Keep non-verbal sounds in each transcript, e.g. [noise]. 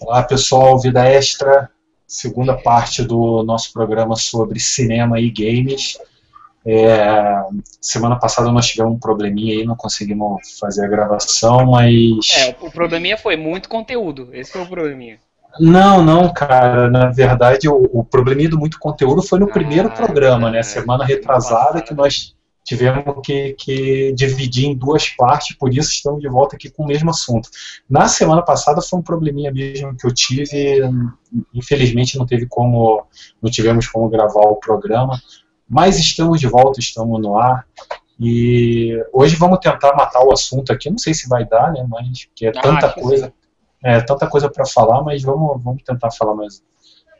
Olá pessoal, Vida Extra, segunda parte do nosso programa sobre cinema e games. É, semana passada nós tivemos um probleminha aí, não conseguimos fazer a gravação, mas. É, o probleminha foi muito conteúdo, esse foi o probleminha. Não, não, cara. Na verdade, o, o probleminha do muito conteúdo foi no ah, primeiro programa, né? Semana retrasada, que nós tivemos que, que, dividir em duas partes, por isso estamos de volta aqui com o mesmo assunto. Na semana passada foi um probleminha mesmo que eu tive, infelizmente não teve como, não tivemos como gravar o programa, mas estamos de volta, estamos no ar. E hoje vamos tentar matar o assunto aqui, não sei se vai dar, né, mas que é ah, tanta coisa, é tanta coisa para falar, mas vamos, vamos tentar falar mais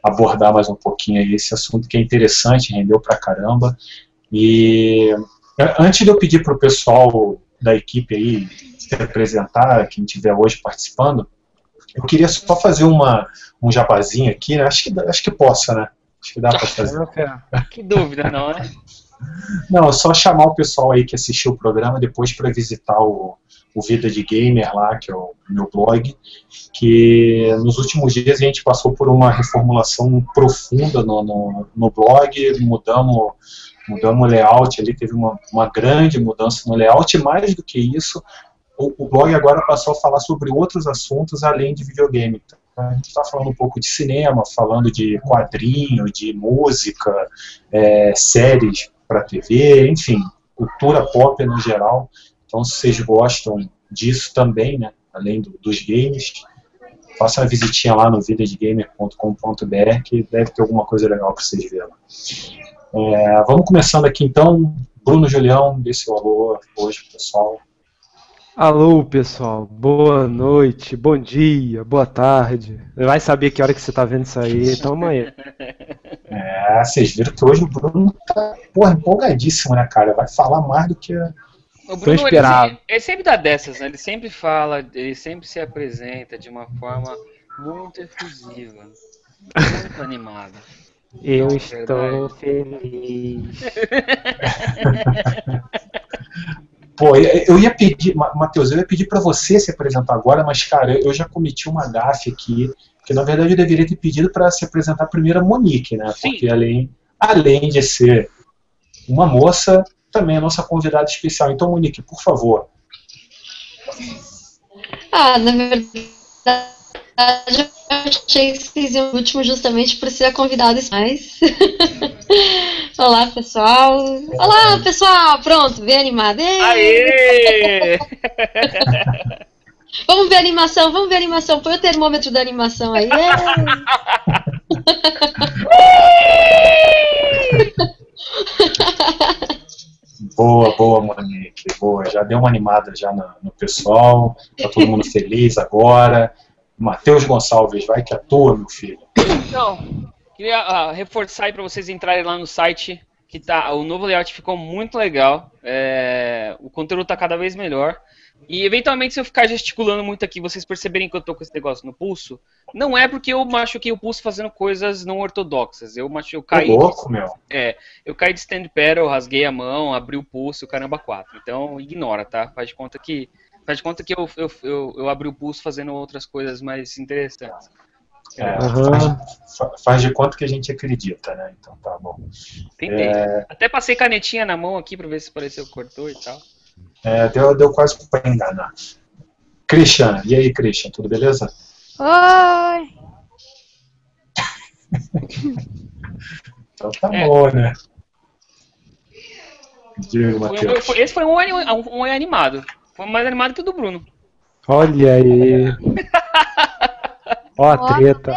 abordar mais um pouquinho aí esse assunto que é interessante, rendeu pra caramba. E antes de eu pedir para o pessoal da equipe aí se apresentar, quem estiver hoje participando, eu queria só fazer uma, um jabazinho aqui, né? Acho que, acho que posso, né? Acho que dá para fazer. Que dúvida, não é? Não, é só chamar o pessoal aí que assistiu o programa depois para visitar o, o Vida de Gamer lá, que é o meu blog, que nos últimos dias a gente passou por uma reformulação profunda no, no, no blog, mudamos mudamos o layout ali, teve uma, uma grande mudança no layout, e mais do que isso, o, o blog agora passou a falar sobre outros assuntos além de videogame. Então, a gente está falando um pouco de cinema, falando de quadrinho, de música, é, séries para TV, enfim, cultura pop no geral. Então, se vocês gostam disso também, né, além do, dos games, faça uma visitinha lá no vidasgamer.com.br que deve ter alguma coisa legal para vocês verem. É, vamos começando aqui então. Bruno Julião, dê seu alô hoje, pessoal. Alô, pessoal. Boa noite, bom dia, boa tarde. Vai saber que hora que você está vendo isso aí, então amanhã. [laughs] É, vocês viram que hoje o Bruno tá porra, empolgadíssimo, né, cara? Vai falar mais do que. O Bruno, ele, sempre, ele sempre dá dessas, né? Ele sempre fala, ele sempre se apresenta de uma forma muito efusiva, muito [laughs] animada. Eu Não, estou verdade. feliz. [laughs] Pô, eu ia pedir, Matheus, eu ia pedir para você se apresentar agora, mas, cara, eu já cometi uma gafe aqui, que na verdade eu deveria ter pedido para se apresentar primeiro a Monique, né? Sim. Porque além, além de ser uma moça, também é nossa convidada especial. Então, Monique, por favor. Ah, na verdade, achei que vocês iam último justamente por ser a convidada mais. [laughs] Olá, pessoal. Olá, pessoal. Pronto, bem animado. Aê! [laughs] vamos ver a animação, vamos ver a animação. Põe o termômetro da animação aí. [laughs] Boa, boa, Monique, boa. Já deu uma animada já no, no pessoal, tá todo mundo feliz agora. Matheus Gonçalves, vai que atua, meu filho. Então, queria uh, reforçar aí para vocês entrarem lá no site, que tá, o novo layout ficou muito legal, é, o conteúdo está cada vez melhor. E eventualmente, se eu ficar gesticulando muito aqui, vocês perceberem que eu tô com esse negócio no pulso, não é porque eu machuquei o pulso fazendo coisas não ortodoxas. Eu machuquei, eu caí. louco, meu. É, eu caí de stand paddle, rasguei a mão, abri o pulso, caramba, quatro. Então, ignora, tá? Faz de conta que Faz de conta que eu, eu, eu, eu abri o pulso fazendo outras coisas mais interessantes. É, uhum. faz, faz, de conta que a gente acredita, né? Então tá bom. Entendi. É... Até passei canetinha na mão aqui pra ver se pareceu cortou e tal. É, deu, deu quase pra enganar. Christian, e aí, Christian, tudo beleza? Oi! [laughs] então tá é. bom, né? Matheus. Esse foi um, um, um animado. Foi mais animado que o do Bruno. Olha aí. [laughs] Ó a treta.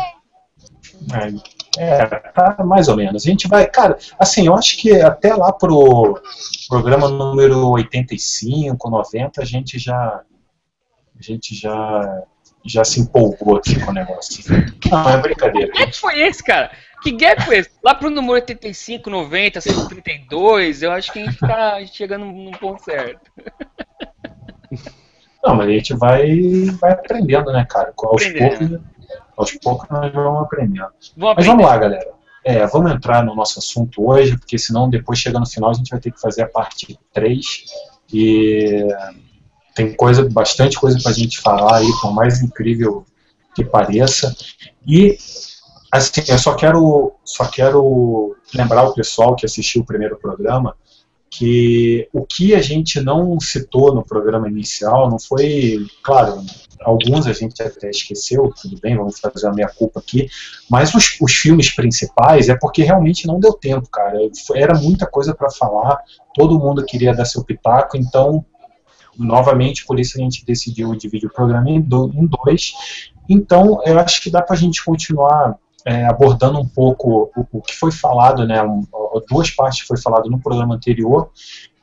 É, tá mais ou menos. A gente vai, cara, assim, eu acho que até lá pro programa número 85, 90, a gente já a gente já já se empolgou aqui com o negócio. Não, é brincadeira. Que gap foi esse, cara? Que gap foi esse? Lá pro número 85, 90, 132, eu acho que a gente tá chegando num ponto certo. [laughs] Não, mas a gente vai, vai aprendendo, né, cara? Aos poucos, aos poucos nós vamos aprendendo. mas vamos lá, galera. É, vamos entrar no nosso assunto hoje, porque senão depois, chegando no final, a gente vai ter que fazer a parte 3. E tem coisa, bastante coisa para a gente falar aí, por mais incrível que pareça. E assim, eu só quero, só quero lembrar o pessoal que assistiu o primeiro programa que o que a gente não citou no programa inicial não foi, claro, alguns a gente até esqueceu, tudo bem, vamos fazer a minha culpa aqui, mas os, os filmes principais é porque realmente não deu tempo, cara. Era muita coisa para falar, todo mundo queria dar seu pitaco, então, novamente, por isso a gente decidiu dividir o programa em, do, em dois. Então, eu acho que dá para a gente continuar é, abordando um pouco o, o, que foi falado, né, um, duas partes que foi falado no programa anterior,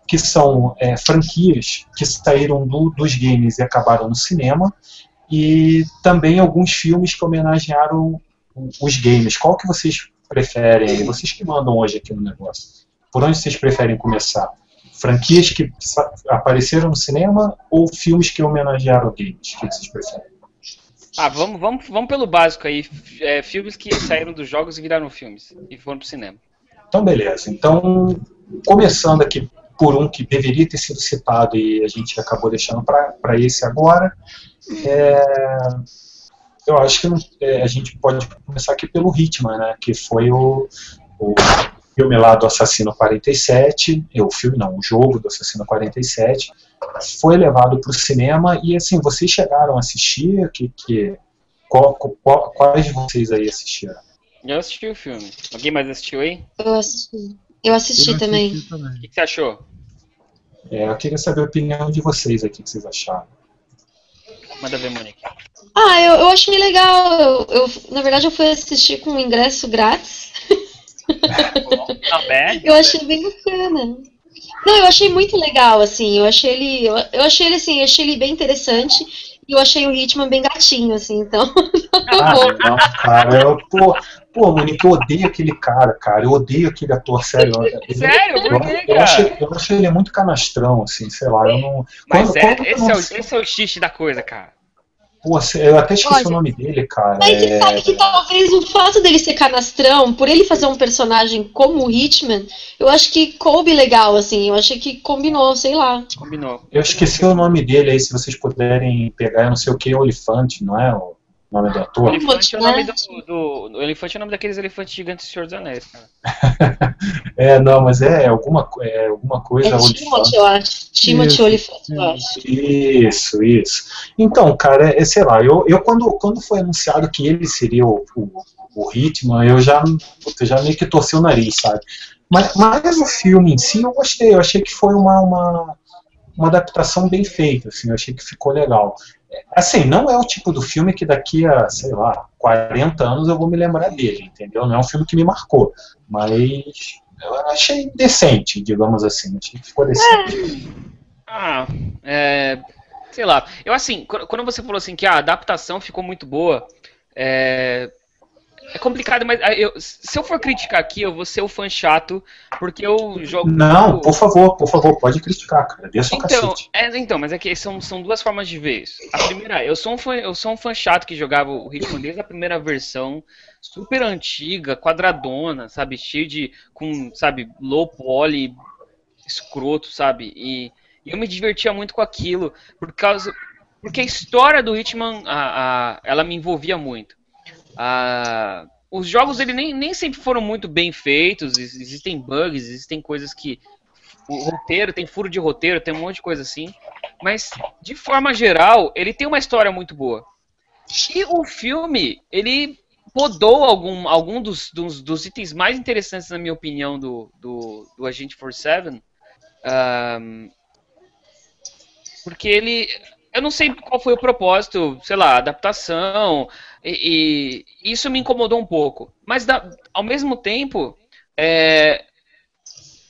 que são é, franquias que saíram do, dos games e acabaram no cinema, e também alguns filmes que homenagearam os games. Qual que vocês preferem? Vocês que mandam hoje aqui no negócio. Por onde vocês preferem começar? Franquias que apareceram no cinema ou filmes que homenagearam games? O que vocês preferem? Ah, vamos, vamos, vamos pelo básico aí. É, filmes que saíram dos jogos e viraram filmes e foram pro cinema. Então, beleza. Então, começando aqui por um que deveria ter sido citado e a gente acabou deixando para esse agora. É, eu acho que é, a gente pode começar aqui pelo Hitman, né, que foi o, o filme lá do Assassino 47, o filme não, o jogo do Assassino 47, foi levado para o cinema e assim, vocês chegaram a assistir, que, que, qual, qual, quais de vocês aí assistiram? Eu assisti o filme. Alguém mais assistiu aí? Eu assisti. Eu assisti, eu também. assisti também. O que, que, você achou? É, eu queria saber a opinião de vocês aqui, o que vocês acharam. Manda ver, Monique. Ah, eu, eu achei legal. Eu, eu, na verdade, eu fui assistir com um ingresso grátis. [laughs] Tá eu achei bem bacana. Não, eu achei muito legal, assim. Eu achei ele. Eu, eu achei ele assim, achei ele bem interessante. E eu achei o Hitman bem gatinho, assim, então. [laughs] Ah, não, cara, eu, pô, pô, Monique, eu odeio aquele cara, cara. Eu odeio aquele ator, sério. Ele, sério? Por quê, eu, eu, achei, eu achei ele muito canastrão, assim, sei lá. Eu não, Mas quando, é, quando esse, é o, esse é o xixi da coisa, cara. Pô, eu até esqueci Olha, o nome dele, cara. Mas você é... sabe que talvez o fato dele ser canastrão, por ele fazer um personagem como o Hitman, eu acho que coube legal, assim. Eu achei que combinou, sei lá. Combinou. Eu esqueci o nome dele aí, se vocês puderem pegar, eu não sei o que, Olifante, não é? O nome do ator. O elefante é o nome do, do, o elefante é o nome daqueles elefantes gigantes do Senhor dos Anéis, cara. [laughs] é, não, mas é alguma, é alguma coisa. É Timothy, eu acho. Timothy Olifante, eu acho. Isso, isso. Então, cara, é, sei lá, eu, eu quando, quando foi anunciado que ele seria o, o, o Hitman, eu já, eu já meio que torci o nariz, sabe? Mas, mas o filme em si eu gostei, eu achei que foi uma, uma, uma adaptação bem feita, assim, eu achei que ficou legal. Assim, não é o tipo do filme que daqui a, sei lá, 40 anos eu vou me lembrar dele, entendeu? Não é um filme que me marcou, mas eu achei decente, digamos assim. Achei que ficou decente. Ah, é, sei lá. Eu, assim, quando você falou assim que a adaptação ficou muito boa, é, é complicado, mas ah, eu, se eu for criticar aqui, eu vou ser o fã chato, porque eu jogo. Não, por favor, por favor, pode criticar, cara. Dê sua então, é, então, mas é que são, são duas formas de ver isso. A primeira, eu sou um fã, eu sou um fã chato que jogava o Hitman desde a primeira versão, super antiga, quadradona, sabe? Cheio de. com, sabe, low poly, escroto, sabe? E, e eu me divertia muito com aquilo, por causa. Porque a história do Hitman, a, a, ela me envolvia muito. Ah, os jogos ele nem, nem sempre foram muito bem feitos, existem bugs, existem coisas que. O roteiro, tem furo de roteiro, tem um monte de coisa assim. Mas, de forma geral, ele tem uma história muito boa. E o filme, ele podou algum, algum dos, dos, dos itens mais interessantes, na minha opinião, do, do, do Agente 47. Um, porque ele. Eu não sei qual foi o propósito, sei lá, adaptação, e, e isso me incomodou um pouco. Mas da, ao mesmo tempo, é,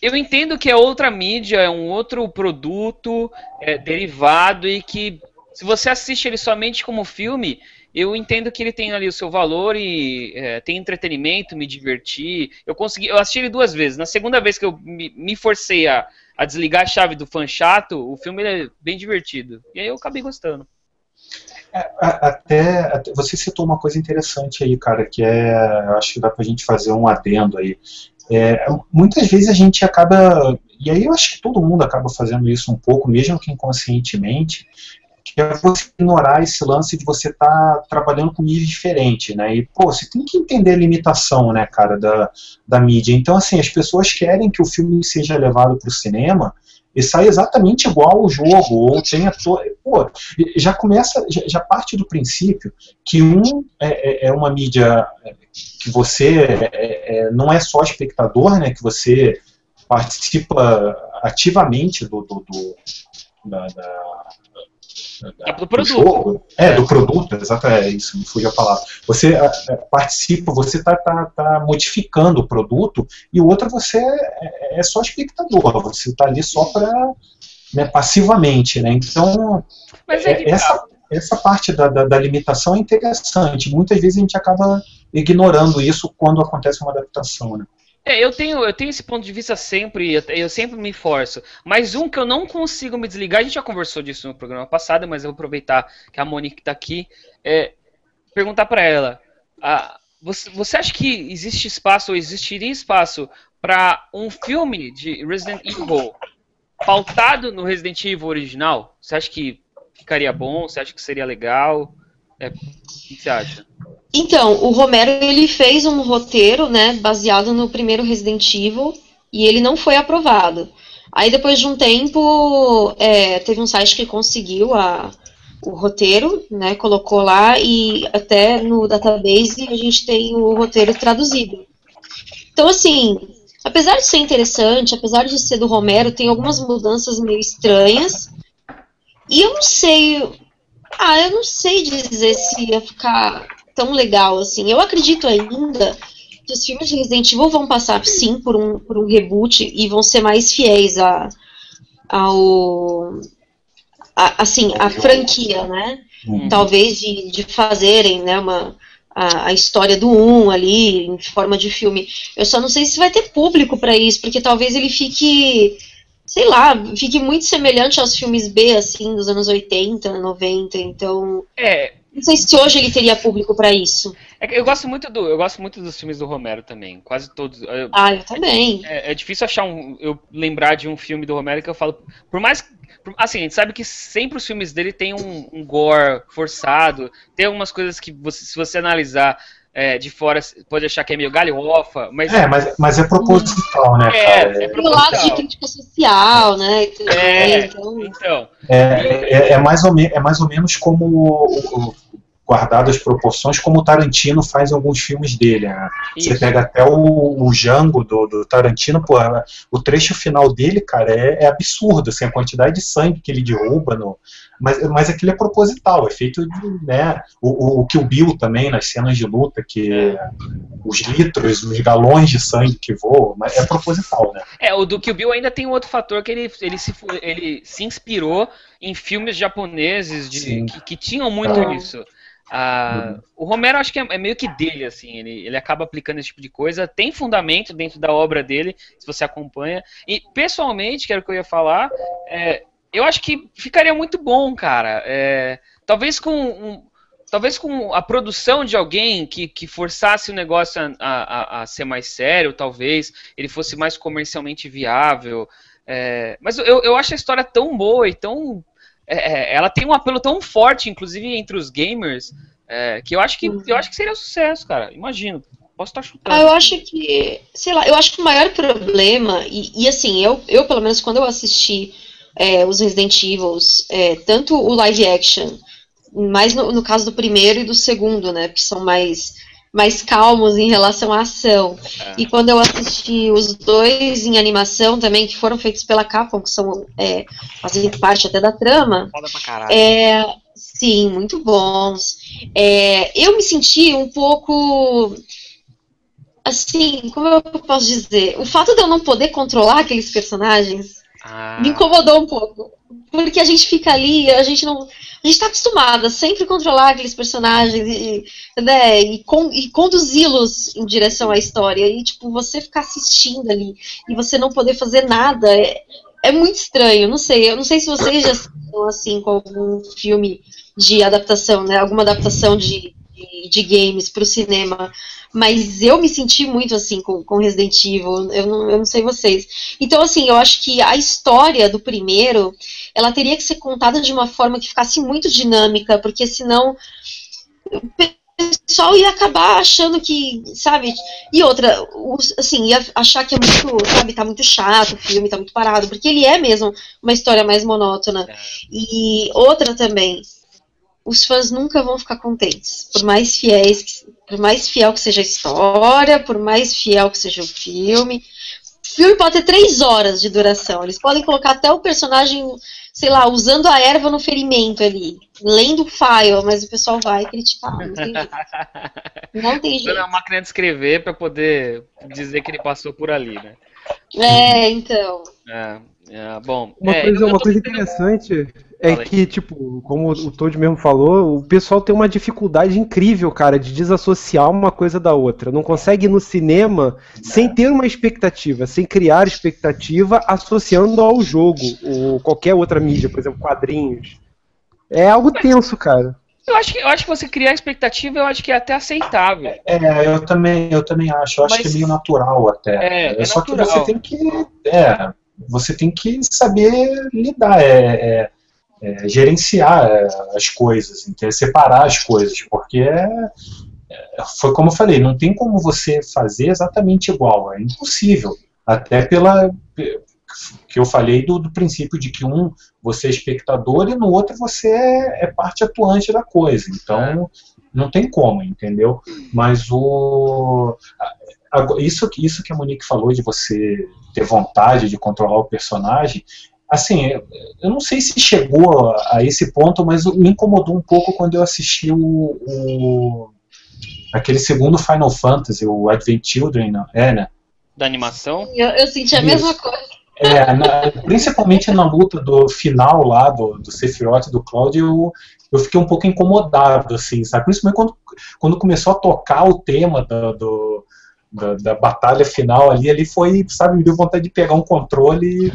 eu entendo que é outra mídia, é um outro produto é, derivado e que se você assiste ele somente como filme, eu entendo que ele tem ali o seu valor e é, tem entretenimento, me divertir. Eu consegui, eu assisti ele duas vezes. Na segunda vez que eu me, me forcei a, a desligar a chave do fã chato, o filme é bem divertido. E aí eu acabei gostando. É, até, até, você citou uma coisa interessante aí, cara, que é, acho que dá pra gente fazer um adendo aí. É, muitas vezes a gente acaba e aí eu acho que todo mundo acaba fazendo isso um pouco, mesmo que inconscientemente, é você ignorar esse lance de você estar tá trabalhando com mídia diferente, né? E, pô, você tem que entender a limitação, né, cara, da, da mídia. Então, assim, as pessoas querem que o filme seja levado para o cinema e sai exatamente igual ao jogo, ou tenha. Pô, já começa, já, já, parte do princípio que um é, é, é uma mídia que você é, é, não é só espectador, né, que você participa ativamente do, do, do da, da é do produto. Do jogo. É, do produto, exato, é isso, me fugiu a palavra. Você é, é, participa, você está tá, tá modificando o produto, e o outro você é, é só espectador, você está ali só para né, passivamente, né? Então, é, essa, essa parte da, da, da, limitação é interessante. Muitas vezes a gente acaba ignorando isso quando acontece uma adaptação, né? É, eu tenho, eu tenho esse ponto de vista sempre, eu sempre me forço. Mas um que eu não consigo me desligar, a gente já conversou disso no programa passado, mas eu vou aproveitar que a Monique está aqui, é perguntar para ela, a, você, você acha que existe espaço ou existiria espaço para um filme de Resident Evil pautado no Resident Evil original? Você acha que ficaria bom? Você acha que seria legal? É, o que você acha? Então, o Romero ele fez um roteiro, né, baseado no primeiro Resident Evil e ele não foi aprovado. Aí depois de um tempo, é, teve um site que conseguiu a, o roteiro, né, colocou lá e até no database a gente tem o roteiro traduzido. Então assim, apesar de ser interessante, apesar de ser do Romero, tem algumas mudanças meio estranhas. E eu não sei, ah, eu não sei dizer se ia ficar tão legal assim. Eu acredito ainda que os filmes de Resident Evil vão passar sim por um, por um reboot e vão ser mais fiéis a, ao a, assim a franquia, né? Uhum. Talvez de, de fazerem, né, uma a, a, história do 1 um ali em forma de filme. Eu só não sei se vai ter público para isso, porque talvez ele fique sei lá, fique muito semelhante aos filmes B assim dos anos 80, 90, então É, não sei se hoje ele teria público para isso. É, eu gosto muito do, eu gosto muito dos filmes do Romero também, quase todos. Eu, ah, eu também. É, é, difícil achar um, eu lembrar de um filme do Romero que eu falo, por mais, por, assim, a gente sabe que sempre os filmes dele tem um, um gore forçado, tem algumas coisas que você, se você analisar é, de fora pode achar que é meio galhofa, mas... É, mas, mas é proposital, né, é, cara? É, é lado de crítica social, né? É, então... então. É, é, é, mais ou me, é mais ou menos como o, guardado as proporções, como o Tarantino faz em alguns filmes dele. Né? Você pega até o, o Django do, do, Tarantino, pô, o trecho final dele, cara, é, é, absurdo, assim, a quantidade de sangue que ele derruba, no, mas, mas aquilo é proposital, é feito de, né, o, o, o Kill Bill também, nas cenas de luta, que os litros, os galões de sangue que voam, mas é proposital, né? É, o do Kill Bill ainda tem um outro fator que ele, ele, se, ele se inspirou em filmes japoneses de, que, que, tinham muito ah. isso. Ah, o Romero acho que é, é, meio que dele, assim, ele, ele acaba aplicando esse tipo de coisa, tem fundamento dentro da obra dele, se você acompanha. E pessoalmente, que era o que eu ia falar, é, eu acho que ficaria muito bom, cara. É, talvez com um, talvez com a produção de alguém que, que forçasse o negócio a, a, a ser mais sério, talvez ele fosse mais comercialmente viável. É, mas eu, eu acho a história tão boa e tão é, é, ela tem um apelo tão forte, inclusive entre os gamers, é, que eu acho que eu acho que seria um sucesso, cara. Imagino. Posso estar chutando. Ah, eu acho que, sei lá, eu acho que o maior problema, e, e assim, eu, eu, pelo menos, quando eu assisti é, os Resident Evil, é, tanto o live action, mais no, no, caso do primeiro e do segundo, né, que são mais mais calmos em relação à ação. É. E quando eu assisti os dois em animação também, que foram feitos pela Capcom, que são é, fazem parte até da trama, é, sim, muito bons. É, eu me senti um pouco assim, como eu posso dizer, o fato de eu não poder controlar aqueles personagens ah. me incomodou um pouco. Porque a gente fica ali, a gente não a gente está acostumada a sempre controlar aqueles personagens e, né, e, con e conduzi-los em direção à história. E, tipo, você ficar assistindo ali e você não poder fazer nada é, é muito estranho. Não sei, eu não sei se vocês já estão assim com algum filme de adaptação, né? Alguma adaptação de, de, games pro cinema, mas eu me senti muito assim com, com Resident Evil, eu não, eu não sei vocês. Então, assim, eu acho que a história do primeiro, ela teria que ser contada de uma forma que ficasse muito dinâmica, porque senão pessoal ia acabar achando que, sabe? E outra, assim, ia achar que é muito, sabe, tá muito chato o filme, tá muito parado, porque ele é mesmo uma história mais monótona. É. E outra também, os fãs nunca vão ficar contentes, por mais fiéis, por mais fiel que seja a história, por mais fiel que seja o filme. O filme pode ter três horas de duração. Eles podem colocar até o personagem sei lá, usando a erva no ferimento ali, lendo o file, mas o pessoal vai criticar, não tem jeito. Não tem jeito. É uma máquina de escrever para poder dizer que ele passou por ali, né? É, então. É, é bom. Uma é, coisa, uma coisa interessante é que, tipo, como o Toad mesmo falou, o pessoal tem uma dificuldade incrível, cara, de desassociar uma coisa da outra. Não consegue ir no cinema sem ter uma expectativa, sem criar expectativa, associando ao jogo, ou qualquer outra mídia, por exemplo, quadrinhos. É algo tenso, cara. Eu acho, que, eu acho que você criar expectativa, eu acho que é até aceitável. É, eu também, eu também acho. Eu acho Mas, que é meio natural até. É, é Só natural. que você tem que. É, você tem que saber lidar. é, é é, gerenciar é, as coisas, entendeu? separar as coisas, porque é, é, foi como eu falei, não tem como você fazer exatamente igual, é impossível. Até pela que eu falei do, do princípio de que um você é espectador e no outro você é, é parte atuante da coisa. Então não tem como, entendeu? Mas o isso, isso que a Monique falou de você ter vontade de controlar o personagem, assim, eu não sei se chegou a esse ponto, mas me incomodou um pouco quando eu assisti o, o aquele segundo Final Fantasy, o Advent Children, não, é, né? Da animação? Eu, eu senti a Isso. mesma coisa. É, na, principalmente na luta do final lá, do, do Sephiroth e do Cloud, eu, eu fiquei um pouco incomodado, assim, sabe? Principalmente quando, quando começou a tocar o tema do, do da, da, batalha final ali, ali foi, sabe, me deu vontade de pegar um controle e,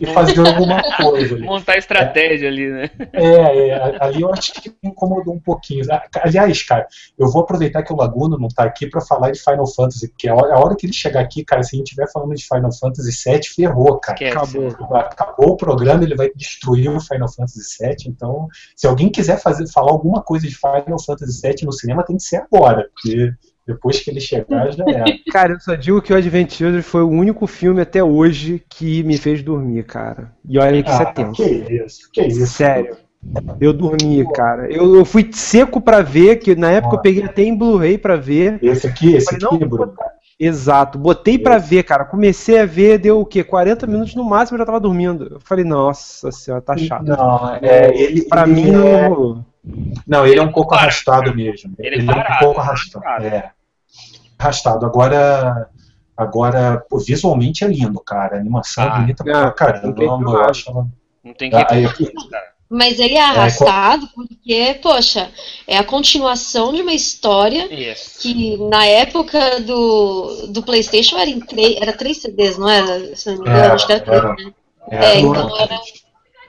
e fazer alguma coisa. Ali. Montar estratégia é, ali, né? É, é, ali eu acho que me incomodou um pouquinho. Aliás, cara, eu vou aproveitar que o Laguna não tá aqui para falar de Final Fantasy, porque a hora, a hora, que ele chegar aqui, cara, se a gente estiver falando de Final Fantasy VII, ferrou, cara. Acabou. Acabou o programa, ele vai destruir o Final Fantasy VII, então, se alguém quiser fazer, falar alguma coisa de Final Fantasy VII no cinema, tem que ser agora, porque depois que ele chegar, já era. [laughs] Cara, eu só digo que o Advent Children foi o único filme até hoje que me fez dormir, cara. E olha que ah, é ah, tenso. Que isso, que isso. Sério. Eu dormi, cara. Eu, eu fui seco pra ver, que na época eu peguei até em Blu-ray pra ver. Esse aqui, esse falei, aqui, Bruno. Exato, botei para ver, cara. Comecei a ver, deu o quê? 40 minutos no máximo eu já tava dormindo. Eu falei, nossa senhora, tá chato. Não, é, ele, pra ele mim é... não. Não, ele é um pouco arrastado mesmo. Ele, ele é, parado, é um pouco arrastado. É arrastado. Agora, agora pô, visualmente é lindo, cara. A animação é ah, é bonita pra caramba. Eu acho Não tem que ah, aí, mas ele é, é arrastado é, porque, poxa, é a continuação de uma história yes. que na época do, do Playstation era, em três, era três CDs, não era? Se não me engano, acho que era três, né? É, então era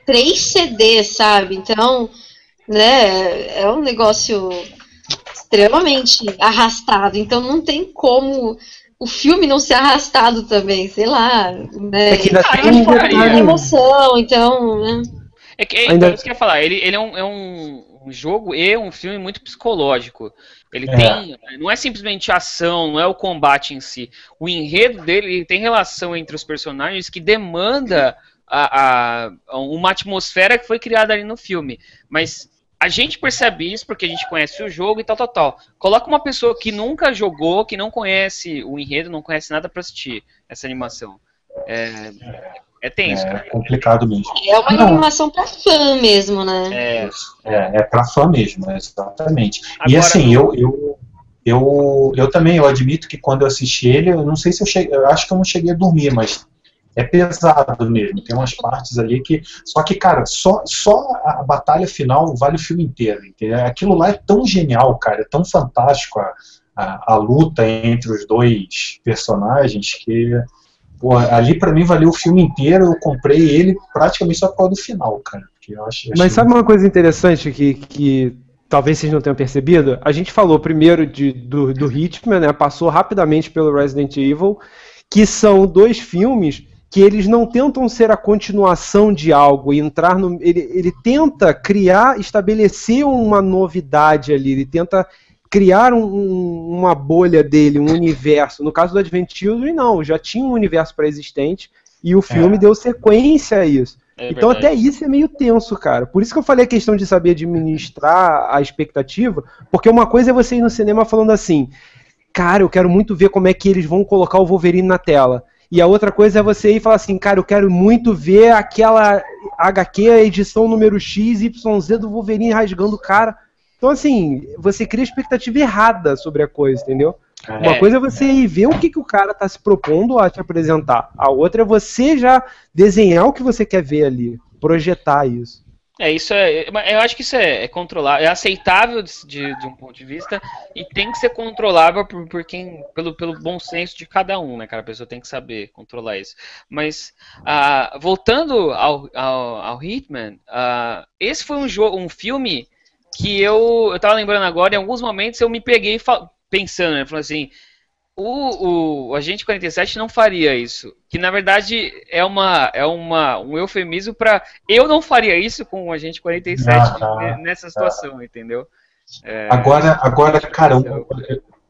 três CDs, sabe? Então, né, é um negócio extremamente arrastado. Então não tem como o filme não ser arrastado também, sei lá. Né? É que ainda ah, tem uma emoção, então. Né? É que é, ainda... é isso que eu ia falar, ele, ele é, um, é um, um jogo e um filme muito psicológico. Ele é. tem. Não é simplesmente ação, não é o combate em si. O enredo dele tem relação entre os personagens que demanda a, a, uma atmosfera que foi criada ali no filme. Mas a gente percebe isso porque a gente conhece o jogo e tal, tal, tal. Coloca uma pessoa que nunca jogou, que não conhece o enredo, não conhece nada para assistir essa animação. É, é tenso, é cara. complicado mesmo. É uma não. animação para fã mesmo, né? É, é, é para fã mesmo, exatamente. Agora, e assim, eu, eu, eu, eu também, eu admito que quando eu assisti ele, eu não sei se eu cheguei, eu acho que eu não cheguei a dormir, mas é pesado mesmo. Tem umas partes ali que. Só que, cara, só, só a batalha final vale o filme inteiro. Entendeu? Aquilo lá é tão genial, cara, é tão fantástico a, a, a luta entre os dois personagens que. Pô, ali para mim valeu o filme inteiro. Eu comprei ele praticamente só por causa do final, cara. eu acho, Mas sabe uma coisa interessante que, que talvez vocês não tenham percebido, a gente falou primeiro de, do, do Hitman, né? Passou rapidamente pelo Resident Evil, que são dois filmes que eles não tentam ser a continuação de algo e entrar no. Ele, ele tenta criar, estabelecer uma novidade ali, ele tenta criar um, uma bolha dele, um universo. No caso do Advent Children, não, já tinha um universo pré-existente e o filme é. deu sequência a isso. É então verdade. até isso é meio tenso, cara. Por isso que eu falei a questão de saber administrar a expectativa, porque uma coisa é você ir no cinema falando assim, cara, eu quero muito ver como é que eles vão colocar o Wolverine na tela. E a outra coisa é você ir e falar assim, cara, eu quero muito ver aquela HQ, a edição número X, YZ do Wolverine rasgando o cara. Então, assim, você cria expectativa errada sobre a coisa, entendeu? É, Uma coisa é você ir ver o que, que o cara está se propondo a te apresentar. A outra é você já desenhar o que você quer ver ali, projetar isso. É, isso é. Eu acho que isso é, é controlável, é aceitável de, de, um ponto de vista e tem que ser controlável por, por quem, pelo, pelo bom senso de cada um, né, cara? A pessoa tem que saber controlar isso. Mas, uh, voltando ao, ao, ao Hitman, uh, esse foi um, jogo, um filme que eu, eu tava lembrando agora, em alguns momentos eu me peguei pensando, né? Falando assim, o, o Agente 47 não faria isso. Que na verdade é uma é uma, um eufemismo para eu não faria isso com o Agente 47 ah, nessa situação, entendeu? É, agora, agora, cara,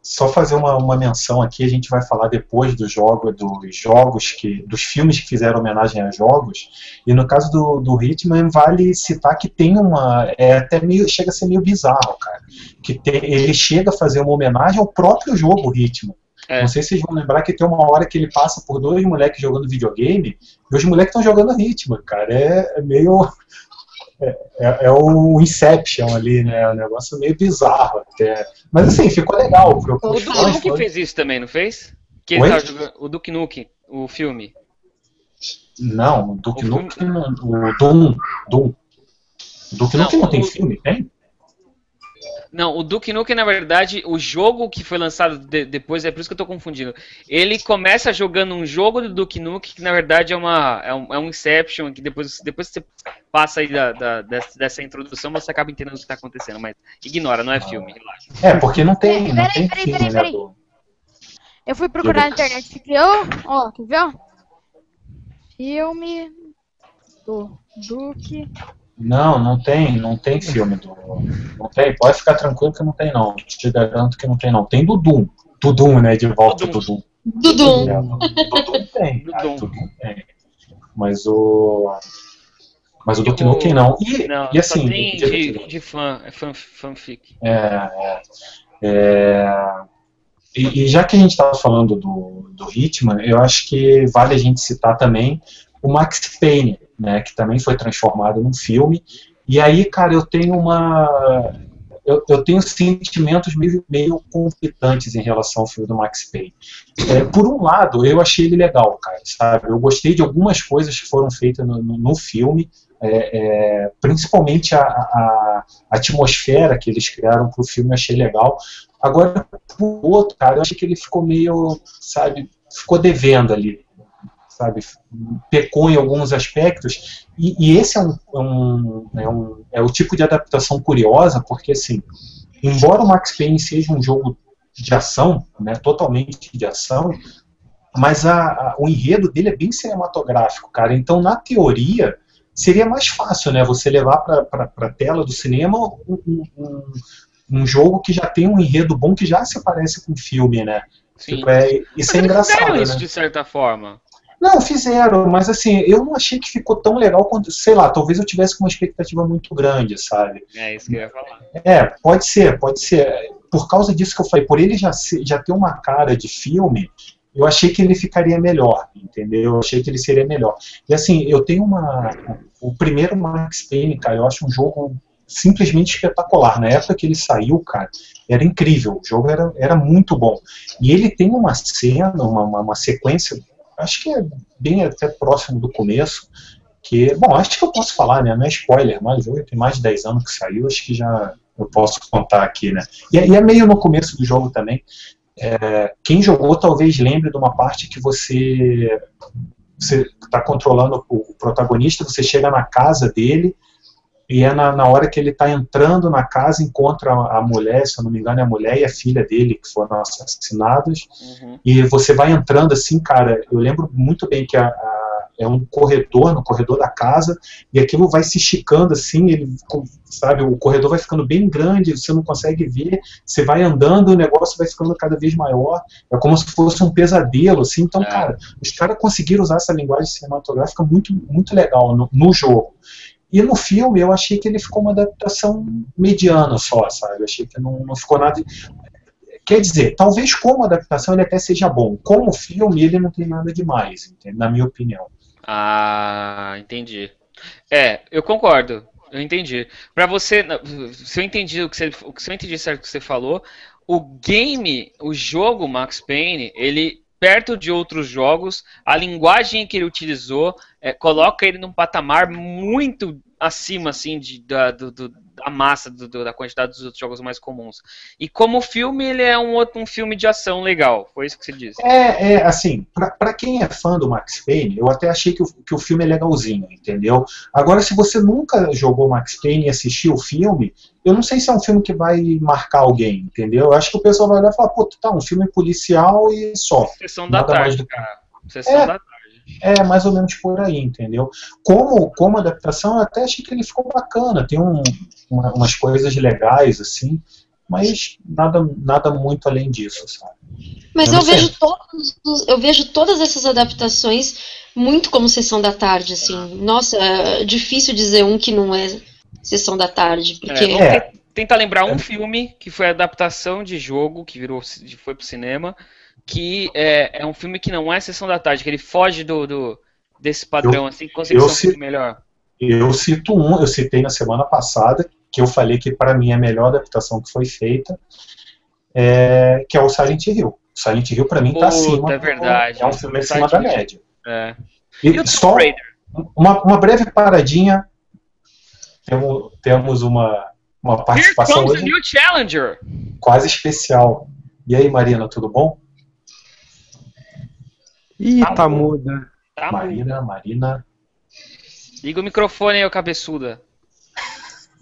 só fazer uma, uma menção aqui, a gente vai falar depois do jogo, dos jogos que, dos filmes que fizeram homenagem a jogos. E no caso do, do Hitman, vale citar que tem uma, é até meio, chega a ser meio bizarro, cara, que tem, ele chega a fazer uma homenagem ao próprio jogo Hitman. É. Não sei se vocês vão lembrar que tem uma hora que ele passa por dois moleques jogando videogame e os moleques estão jogando ritmo, cara. É, é meio. É, é, é, o Inception ali, né? É um negócio meio bizarro até. Mas assim, ficou legal. O Duke Nukem foi... fez isso também, não fez? Que ele jogando, o Duke Nukem, o filme. Não, o Duke Nukem, o Doom. Doom. O Duke Nukem não, não tem filme, tem? Não, o Duke Nukem, na verdade, o jogo que foi lançado de, depois, é por isso que eu tô confundindo. Ele começa jogando um jogo do Duke Nukem, que na verdade é, uma, é, um, é um Inception, que depois, depois que você passa aí da, da dessa, dessa, introdução, você acaba entendendo o que tá acontecendo, mas ignora, não é filme, relaxa. É, porque não tem, não peraí, tem peraí, filme, peraí, peraí, né, Eu fui procurar na internet, criou, ó, quer ver? Filme do Duke não, não tem, não tem filme do. Não tem, pode ficar tranquilo que não tem, não. Te garanto que não tem, não. Tem do Doom. Do Doom, né? De volta do Doom. Do Doom. É, do, Doom tem. Do Doom. [laughs] tem. Mas o. Mas o Duke Nukem não. E, não, e assim. tem de, de fã, é fan, fanfic. É, é. é e, e, já que a gente estava falando do, do Hitman, eu acho que vale a gente citar também o Max Payne né, que também foi transformado num filme. E aí, cara, eu tenho uma. Eu, eu tenho sentimentos meio, meio conflitantes em relação ao filme do Max Payne. É, por um lado, eu achei ele legal, cara, sabe? Eu gostei de algumas coisas que foram feitas no, no, no filme, é, é, principalmente a, a, a, atmosfera que eles criaram para o filme, eu achei legal. Agora, por outro, cara, eu achei que ele ficou meio, sabe, ficou devendo ali sabe, pecou em alguns aspectos, e, e esse é um, é um, é, um, é o tipo de adaptação curiosa, porque, assim, embora o Max Payne seja um jogo de ação, né, totalmente de ação, mas a, a, o enredo dele é bem cinematográfico, cara, então, na teoria, seria mais fácil, né, você levar para a tela do cinema um, um, um, jogo que já tem um enredo bom, que já se parece com filme, né, Sim. Tipo, é, isso mas é engraçado, isso, né? de certa forma. Não, fizeram, mas assim, eu não achei que ficou tão legal quanto, sei lá, talvez eu tivesse com uma expectativa muito grande, sabe? É isso que eu ia falar. É, pode ser, pode ser. Por causa disso que eu falei, por ele já, já ter uma cara de filme, eu achei que ele ficaria melhor, entendeu? Eu achei que ele seria melhor. E assim, eu tenho uma. O primeiro Max Payne, cara, eu acho um jogo simplesmente espetacular. Na época que ele saiu, cara, era incrível. O jogo era, era muito bom. E ele tem uma cena, uma, uma, uma sequência acho que é bem até próximo do começo, que, bom, acho que eu posso falar, né, não é spoiler, mas jogo tem mais de 10 anos que saiu, acho que já eu posso contar aqui, né, e, é, e é meio no começo do jogo também, é, quem jogou talvez lembre de uma parte que você você está controlando o protagonista, você chega na casa dele, e é na, na hora que ele está entrando na casa, encontra a, a, mulher, se eu não me engano, é a mulher e a filha dele que foram assassinados. Uhum. E você vai entrando assim, cara. Eu lembro muito bem que a, a é um corredor, no corredor da casa, e aquilo vai se esticando assim, ele, sabe, o corredor vai ficando bem grande, você não consegue ver, você vai andando, o negócio vai ficando cada vez maior, é como se fosse um pesadelo, assim, então, é. cara, os caras conseguiram usar essa linguagem cinematográfica muito, muito legal no, no jogo. E no filme eu achei que ele ficou uma adaptação mediana só, sabe? Eu achei que não, não ficou nada. Quer dizer, talvez como adaptação ele até seja bom. Como filme ele não tem nada demais, na minha opinião. Ah, entendi. É, eu concordo. Eu entendi. Para você, se eu entendi o que você, se eu entendi certo o que você falou, o game, o jogo Max Payne, ele perto de outros jogos, a linguagem que ele utilizou é, coloca ele num patamar muito acima assim de, da, do, do, da massa do, do, da quantidade dos outros jogos mais comuns. E como filme, ele é um outro um filme de ação legal. Foi isso que você disse? É, é assim, para quem é fã do Max Payne, eu até achei que o, que o filme é legalzinho, entendeu? Agora, se você nunca jogou Max Payne e assistiu o filme, eu não sei se é um filme que vai marcar alguém, entendeu? Eu acho que o pessoal vai olhar e falar, pô, tá, um filme policial e só. Sessão da tarde, do... cara. Sessão é, da tarde. É mais ou menos por aí, entendeu? Como, como adaptação, eu até achei que ele ficou bacana. Tem um, uma, umas coisas legais, assim, mas nada, nada muito além disso, sabe? Mas eu, eu vejo, todos, eu vejo todas essas adaptações muito como sessão da tarde, assim. Nossa, é difícil dizer um que não é sessão da tarde, porque... É, é. Tentar lembrar um é. filme que foi adaptação de jogo, que virou, foi pro cinema, que é, é um filme que não é sessão da tarde, que ele foge do, do desse padrão, eu, assim, consegue ser um melhor. Eu cito um, eu citei na semana passada, que eu falei que para mim é a melhor adaptação que foi feita, é, que é o Silent Hill. Silent Hill para mim está acima. É verdade. É um filme acima da média. É. E, e só uma, uma breve paradinha. Temos, temos uma, uma participação Here comes hoje, a new challenger. quase especial. E aí, Marina, tudo bom? Ih, tá, tá muda. Tá Marina, muda. Marina. Liga o microfone aí, ô cabeçuda.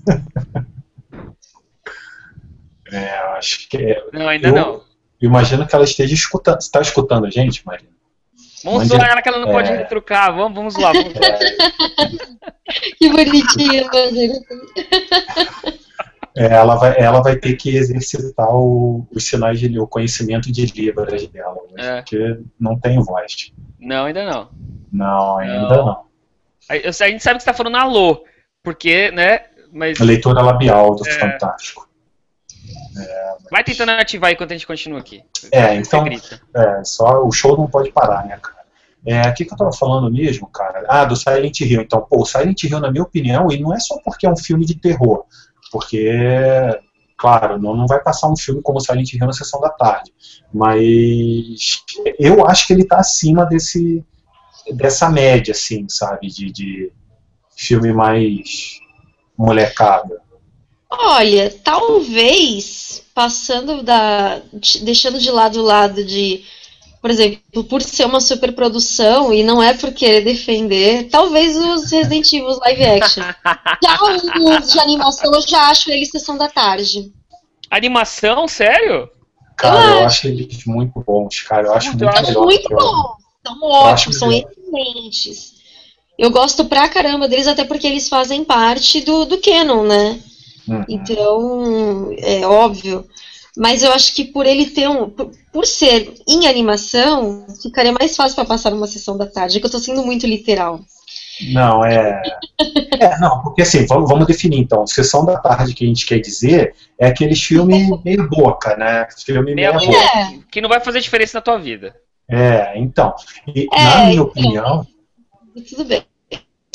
[laughs] é, acho que é. Não, ainda eu, não. Imagino que ela esteja escutando. Você está escutando a gente, Marina? Vamos Mande... zoar ela que ela não é... pode retrucar. Vamos, vamos lá, vamos lá. [laughs] que bonitinha, Marina. [laughs] É, ela, vai, ela vai ter que exercitar o, os sinais de o conhecimento de Libras dela, é. porque não tem voz. Não, ainda não. Não, ainda não. não. A, a, gente sabe que você está falando alô, porque, né? Mas... A leitura labial do é... Fantástico. É, mas... Vai tentando ativar enquanto a gente continua aqui. É, então. É, só o show não pode parar, né, cara? É, o que, que eu tava falando mesmo, cara? Ah, do Silent Hill. Então, pô, o Silent Hill, na minha opinião, e não é só porque é um filme de terror. Porque, claro, não, não vai passar um filme como Silent Hill na sessão da tarde. Mas eu acho que ele está acima desse, dessa média, assim, sabe? De, de filme mais molecada. Olha, talvez passando da. deixando de lado o lado de por exemplo, por ser uma superprodução e não é por querer defender, talvez os Resident Evil live action. [laughs] Já os de animação eu já acho eles sessão da tarde. Animação? Sério? Cara, eu, eu acho eles muito bons, cara. Eu acho muito, eu acho muito bons. São ótimos, são excelentes. Eu gosto pra caramba deles, até porque eles fazem parte do, do canon, né? Uhum. Então, é óbvio. Mas eu acho que por ele ter um. Por, por ser em animação, ficaria mais fácil para passar numa sessão da tarde, é que eu estou sendo muito literal. Não, é. é não, porque assim, vamos, vamos, definir então. Sessão da tarde que a gente quer dizer é aquele filme meio boca, né? Filme meio boca. É. Que não vai fazer diferença na tua vida. É, então. E, é, na minha então, opinião. Tudo bem.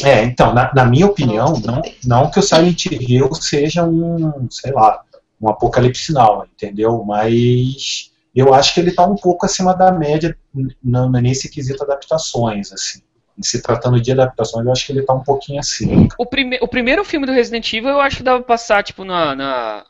É, então, na, na minha opinião, não, não que o Silent Hill seja um, sei lá, um apocalipse now, entendeu? Mas eu acho que ele está um pouco acima da média nesse quesito adaptações, assim. Se tratando de adaptações, eu acho que ele está um pouquinho acima. O, prime o primeiro filme do Resident Evil eu acho que dava pra passar, tipo, na, na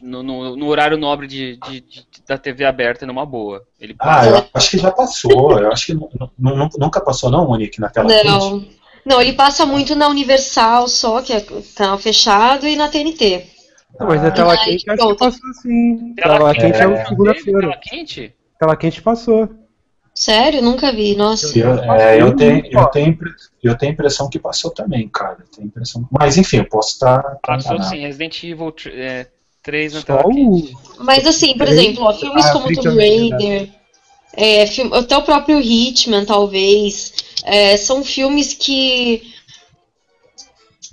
no, no, no, horário nobre de, de, de, da TV aberta numa boa. Ele ah, eu acho que já passou. Eu acho que nunca passou, não, Monique, na tela Não. Não, ele passa muito na Universal só, que é canal fechado, e na TNT. Não, mas na tela Ah, quente acho que passou sim. Tela Tela quente, é é. segunda-feira. Tela quente? Tela quente passou. Sério? Nunca vi, nossa. Eu, é, eu, tenho, eu, tenho, eu tenho a impressão que passou também, cara. Tenho a impressão. Mas enfim, eu posso estar. estar Passou enganado. sim, Resident Evil é, 3 na Só tela quente. o. Mas assim, por Três- exemplo, ó, filmes Ah, como Tomb Raider, é, filme- até o próprio Hitman, talvez, é, são filmes que,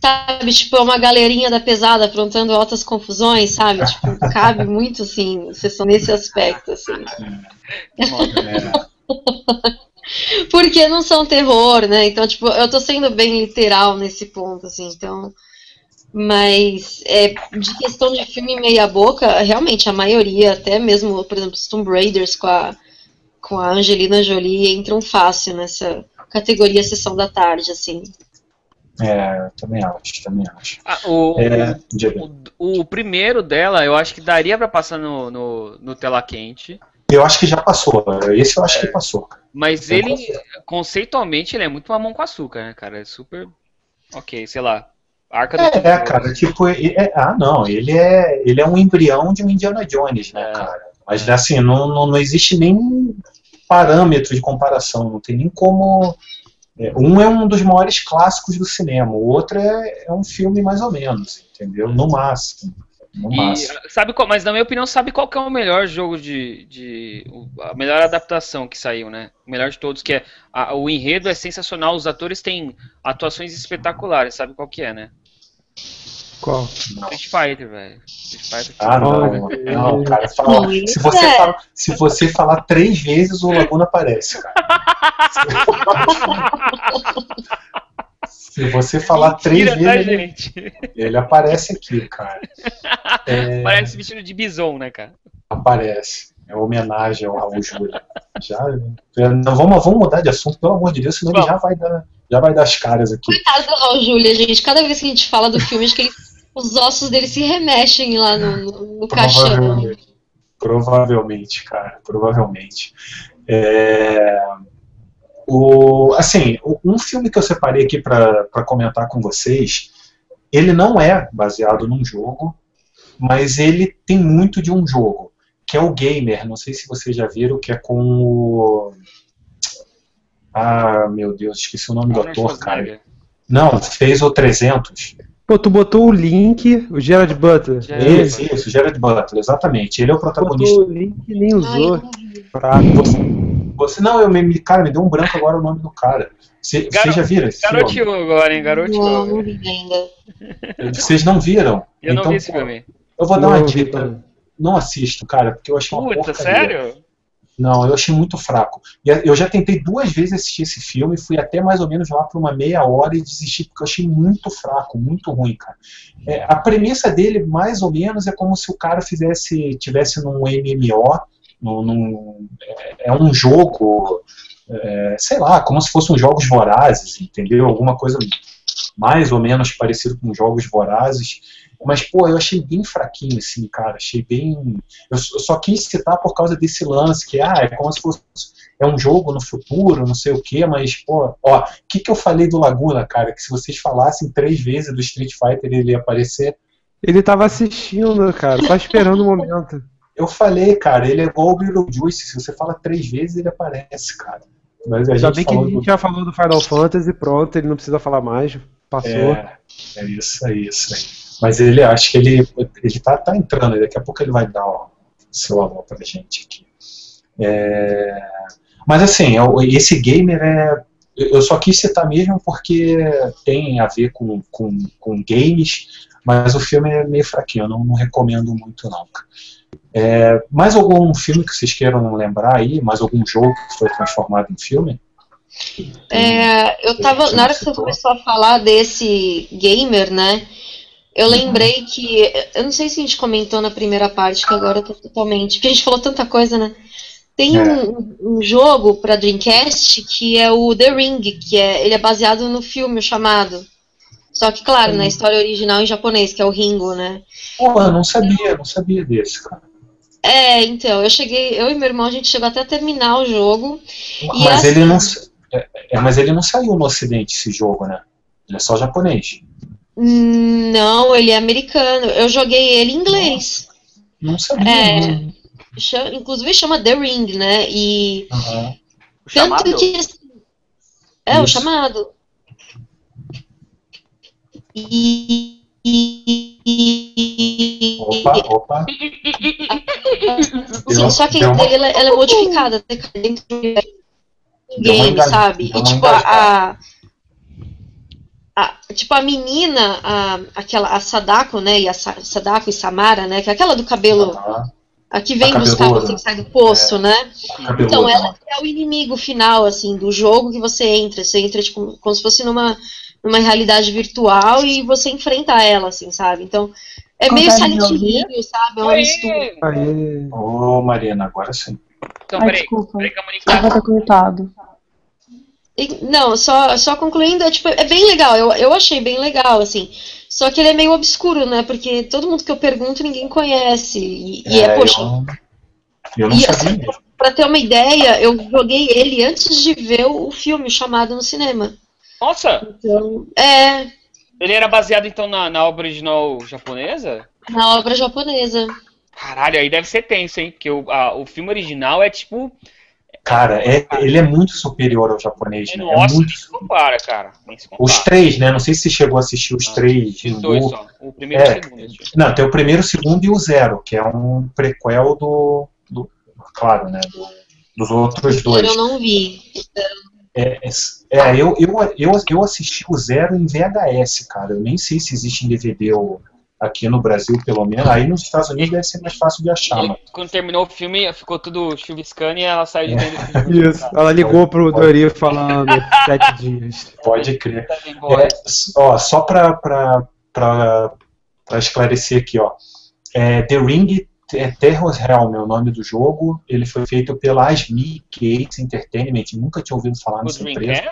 sabe, tipo, é uma galerinha da pesada aprontando altas confusões, sabe? Tipo, [laughs] cabe muito, assim, sessão nesse aspecto, assim. [laughs] Porque não são terror, né? Então, tipo, eu tô sendo bem literal nesse ponto, assim, então. Mas é, de questão de filme meia boca, realmente a maioria, até mesmo, por exemplo, os Tomb Raiders com a, com a Angelina Jolie entram fácil nessa categoria sessão da tarde, assim. É, eu também acho, também acho. Ah, o, É, o, o primeiro dela, eu acho que daria pra passar no, no, no tela quente. Eu acho que já passou. Esse eu acho que passou. cara. Mas Eu ele, conceitualmente, ele é muito mamão com açúcar, né, cara? É super. Ok, sei lá. Arca do É, Tesouro. cara, tipo, é- é- ah, não, ele é, ele é um embrião de um Indiana Jones, né, É. cara? Mas assim, não, não, não existe nem parâmetro de comparação, não tem nem como. É, um é um dos maiores clássicos do cinema, o outro é, é um filme mais ou menos, entendeu? No máximo. No E, máximo. sabe qual, mas na minha opinião, sabe qual que é o melhor jogo de, de a melhor adaptação que saiu, né? O melhor de todos, que é a- o enredo é sensacional, os atores têm atuações espetaculares, sabe qual que é, né? Qual? Street Fighter, velho. Street Fighter. Ah, não, não, cara, fala- se, você é. fala- se você falar três vezes, o Laguna aparece, cara. Se você falar três Mentira, tá, vezes, ele, gente? ele aparece aqui, cara. É, Parece vestido de bison, né, cara? aparece. É homenagem ao Raul Júlia. Já, não, vamos, vamos mudar de assunto, pelo amor de Deus, senão ele Vamos. já vai dar, já vai dar as caras aqui. Coitado do Raul Júlia, gente. Cada vez que a gente fala do filme, acho que ele- os ossos dele se remexem lá no, no, no caixão. Provavelmente. Provavelmente, cara. Provavelmente. É, o, assim, um filme que eu separei aqui para comentar com vocês, ele não é baseado num jogo, mas ele tem muito de um jogo, que é o Gamer. Não sei se vocês já viram, que é com o. Ah, meu Deus, esqueci o nome do Arnold ator, cara. Não, fez o 300. Pô, tu botou o link, o Gerard Butler. Gerard Ele Isso, isso, Jared Butler, exatamente. Ele é o protagonista. botou o link e nem Ai, usou. não vi. Fraco. Você não, eu me, cara, me deu um branco agora o nome do cara. Você- Garo- Vocês já viram esse filme? Garotinho agora, hein? Garotinho. Não, não vi ainda. Vocês não viram? Eu não Então, vi esse pô, filme. Eu vou dar uma Não, dica. também. Não assisto, cara, porque eu achei uma Puta, porcaria. sério? Não, eu achei muito fraco. Eu já tentei duas vezes assistir esse filme, fui até mais ou menos lá por uma meia hora e desisti porque eu achei muito fraco, muito ruim, cara. É, a premissa dele, mais ou menos, é como se o cara fizesse, tivesse num MMO, num, num- é, é um jogo, é, sei lá, como se fossem jogos vorazes, entendeu? Alguma coisa mais ou menos parecido com jogos vorazes. Mas, pô, eu achei bem fraquinho, assim, cara. Achei bem. Eu só quis citar por causa desse lance, que ah, é como se fosse. É um jogo no futuro, não sei o quê, mas, pô, ó, o que, que eu falei do Laguna, cara? Que se vocês falassem três vezes do Street Fighter, ele ia aparecer. Ele tava assistindo, cara, só esperando o [laughs] momento. Eu falei, cara, ele é igual o Beetlejuice. Se você fala três vezes, ele aparece, cara. Mas a gente bem que a gente do... já falou do Final Fantasy, pronto, ele não precisa falar mais. Passou. É, é isso aí, isso aí. Mas ele, acho que ele, ele tá, tá entrando, aí, daqui a pouco ele vai dar ó, seu alô pra gente aqui. É, mas assim, eu- esse gamer é. Eu só quis citar mesmo porque tem a ver com, com, com games, mas o filme é meio fraquinho, eu não, não recomendo muito não. É, mais algum filme que vocês queiram lembrar aí? Mais algum jogo que foi transformado em filme? É, eu tava, na hora que você começou a falar desse gamer, né? Eu lembrei que. Eu não sei se a gente comentou na primeira parte, que agora eu tô totalmente. Porque a gente falou tanta coisa, né? Tem É. um, um jogo pra Dreamcast que é o The Ring, que é, ele é baseado no filme chamado. Só que, claro, na história original em japonês, que é o Ringo, né? Pô, eu não sabia, não sabia desse, cara. É, então, eu cheguei, eu e meu irmão, a gente chegou até a terminar o jogo. Mas assim- ele não. É, é, mas ele não saiu no ocidente, esse jogo, né? Ele é só japonês. Não, ele é americano. Eu joguei ele em inglês. Não sabia. É. não. Cha- Inclusive chama The Ring, né? E. O tanto chamado? que assim, é o Isso. chamado. E, Opa, opa. Sim, Deu- só que uma- ela, ela é modificada né, dentro do game, sabe? E tipo, a, a, a- tipo, a menina, a, aquela, a Sadako, né? E a Sa- Sadako e Samara, né? Que é aquela do cabelo. A que vem A buscar você que sai do poço, né? Cabeludo, Então, ela né? é o inimigo final, assim, do jogo que você entra. Você entra, tipo, como se fosse numa, numa realidade virtual e você enfrenta ela, assim, sabe? Então, é meio Silent? Hill, sabe? É uma mistura. Ô, Marina, agora sim. Então, Ai, peraí. desculpa. Peraí que a Monique tá... cortado. E- Não, só, só concluindo, é, tipo, é bem legal, eu, eu achei bem legal, assim. Só que ele é meio obscuro, né? Porque todo mundo que eu pergunto ninguém conhece. E, e é, poxa, eu, não- eu não E sabia assim, pra ter uma ideia, eu joguei ele antes de ver o filme chamado no cinema. Nossa! Então, é, Ele era baseado então na, na obra original japonesa? na obra japonesa. Caralho, aí deve ser tenso, hein? Porque o, a- o filme original é tipo. Cara, é, ele é muito superior ao japonês, né? É Nossa, muito... nem se compara, cara. Nem se compara. Os três, né? Não sei se você chegou a assistir os Ah, três. Os dois só. O primeiro e É. o segundo. assim. Não, tem o primeiro, o segundo e o zero, que é um prequel do. do- claro, né? do- dos outros dois. Eu não vi. É, é, é, eu, eu, eu, eu assisti o zero em VHS, cara. Eu nem sei se existe em DVD ou aqui no Brasil, pelo menos. Aí nos Estados Unidos deve ser mais fácil de achar, E quando terminou o filme, ficou tudo chuviscando e ela saiu de dentro do filme. [laughs] isso. Ela ligou pro Dori falando sete dias. Pode crer. Tá. É, ó, só pra, pra, pra, pra esclarecer aqui, ó. É, The Ring é Terror Realm é o nome do jogo. Ele foi feito pela Asmi Gates Entertainment. Nunca tinha ouvido falar O nessa empresa.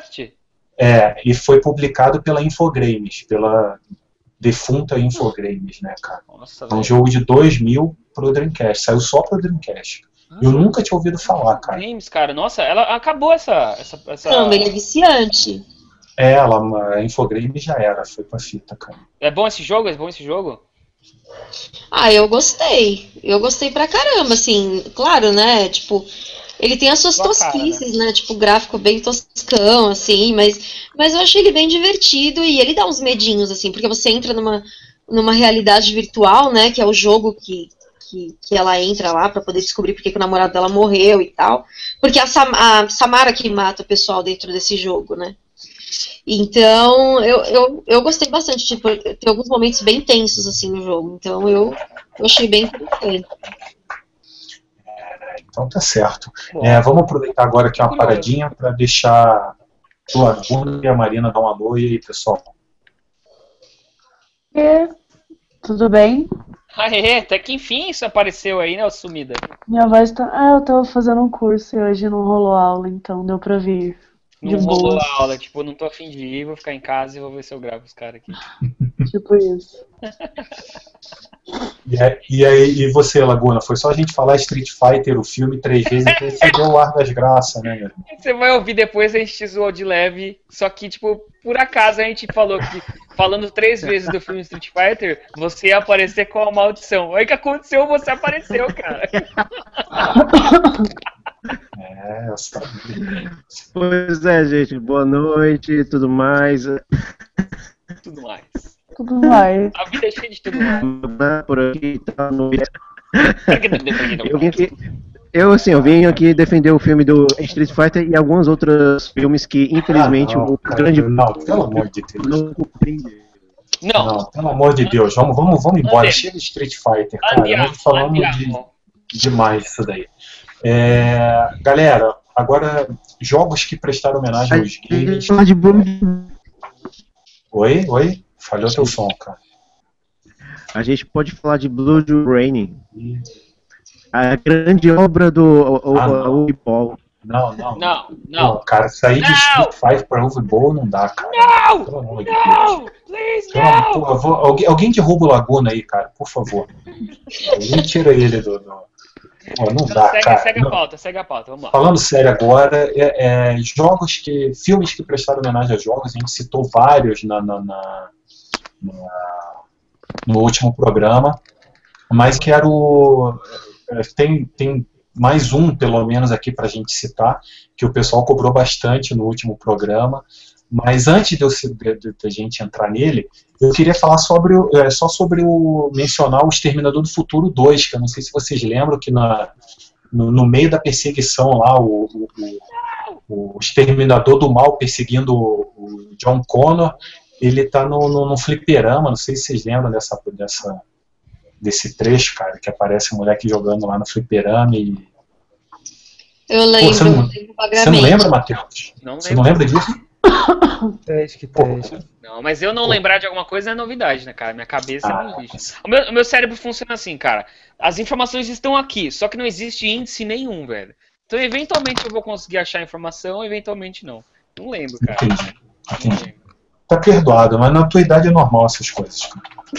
É, e foi publicado pela Infogrames, pela defunta Infogrames, né, cara? Nossa, É um jogo de 2000 pro Dreamcast. Saiu só pro Dreamcast. Eu nunca tinha ouvido falar, cara. Games, cara. Nossa, ela acabou essa. essa, essa... Caramba, ele é viciante. É, ela, a Infogrames já era, foi pra fita, cara. É bom esse jogo? É bom esse jogo? Ah, eu gostei. Eu gostei pra caramba, assim, claro, né? Tipo, ele tem as suas Sua cara, tosquices, né? Tipo, gráfico bem toscão, assim, mas, mas eu achei ele bem divertido e ele dá uns medinhos, assim, porque você entra numa, numa realidade virtual, né? Que é o jogo que, que, que ela entra lá pra poder descobrir porque que o namorado dela morreu e tal. Porque a, Sam- a Samara que mata o pessoal dentro desse jogo, né? Então, eu, eu, eu gostei bastante, tipo, tem alguns momentos bem tensos, assim, no jogo, então eu, eu achei bem interessante. Então tá certo. É, vamos aproveitar agora aqui uma Curioso. paradinha para deixar o Laguna e a Marina dar um alô e aí, pessoal. E, tudo bem? Aê, até que enfim isso apareceu aí, né, sumida? Minha voz tá. Ah, eu tava fazendo um curso e hoje não rolou aula, então deu pra vir. Não De rolou boa. a aula, tipo, eu não tô afim de ir, vou ficar em casa e vou ver se eu gravo os caras aqui. [laughs] Tipo isso. [laughs] E, aí- e aí, e você, Laguna? Foi só a gente falar Street Fighter, o filme, três vezes e você deu o ar das graças, né, irmão? Você vai ouvir depois, a gente te zoou de leve, só que, tipo, por acaso a gente falou que, falando três vezes do filme Street Fighter, você ia aparecer com a maldição. Aí o que aconteceu, você apareceu, cara. É, eu sabia. Pois é, gente, boa noite e tudo mais. Tudo mais. Tudo mais. A vida é cheia de tudo mais. Por aqui, tá no... [laughs] Eu vim aqui. Eu, assim, eu vim aqui defender o filme do Street Fighter e alguns outros filmes que, infelizmente, Ah, não, o cara, grande Não, pelo amor de Deus. não compreende. Não, Não, pelo amor de Deus. Vamos, vamos, vamos embora. Chega de Street Fighter, cara. andiamo, Nós falamos de, demais disso daí. É, galera, agora, jogos que prestaram homenagem aos games. Oi, oi? Falhou teu som, cara. A gente pode falar de Blue Rain, a grande obra do Ah, Uwe Boll. Não, não. não, não, cara, sair de! Street Fighter pra Uwe Bowl não dá, cara. Não! Pelo amor de Deus. não, please, não! por favor, alguém, alguém derruba o Laguna aí, cara, por favor. Alguém tira ele do. do- Pô, não Então, dá, segue, cara. segue Não. a pauta, segue a pauta, vamos lá. Falando sério agora, é, é, jogos que. filmes que prestaram homenagem a jogos, a gente citou vários na, na- na- no último programa, mas quero. é, Tem, tem mais um, pelo menos, aqui para a gente citar, que o pessoal cobrou bastante no último programa. Mas antes se- de, de- de gente entrar nele, eu queria falar sobre é, só sobre o. mencionar o Exterminador do Futuro 2, que eu não sei se vocês lembram que na, no, no meio da perseguição lá, o, o, o- exterminador do mal perseguindo o John Connor, ele tá no, no, no fliperama, não sei se vocês lembram dessa, dessa, desse trecho, cara, que aparece o moleque jogando lá no fliperama e... Eu lembro, você não- eu lembro Você não lembra, Matheus? Não Você não lembra disso? Teste, que Pô, teste. Não, mas eu não lembrar de alguma coisa é novidade, né, cara? Minha cabeça é ah, um lixo. O meu, o meu cérebro funciona assim, cara. As informações estão aqui, só que não existe índice nenhum, velho. Então, eventualmente eu vou conseguir achar a informação, eventualmente não. Não lembro, cara. entendi. Não entendi. lembro. Tá perdoado, mas na tua idade é normal essas coisas.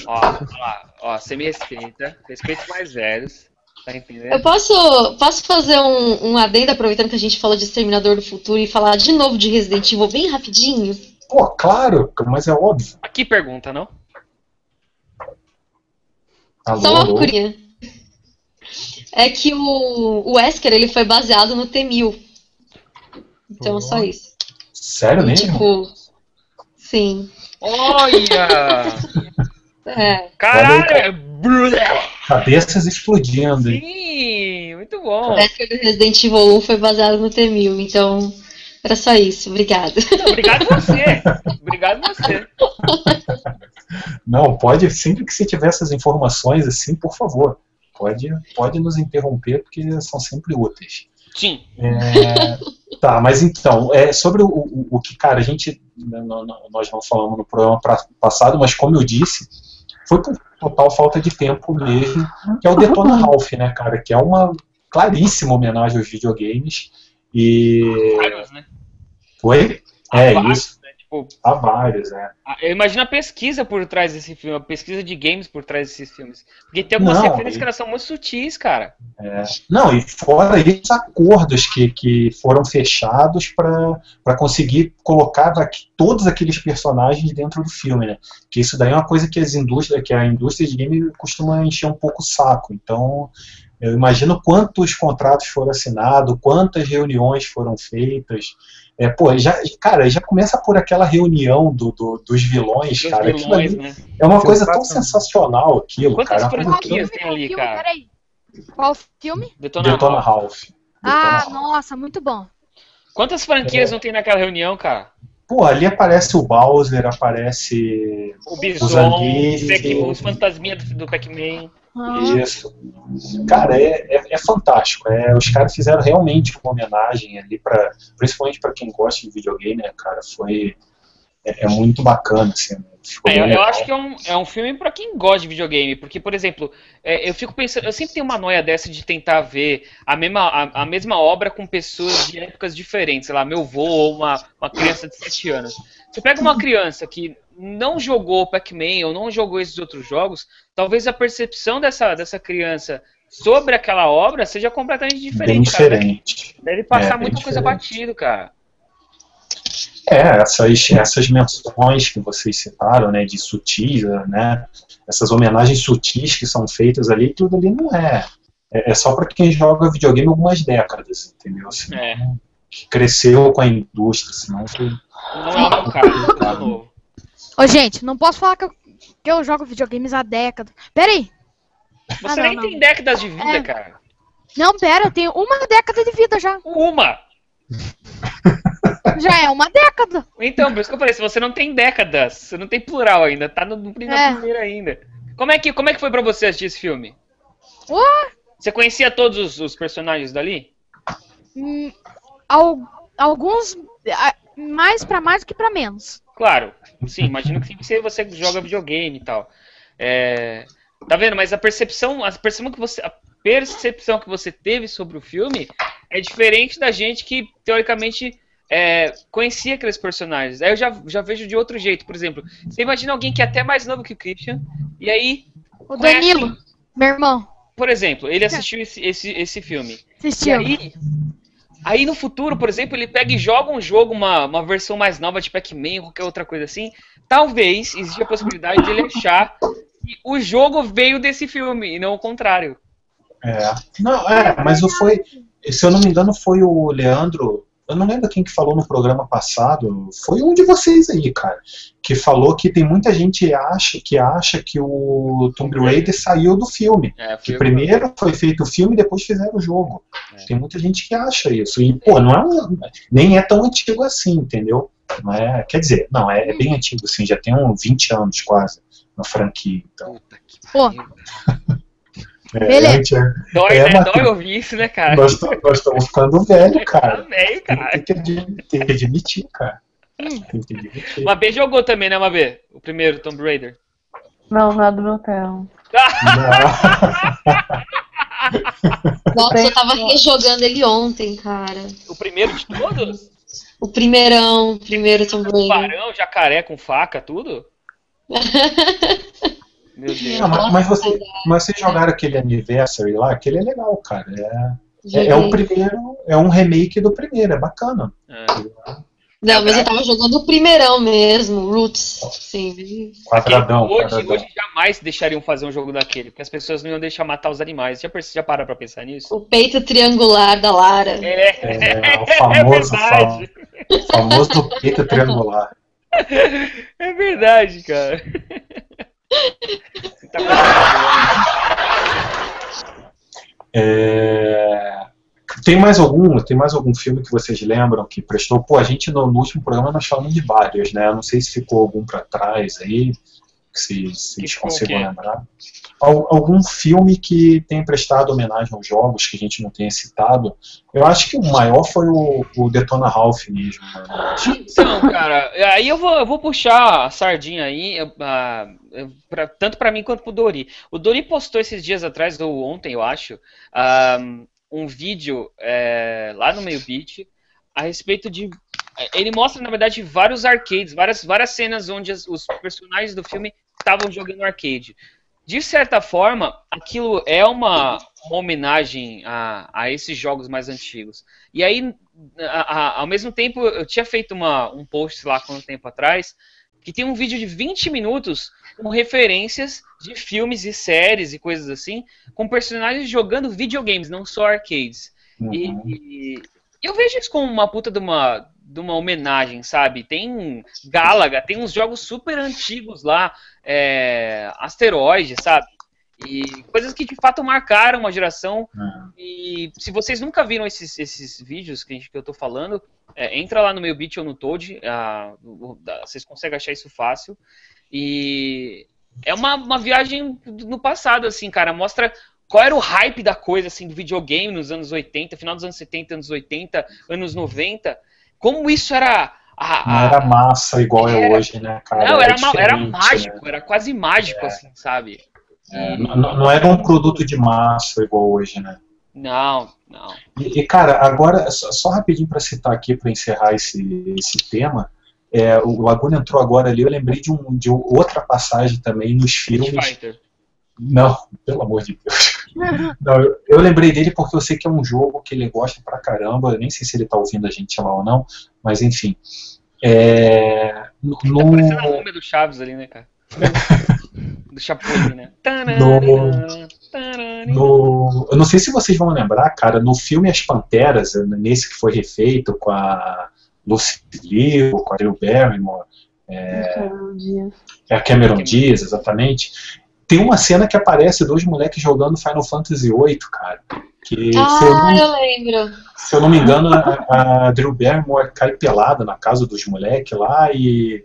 Ó, ó, lá, ó, você me respeita, os mais velhos, tá entendendo? Eu posso, posso fazer um, um adendo, aproveitando que a gente falou de Exterminador do Futuro, e falar de novo de Resident Evil bem rapidinho? Pô, claro, mas é óbvio. Aqui pergunta, não? Alô, Só uma curinha. É que o, o Wesker, ele foi baseado no T-1000. Então, só isso. Sério E, mesmo? tipo, sim. Olha! [laughs] É. Caralho! Cabeças explodindo? Sim, muito O bom. Wesker do Resident Evil 1 foi baseado no T-1000. Então, era só isso. Obrigada. Obrigado [laughs] você. Obrigado você. Não, pode, sempre que você tiver essas informações, assim, por favor, pode, pode nos interromper, porque são sempre úteis. Sim. É, tá, mas então, é, sobre o, o, o que, cara, a gente, né, nós não falamos no programa passado, mas como eu disse, foi por total falta de tempo mesmo, que é o Detona Ralph, né, cara, que é uma claríssima homenagem aos videogames, e... Vários, né? Foi? É, isso? Tipo, há vários, né. Eu imagino a pesquisa por trás desse filme, a pesquisa de games por trás desses filmes. Porque tem algumas Não, referências e- que elas são muito sutis, cara. Não, e fora os acordos que, que foram fechados para conseguir colocar todos aqueles personagens dentro do filme, né? Que isso daí é uma coisa que as indústrias, que a indústria de game costuma encher um pouco o saco. Então, eu imagino quantos contratos foram assinados, quantas reuniões foram feitas. É, pô, já, cara, já começa por aquela reunião do, do- dos vilões, Dos cara. Vilões, ali né? é uma coisa tão Sensacional. sensacional aquilo, Quantas cara. é que- franquias tem ali, filme, cara? peraí. Qual filme? Detona, Detona Ralph. Ralph. Ah, Detona Ralph. nossa, muito bom. Quantas franquias não tem naquela reunião, cara? Pô, ali aparece o Bowser, aparece. O Bison, os, Pac- os fantasminhas do, do Pac-Man. Ah, Isso. Cara, é, é, é fantástico. É, os caras fizeram realmente uma homenagem ali, pra, principalmente para quem gosta de videogame, né, cara? Foi. É, é muito bacana, assim. né? É, eu, acho que é um, é um filme pra quem gosta de videogame, porque, por exemplo, é, eu fico pensando, eu sempre tenho uma noia dessa de tentar ver a mesma, a, a mesma obra com pessoas de épocas diferentes, sei lá, meu avô ou uma, uma criança de 7 anos. Você pega uma criança que não jogou Pac-Man ou não jogou esses outros jogos, talvez a percepção dessa, dessa criança sobre aquela obra seja completamente diferente, Bem cara. diferente. Deve passar É, muita coisa batido, cara. É, essas, essas menções que vocês citaram, né, de sutis, né, essas homenagens sutis que são feitas ali, tudo ali não é. É, é só para quem joga videogame algumas décadas, entendeu? Senão, É. Que cresceu com a indústria, senão que Não é o meu caso, é tudo novo. Ô, gente, não posso falar que eu, que eu jogo videogames há décadas. Peraí. Você Ah, nem não. tem décadas de vida, É. cara. Não, pera, eu tenho uma década de vida já. Uma! Já é uma década. Então, por isso que eu falei, se você não tem décadas, você não tem plural ainda, tá no, na É. primeira ainda. Como é, que, como é que foi pra você assistir esse filme? Ué? Você conhecia todos os, os personagens dali? Hum, al- alguns mais pra mais do que pra menos. Claro, sim, imagino que você, você joga videogame e tal. É, tá vendo? Mas a percepção, a percepção que você, a percepção que você teve sobre o filme é diferente da gente que teoricamente é, conhecia aqueles personagens. Aí eu já, já vejo de outro jeito, por exemplo. Você imagina alguém que é até mais novo que o Christian e aí O Conhece? Danilo, meu irmão. por exemplo, ele assistiu esse, esse, esse filme. Assistiu. E aí, aí no futuro, por exemplo, ele pega e joga um jogo, uma, uma versão mais nova de Pac-Man, qualquer outra coisa assim. Talvez exista a possibilidade de ele achar que o jogo veio desse filme e não o contrário. É. Não, é, mas o foi. Se eu não me engano, foi o Leandro. Eu não lembro quem que falou no programa passado. Foi um de vocês aí, cara. Que falou que tem muita gente acha, que acha que o Tomb Raider saiu do filme. É, Que foi- primeiro foi feito o filme e depois fizeram o jogo. É. Tem muita gente que acha isso. E, pô, não é um, nem é tão antigo assim, entendeu? Não é, quer dizer, não, é, é bem antigo, assim, já tem uns 20 anos quase na franquia. Então, Puta que pariu. É, Beleza. é- Dói, É, né? Dói ouvir isso, né, cara? nós, estamos ficando velho, [laughs] cara. Também, cara. Tem que, admi- tem que admitir, cara. Hum. Tem que admitir. Mabê jogou também, né, Mabê? O primeiro Tomb Raider. Não, não é do meu tempo. [laughs] Nossa, eu tava rejogando ele ontem, cara. O primeiro de todos? O primeirão, o primeiro Tomb Raider. Barão, jacaré com faca, tudo? [laughs] Meu Deus. Não, mas, mas você, mas vocês jogaram aquele Anniversary lá, aquele é legal, cara. É, é, é o primeiro, é um remake do primeiro, é bacana. É. Não, mas eu tava jogando o primeirão mesmo, Roots. Sim. Quadradão, hoje, quadradão. hoje jamais deixariam fazer um jogo daquele, porque as pessoas não iam deixar matar os animais. Já, já pararam pra pensar nisso? O peito triangular da Lara. É, É, o [laughs] é famoso, verdade. famoso peito triangular. [laughs] É verdade, cara. [laughs] Tá É, Tem mais algum, tem mais algum filme que vocês lembram que prestou? Pô, a gente no, no último programa nós falamos de vários, né? Não sei se ficou algum pra trás aí, Que vocês ficou o conseguem quê? lembrar. Al- algum filme que tenha prestado homenagem aos jogos que a gente não tenha citado. Eu acho que o maior foi o, o Detona Ralph mesmo. né? Então, cara, aí eu vou, eu vou puxar a sardinha aí, eu- pra- tanto pra mim quanto pro Dori. O Dori postou esses dias atrás, ou ontem, eu acho, um vídeo é, lá no meio beat a respeito de. Ele mostra, na verdade, vários arcades, várias, várias cenas onde as- os personagens do filme estavam jogando arcade. De certa forma, aquilo é uma, uma homenagem a, a esses jogos mais antigos. E aí, a- a- ao mesmo tempo, eu tinha feito uma, um post lá quanto tempo atrás, que tem um vídeo de 20 minutos com referências de filmes e séries e coisas assim, com personagens jogando videogames, não só arcades. E, Uhum. e eu vejo isso como uma puta de uma, de uma homenagem, sabe? Tem Galaga, tem uns jogos super antigos lá, é, Asteroide, sabe? E coisas que de fato marcaram uma geração. Uhum. E se vocês nunca viram esses, esses vídeos que, gente- que eu tô falando, é, entra lá no meu beat ou no Toad, vocês conseguem achar isso fácil. E é uma, uma viagem no passado, assim, cara. Mostra qual era o hype da coisa, assim, do videogame nos anos 80, final dos anos 70, anos 80, anos 90. Como isso era. a- Não a- era massa igual é Era- hoje, né, cara? não, era, ma- era diferente, mágico, né? era quase mágico, assim, sabe? É, não, não era um produto de massa igual hoje, né? Não, não. E, e, cara, agora, só, só rapidinho para citar aqui, para encerrar esse, esse tema, é, o Laguna entrou agora ali, eu lembrei de, um, de outra passagem também nos filmes. Fighter. Não, pelo amor de Deus. Não, eu, eu lembrei dele porque eu sei que é um jogo que ele gosta pra caramba, eu nem sei se ele tá ouvindo a gente lá ou não, mas enfim. É, no, Tá parecendo a no- múmia do Chaves ali, né, cara? [laughs] do Chapolin, né? No- eu não sei se vocês vão lembrar, cara, no filme As Panteras, nesse que foi refeito com a Lucy Liu, com a Drew Barrymore, Cameron Diaz. é a Cameron Diaz, exatamente. Tem uma cena que aparece dois moleques jogando Final Fantasy VIII, cara. Que, se, eu Ah, não, eu lembro. se eu não me engano, a, a Drew Barrymore cai pelada na casa dos moleques lá e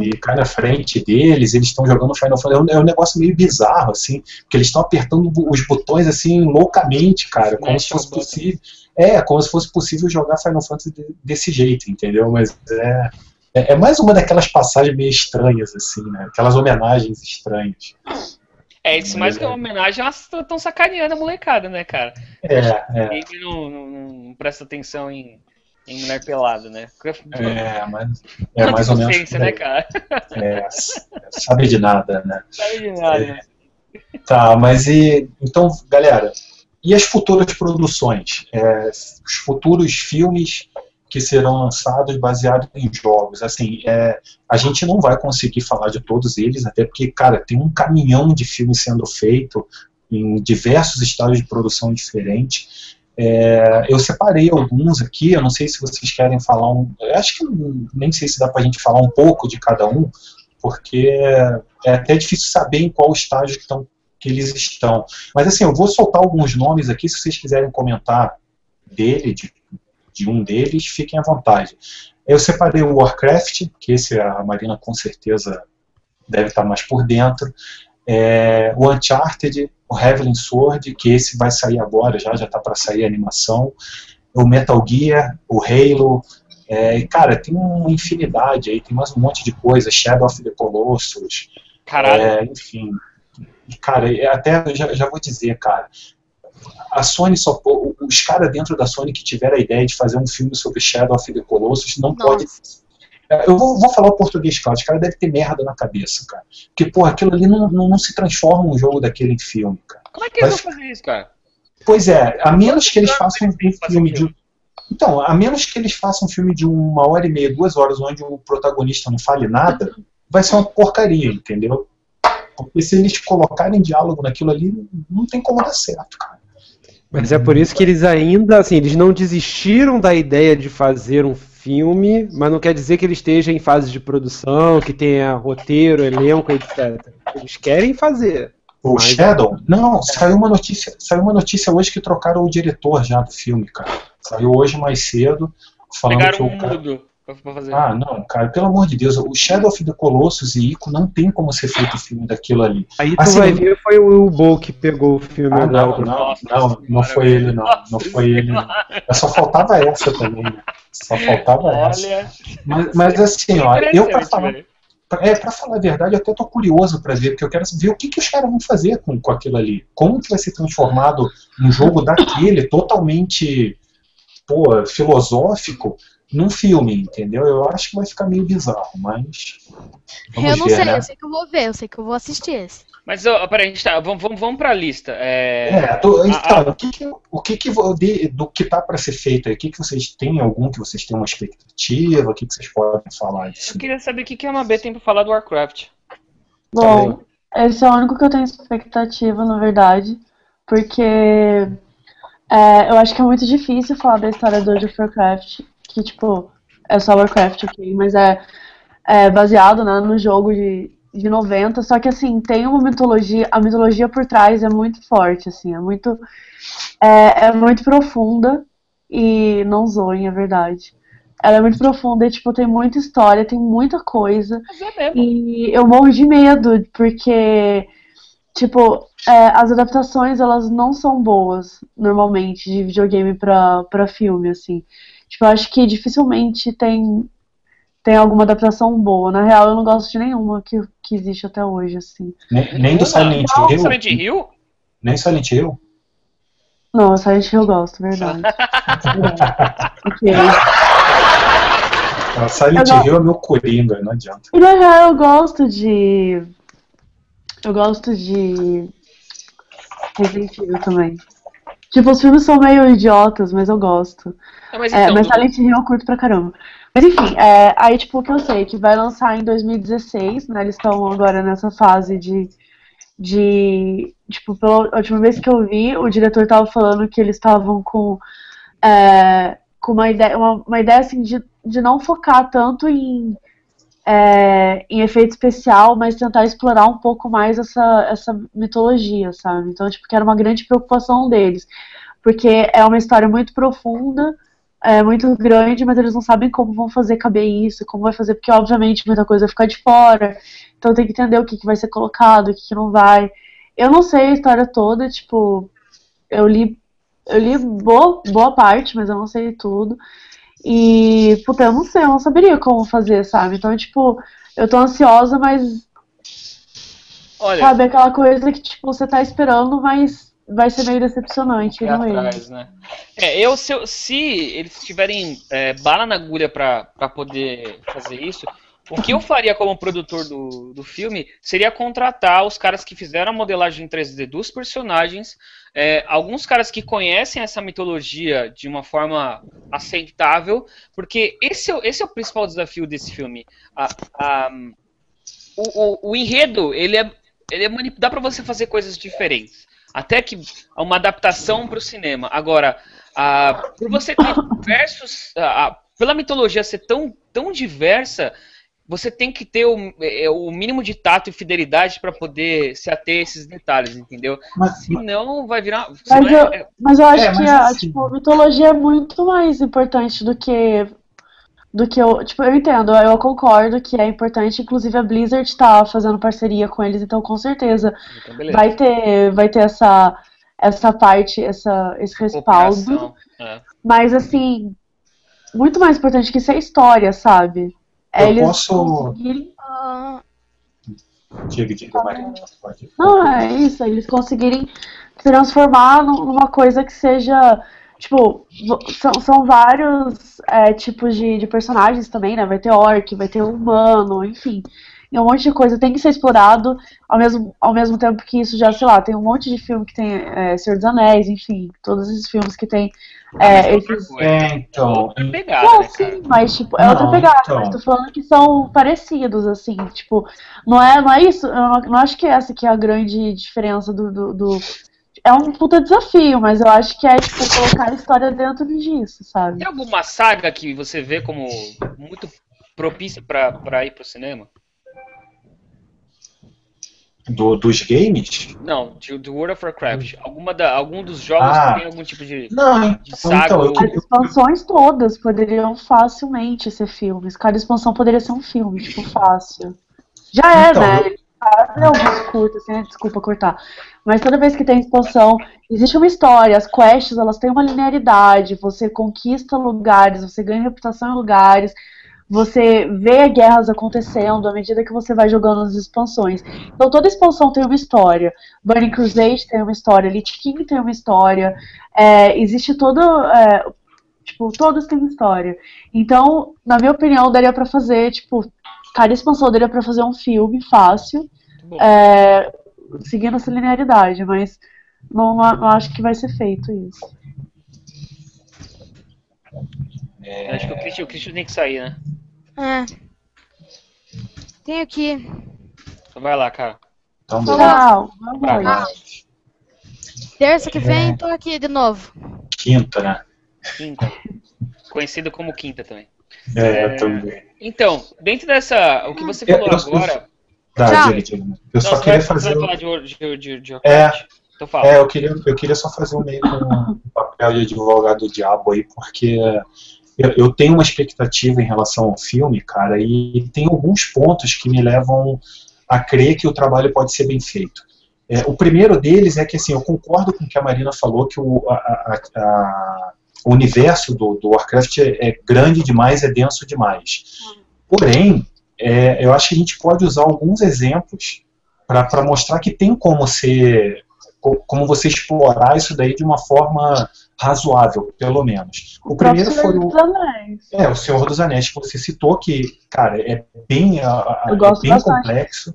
e cai na frente deles, eles estão jogando Final Fantasy. É um, é um negócio meio bizarro, assim, porque eles estão apertando os botões assim loucamente, cara, como se fosse possível. É, como se fosse possível jogar Final Fantasy de- desse jeito, entendeu? Mas é, é, é mais uma daquelas passagens meio estranhas, assim, né? Aquelas homenagens estranhas. É, isso mais que uma homenagem, elas estão sacaneando a molecada, né, cara? É, é, Ninguém não, não- não presta atenção em, em mulher pelada, né? [laughs] é, mas é mais ou menos. né, cara? É, sabe de nada, né? [laughs] Sabe de nada, né? Tá, mas e. Então, galera, e as futuras produções? É, os futuros filmes que serão lançados baseados em jogos. Assim, é, a gente não vai conseguir falar de todos eles, até porque, cara, tem um caminhão de filmes sendo feito em diversos estados de produção diferentes. É, eu separei alguns aqui, eu não sei se vocês querem falar um. Acho que nem sei se dá para a gente falar um pouco de cada um, porque é até difícil saber em qual estágio que, estão, que eles estão. Mas assim, eu vou soltar alguns nomes aqui, se vocês quiserem comentar dele, de de um deles, fiquem à vontade. Eu separei o Warcraft, que esse a Marina com certeza deve estar mais por dentro. É, o Uncharted, o Heavenly Sword, que esse vai sair agora, já já está para sair a animação. O Metal Gear, o Halo. É, cara, tem uma infinidade aí, tem mais um monte de coisa. Shadow of the Colossus. Caralho. É, enfim. Cara, até já, já vou dizer, cara, a Sony só os caras dentro da Sony que tiveram a ideia de fazer um filme sobre Shadow of the Colossus não Nossa. pode é, eu vou, vou, falar o português claro, os caras devem ter merda na cabeça, cara. Porque, porra, aquilo ali não, não, não se transforma um jogo daquele em filme, cara. Como é que eles vão fazer isso, cara? Pois é, a menos que eles façam um filme de. Então, a menos que eles façam um filme de uma hora e meia, duas horas, onde o protagonista não fale nada, vai ser uma porcaria, entendeu? Porque se eles colocarem diálogo naquilo ali, não tem como dar certo, cara. Mas é por isso que eles ainda, assim, eles não desistiram da ideia de fazer um filme, mas não quer dizer que ele esteja em fase de produção, que tenha roteiro, elenco, etc. Eles querem fazer. O mas... Shadow? Não, saiu uma notícia, saiu uma notícia hoje que trocaram o diretor já do filme, cara. Saiu hoje mais cedo, falando Pegaram que o um cara... mudo pra fazer. Ah, não, cara, pelo amor de Deus, o Shadow of the Colossus e Ico não tem como ser feito o filme daquilo ali. Aí tu Assim, vai ver, foi o Will Bow que pegou o filme. Ah, não, agora. não, Nossa não, não senhora, foi ele, não. Não foi ele, não. Mas só faltava essa também, né? Só faltava essa. Mas, mas assim, ó, eu pra falar, é, pra falar a verdade, eu até tô curioso pra ver, porque eu quero ver o que, que os caras vão fazer com, com aquilo ali. Como que vai ser transformado um jogo daquele, totalmente, pô, filosófico, num filme, entendeu? Eu acho que vai ficar meio bizarro, mas. Vamos eu não ver, sei, né? eu sei que eu vou ver, eu sei que eu vou assistir esse. Mas, ó, peraí, a gente tá, vamos, vamos, vamos pra lista. É, É, tô- a- então, a- o que, que, o que, que de- do que tá para ser feito aí? O que, que vocês têm algum que vocês têm uma expectativa? O que, que vocês podem falar disso? eu queria saber o que, que a Mabê tem pra falar do Warcraft. Bom, esse é o único que eu tenho expectativa, na verdade, porque é, eu acho que é muito difícil falar da história do World of Warcraft, que, tipo, é só Warcraft, ok, mas é, é baseado né, no jogo de, de 90, só que, assim, tem uma mitologia, a mitologia por trás é muito forte, assim, é muito, é, é muito profunda e não zoem, é verdade. Ela é muito profunda e, tipo, tem muita história, tem muita coisa. É. E eu morro de medo, porque, tipo, é, as adaptações, elas não são boas, normalmente, de videogame pra, pra filme, assim. Tipo, eu acho que dificilmente tem, tem alguma adaptação boa. Na real, eu não gosto de nenhuma que, que existe até hoje, assim. Nem, nem do Silent Não, Hill? Silent Hill? Nem Silent Hill? Não, Silent Hill eu gosto, verdade. Verdade. [laughs] ok. Ah, Silent Eu Hill é meu coringa, não adianta. E na real, eu gosto de. Eu gosto de. Resident Evil também. Tipo, os filmes são meio idiotas, mas eu gosto. Mas É, então, mas Silent Hill eu curto pra caramba. Mas enfim, é, aí tipo, o que eu sei, que vai lançar em 2016, né? Eles estão agora nessa fase de. de tipo, pela última vez que eu vi, o diretor tava falando que eles estavam com. é, com uma ideia, uma, uma ideia assim de, de não focar tanto em, é, em efeito especial, mas tentar explorar um pouco mais essa, essa mitologia, sabe? Então, tipo, que era uma grande preocupação deles. Porque é uma história muito profunda, é muito grande, mas eles não sabem como vão fazer caber isso, como vai fazer, porque obviamente muita coisa vai ficar de fora. Então tem que entender o que, que vai ser colocado, o que, que não vai. Eu não sei a história toda, tipo, eu li, eu li boa, boa parte, mas eu não sei tudo. E, puta, eu não sei, eu não saberia como fazer, sabe? Então, tipo, eu tô ansiosa, mas olha, sabe aquela coisa que, tipo, você tá esperando, mas vai ser meio decepcionante, é não é? atrás, né? É, eu, se, eu- se eles tiverem é, bala na agulha pra, pra poder fazer isso, O que eu faria como produtor do, do filme seria contratar os caras que fizeram a modelagem em 3D dos personagens, é, alguns caras que conhecem essa mitologia de uma forma aceitável, porque esse é, esse é o principal desafio desse filme. A, a, o, o, o, enredo, ele é, ele é manip... dá para você fazer coisas diferentes. Até que uma adaptação para o cinema. Agora, a, por você ter diversos. Pela mitologia ser tão, tão diversa, você tem que ter o, é, o mínimo de tato e fidelidade para poder se ater a esses detalhes, entendeu? Mas, Senão vai virar. Mas, eu, é... mas eu acho é, que a assim... tipo, a mitologia é muito mais importante do que. Do que eu. Tipo, eu entendo, eu concordo que é importante, inclusive a Blizzard está fazendo parceria com eles, então com certeza então, vai ter, vai ter essa, essa parte, essa, esse respaldo. É. Mas assim, muito mais importante que isso é história, sabe? Eu eles posso. Diga, diga, Maria. Não, é isso, eles conseguirem transformar numa coisa que seja. Tipo, são, são vários é, tipos de, de personagens também, né? Vai ter orc, vai ter humano, enfim e um monte de coisa tem que ser explorado, ao mesmo, ao mesmo tempo que isso já, sei lá, tem um monte de filme que tem é, Senhor dos Anéis, enfim, todos esses filmes que tem é, esses... É, então... É pegada, não, né, sim, mas, tipo, é não, outra pegada, então... mas tô falando que são parecidos, assim, tipo, não é, não é isso, eu não, não acho que essa que é a grande diferença do, do, do é um puta desafio, mas eu acho que é, tipo, colocar a história dentro disso, sabe? Tem alguma saga que você vê como muito propícia para ir pro cinema? Do, dos games? Não, do World of Warcraft. Alguma da, algum dos jogos ah, que tem algum tipo de, não, de então, saga? Então, ou... As expansões todas poderiam facilmente ser filmes. Cada expansão poderia ser um filme, tipo, fácil. Já é, então, né? Eles fazem alguns curtos, assim, desculpa cortar. Mas toda vez que tem expansão, existe uma história, as quests, elas têm uma linearidade, você conquista lugares, você ganha reputação em lugares, você vê guerras acontecendo à medida que você vai jogando as expansões. Então toda expansão tem uma história. Burning Crusade tem uma história, Lich King tem uma história. É, existe todo. É, tipo, todos têm história. Então, na minha opinião, daria para fazer, tipo, cada expansão daria para fazer um filme fácil, é, seguindo essa linearidade, mas não, não acho que vai ser feito isso. É... Acho que o Christian, o Christian tem que sair, né? É. Tenho aqui. Então vai lá, cara. Então, Tchau. Terça que vem, é... tô aqui de novo. Quinta, né? Quinta. Conhecido como quinta também. É, é... também. Então, dentro dessa. O que você falou eu, agora. Tá, eu, eu, eu só queria fazer. Vai falar de, de, de, de é, então é, eu queria, eu queria só fazer um meio com o papel de advogado do diabo aí, porque eu, eu, tenho uma expectativa em relação ao filme, cara, e tem alguns pontos que me levam a crer que o trabalho pode ser bem feito. É, o primeiro deles é que, assim, eu concordo com o que a Marina falou, que o, a, a, a, o universo do, do Warcraft é, é, grande demais, é denso demais. Porém, é, eu acho que a gente pode usar alguns exemplos para mostrar que tem como ser como você explorar isso daí de uma forma razoável, pelo menos. O, o primeiro foi o É, o Senhor dos Anéis que você citou que, cara, é bem, é bem complexo.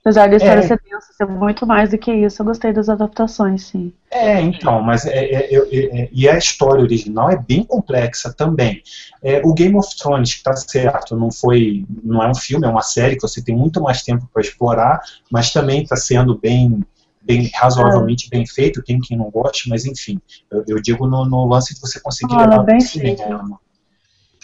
Apesar da história é, ser densa, ser muito mais do que isso, eu gostei das adaptações, sim. É, então, mas é, é, é, é e a história original é bem complexa também. É, o Game of Thrones está certo, não foi, não é um filme, é uma série que você tem muito mais tempo para explorar, mas também está sendo bem bem, razoavelmente bem feito, tem quem não goste, mas enfim, eu, eu digo no, no, lance de você conseguir ah, levar para o cinema.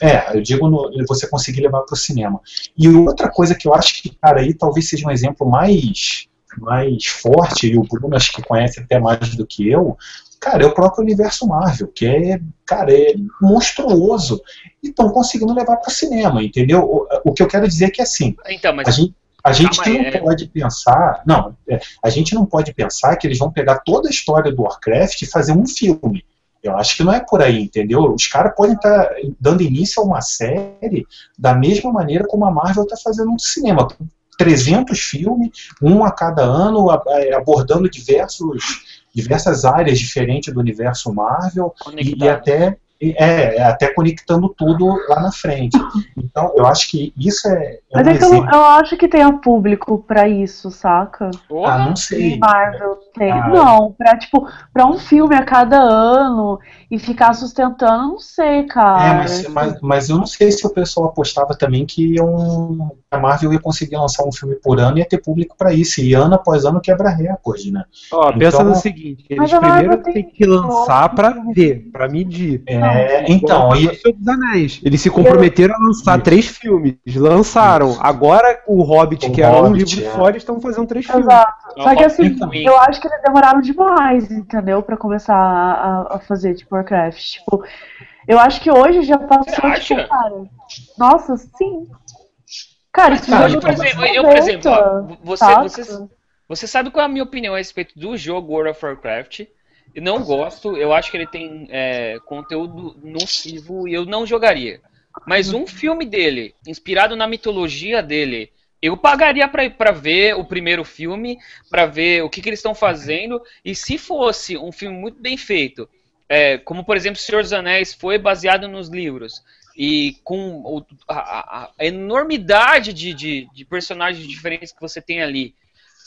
É, eu digo no, você conseguir levar para o cinema. E outra coisa que eu acho que, cara, aí talvez seja um exemplo mais, mais forte, e o Bruno acho que conhece até mais do que eu, cara, é o próprio universo Marvel, que é, cara, é monstruoso. E estão conseguindo levar para o cinema, entendeu? O, o, que eu quero dizer é que, assim, então, mas... a gente a gente não é... pode pensar, não, é, a gente não pode pensar que eles vão pegar toda a história do Warcraft e fazer um filme. Eu acho que não é por aí, entendeu? Os caras podem estar tá dando início a uma série da mesma maneira como a Marvel está fazendo no cinema. 300 filmes, um a cada ano, abordando diversos, diversas áreas diferentes do universo Marvel e, e, até é, é, até conectando tudo lá na frente. Então, eu acho que isso é. é Mas um é que eu, eu, acho que tem público pra isso, saca? Ah, não sei. Marvel tem. Ah. Não, pra, tipo, pra um filme a cada ano e ficar sustentando, não sei, cara. É, mas, mas, mas, eu não sei se o pessoal apostava também que um, a Marvel ia conseguir lançar um filme por ano e ia ter público pra isso. E ano após ano quebra recorde, né? Ó, então, pensa no seguinte: eles primeiro têm que lançar pra ver, pra medir. É, então. E... dos Anéis. Eles se comprometeram a lançar isso. três filmes. Lançaram. Isso. Agora o Hobbit, o que era um livro é. fora, estão fazendo três Exato. filmes. Só que assim, então. eu acho que eles demoraram demais, entendeu? Pra começar a, a fazer, tipo, Warcraft. Tipo, eu acho que hoje já passou, tipo, cara. Nossa, sim. Cara, isso cara, eu, por exemplo, eu, por exemplo, você, você, você sabe qual é a minha opinião a respeito do jogo World of Warcraft? Não gosto, eu acho que ele tem é, conteúdo nocivo e eu não jogaria. Mas um filme dele, inspirado na mitologia dele, eu pagaria para ver o primeiro filme, para ver o que, que eles estão fazendo. E se fosse um filme muito bem feito, é, como por exemplo Senhor dos Anéis foi baseado nos livros, e com a, a, enormidade de, de, de personagens diferentes que você tem ali,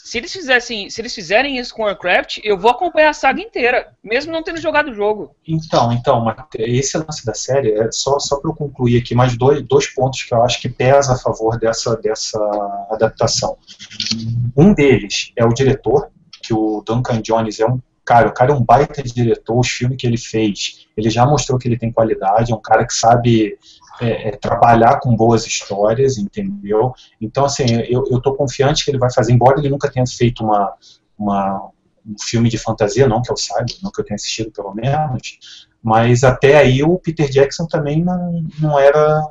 se eles fizessem, se eles fizerem isso com Warcraft, eu vou acompanhar a saga inteira, mesmo não tendo jogado o jogo. Então, então, esse lance da série é só só para eu concluir aqui mais dois, dois pontos que eu acho que pesa a favor dessa dessa adaptação. Um deles é o diretor, que o Duncan Jones é um cara, o cara é um baita diretor, os filmes que ele fez, ele já mostrou que ele tem qualidade, é um cara que sabe é, é, trabalhar com boas histórias, entendeu? Então, assim, eu, eu tô confiante que ele vai fazer, embora ele nunca tenha feito uma, uma, um filme de fantasia, não que eu saiba, não que eu tenha assistido pelo menos, mas até aí o Peter Jackson também não, não era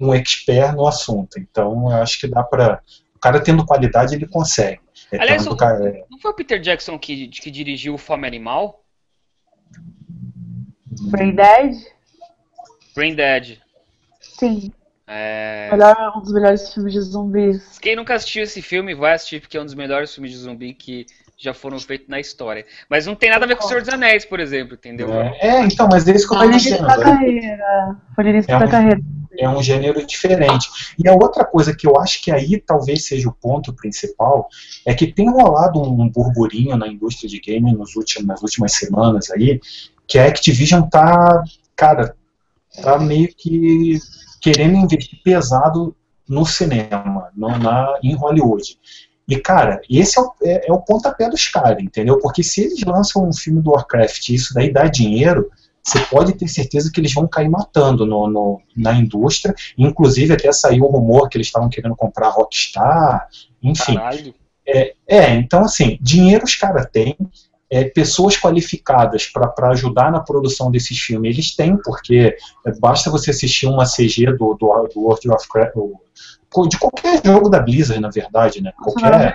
um expert no assunto, então eu acho que dá para o cara tendo qualidade ele consegue. É Aliás, o, cara, é... não foi o Peter Jackson que, que dirigiu o Fome Animal? Brain Dead? Brain Dead. Sim. É... Melhor, um dos melhores filmes de zumbis. Quem nunca assistiu esse filme vai assistir, porque é um dos melhores filmes de zumbi que já foram feitos na história. Mas não tem nada a ver com o Senhor dos Anéis, por exemplo, entendeu? É, é então, mas é isso que eu tô dizendo. Da carreira. Foi início é da um, carreira. É um gênero diferente. E a outra coisa que eu acho que aí talvez seja o ponto principal é que tem rolado um burburinho na indústria de game nos últimos, nas últimas semanas aí, que a Activision tá, cara, tá meio que querendo investir pesado no cinema, no, na, em Hollywood. E, cara, esse é o, é, é o pontapé dos caras, entendeu? Porque se eles lançam um filme do Warcraft e isso daí dá dinheiro, você pode ter certeza que eles vão cair matando no, no, na indústria. Inclusive, até saiu o rumor que eles estavam querendo comprar a Rockstar, enfim. É, é, então, assim, dinheiro os caras têm, é, pessoas qualificadas para ajudar na produção desses filmes, eles têm, porque é, basta você assistir uma CG do, do, do World of Warcraft, de qualquer jogo da Blizzard, na verdade, né? Qualquer,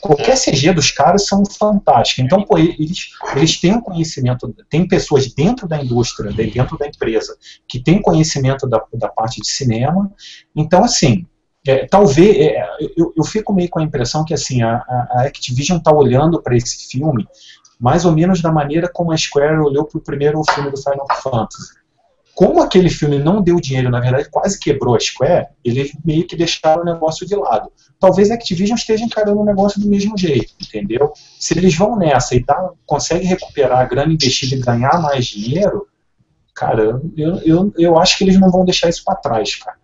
qualquer CG dos caras são fantásticos. Então, pô, eles, eles têm conhecimento, tem pessoas dentro da indústria, dentro da empresa, que têm conhecimento da, da parte de cinema. Então, assim, é, talvez, é, eu, eu, fico meio com a impressão que assim, a, a Activision está olhando para esse filme mais ou menos da maneira como a Square olhou para o primeiro filme do Final Fantasy. Como aquele filme não deu dinheiro, na verdade quase quebrou a Square, eles meio que deixaram o negócio de lado. Talvez a Activision esteja encarando o negócio do mesmo jeito, entendeu? Se eles vão nessa e tá, conseguem recuperar a grana investida e ganhar mais dinheiro, cara, eu, eu, eu acho que eles não vão deixar isso para trás, cara.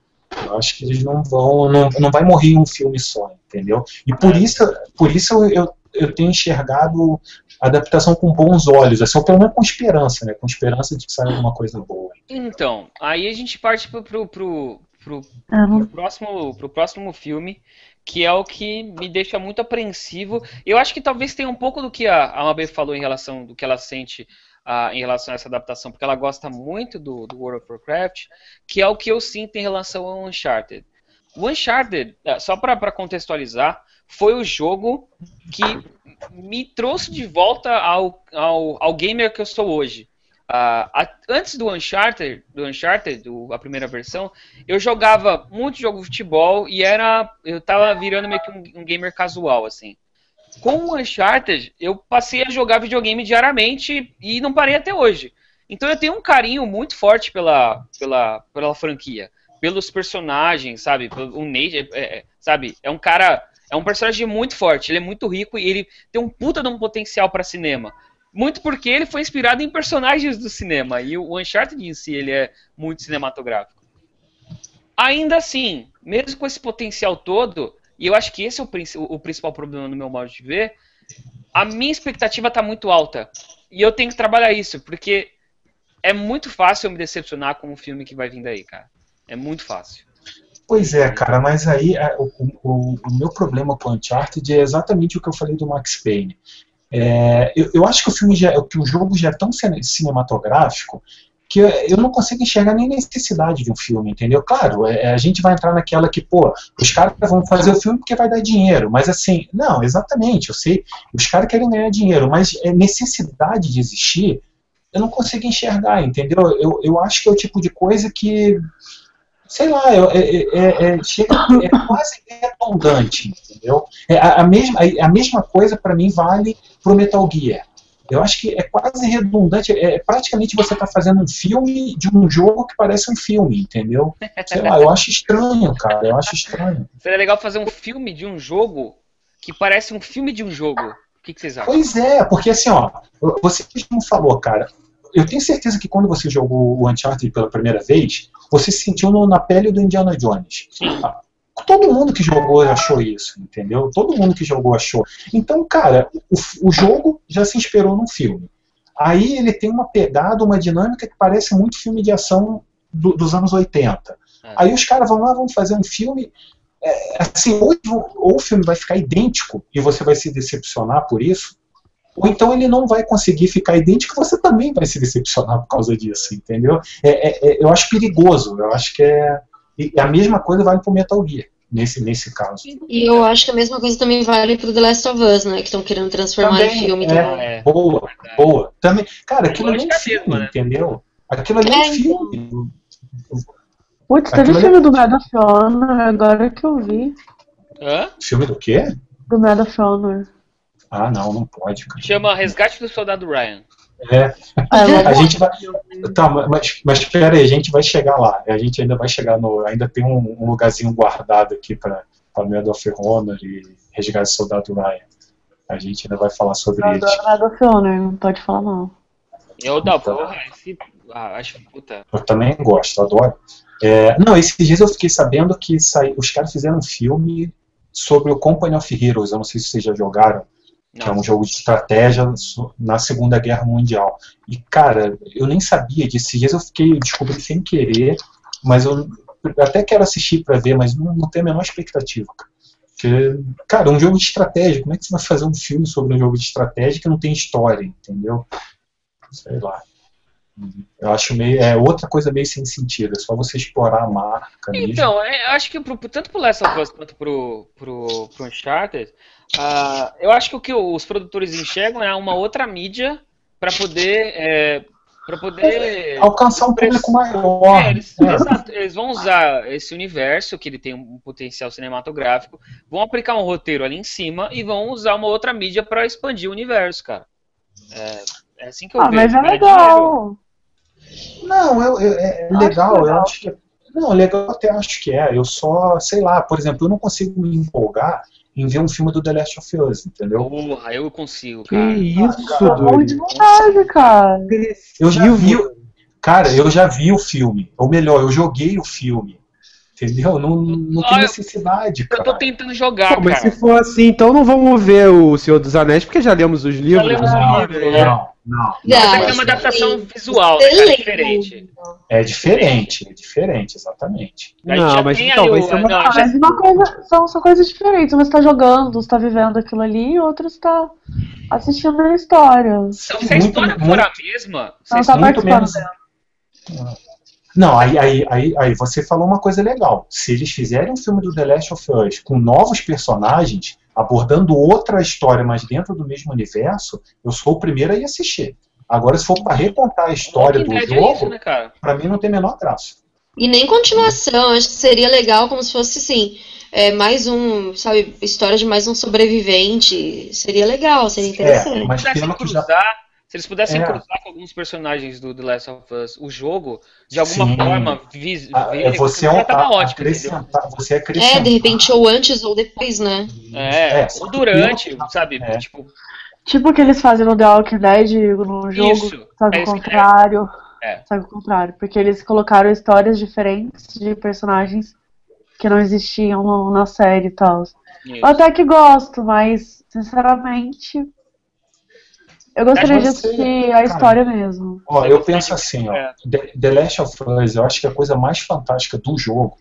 Eu acho que eles não vão, não, não vai morrer em um filme só, entendeu? E por isso, por isso eu, eu tenho enxergado a adaptação com bons olhos, assim, ou pelo menos com esperança, né? Com esperança de que saia alguma coisa boa. Então, aí a gente parte pro, pro, pro, pro, pro, próximo, pro próximo filme, que é o que me deixa muito apreensivo. Eu acho que talvez tenha um pouco do que a, a Mabê falou em relação do que ela sente em relação a essa adaptação, porque ela gosta muito do, do, World of Warcraft, que é o que eu sinto em relação ao Uncharted. O Uncharted, é, só para contextualizar, foi o jogo que me trouxe de volta ao, ao, ao gamer que eu sou hoje. Uh, a, antes do Uncharted, do Uncharted, do, a primeira versão, eu jogava muito jogo de futebol e era, eu tava virando meio que um, um gamer casual, assim com o Uncharted, eu passei a jogar videogame diariamente e não parei até hoje. Então eu tenho um carinho muito forte pela, pela, pela franquia, pelos personagens, sabe? O Nate, é, é, sabe? É um cara, é um personagem muito forte, ele é muito rico e ele tem um puta de um potencial para cinema. Muito porque ele foi inspirado em personagens do cinema e o Uncharted em si ele é muito cinematográfico. Ainda assim, mesmo com esse potencial todo, e eu acho que esse é o, o principal problema no meu modo de ver, a minha expectativa está muito alta. E eu tenho que trabalhar isso, porque é muito fácil eu me decepcionar com o filme que vai vir daí, cara. É muito fácil. Pois é, cara, mas aí o, o, o, meu problema com Uncharted é exatamente o que eu falei do Max Payne. É, eu, eu, acho que o filme já, que o jogo já é tão cinematográfico que eu não consigo enxergar nem necessidade de um filme, entendeu? Claro, é, a gente vai entrar naquela que, pô, os caras vão fazer o filme porque vai dar dinheiro, mas assim, não, exatamente, eu sei, os caras querem ganhar dinheiro, mas é necessidade de existir, eu não consigo enxergar, entendeu? Eu, eu acho que é o tipo de coisa que, sei lá, é, é, é, é é quase redundante, entendeu? É, a, a, mesma, a mesma coisa para mim vale pro Metal Gear eu acho que é quase redundante. É praticamente você está fazendo um filme de um jogo que parece um filme, entendeu? Sei lá, eu acho estranho, cara. Eu acho estranho. Seria legal fazer um filme de um jogo que parece um filme de um jogo. O que, que vocês acham? Pois é, porque assim, ó, você mesmo falou, cara. Eu tenho certeza que quando você jogou o Uncharted pela primeira vez, você se sentiu no, na pele do Indiana Jones. Sim. Todo mundo que jogou achou isso, entendeu? Todo mundo que jogou achou. Então, cara, o, o jogo já se inspirou num filme. Aí ele tem uma pegada, uma dinâmica que parece muito filme de ação do, dos anos 80. É. Aí os caras vão lá, vão fazer um filme. É, assim, ou, ou o filme vai ficar idêntico e você vai se decepcionar por isso, ou então ele não vai conseguir ficar idêntico e você também vai se decepcionar por causa disso, entendeu? É, é, é eu acho perigoso, eu acho que é. E a mesma coisa vale pro Metal Gear nesse, nesse caso. E eu acho que a mesma coisa também vale pro The Last of Us, né? Que estão querendo transformar também, em filme. É, é, boa, boa. Também, cara, aquilo ali é um filme, né? entendeu? Aquilo ali é, um é, então. filme. Putz, teve o filme do Medal of Honor, agora que eu vi. Hã? Filme do quê? Do Medal of Honor. Ah, não, não pode. Cara. Chama Resgate do Soldado Ryan. É. a gente vai. Tá, mas, mas espera aí, a gente vai chegar lá. A gente ainda vai chegar no. Ainda tem um, um lugarzinho guardado aqui para Medal of Honor e Resgate do Soldado Ryan. A gente ainda vai falar sobre eu isso. Medal of Honor, não pode falar não. Eu da então, porra, esse. Ah, acho puta. Eu também gosto, adoro. É, não, esses dias eu fiquei sabendo que sai, os caras fizeram um filme sobre o Company of Heroes. Eu não sei se vocês já jogaram que é um jogo de estratégia na Segunda Guerra Mundial. E, cara, eu nem sabia disso. Esses dias eu fiquei, descobri sem querer, mas eu até quero assistir para ver, mas não, não tenho a menor expectativa. Porque, cara, um jogo de estratégia, como é que você vai fazer um filme sobre um jogo de estratégia que não tem história, entendeu? Sei lá. Eu acho meio. É outra coisa meio sem sentido, é só você explorar a marca. Então, é, acho que pro, tanto pro Last of Us quanto pro, pro, pro Uncharted, uh, eu acho que o que os produtores enxergam é uma outra mídia para poder. É, para poder alcançar um público maior. É, eles, é. Eles vão usar esse universo que ele tem um potencial cinematográfico, vão aplicar um roteiro ali em cima e vão usar uma outra mídia para expandir o universo, cara. É, é assim que eu ah, vejo. Mas é legal. Não, eu, eu é legal, legal, eu acho que. Não, legal até acho que é. Eu só, sei lá, por exemplo, eu não consigo me empolgar em ver um filme do The Last of Us, entendeu? Porra, eu consigo, cara. Que isso, cara, doido. de vontade, cara. Eu já vi. Cara, eu já vi o filme. Ou melhor, eu joguei o filme. Entendeu? Não, não tem necessidade, cara. Eu tô tentando jogar, Pô, mas cara. se for assim, então não vamos ver o Senhor dos Anéis, porque já lemos os livros. Já lemos os livros, né? Não, não. Mas aqui é uma adaptação visual, né, é diferente. É diferente, é diferente, exatamente. Não, mas talvez seja uma... Não, já... uma coisa, são, são coisas diferentes. Um está jogando, está vivendo aquilo ali, e outro está assistindo a história. Então, se a história muito, for a mesma, você está participando não, aí, aí, aí, aí você falou uma coisa legal. Se eles fizerem um filme do The Last of Us com novos personagens, abordando outra história, mas dentro do mesmo universo, eu sou o primeiro a ir assistir. Agora, se for para recontar a história do jogo, né, para mim não tem menor graça. E nem continuação, acho que seria legal como se fosse assim, é, mais um, sabe, história de mais um sobrevivente. Seria legal, seria é, interessante. É, mas pelo que já Se eles pudessem É. cruzar com alguns personagens do The Last of Us, o jogo, de alguma Sim. forma, vis, Ah, ver, é você é um, tava ótimo, entendeu? acrescentar, você É, acrescentar. de repente, ou antes ou depois, né? É, É, ou durante, eu- sabe? é. Tipo, Tipo o que eles fazem no The Walking Dead, no jogo, Isso, só é que o contrário. É. Só que o contrário, porque eles colocaram histórias diferentes de personagens que não existiam no- na série e tal. Eu até que gosto, mas, sinceramente, eu gostaria de assistir a cara, história mesmo. Ó, eu penso assim, ó, é. The, The Last of Us, eu acho que a coisa mais fantástica do jogo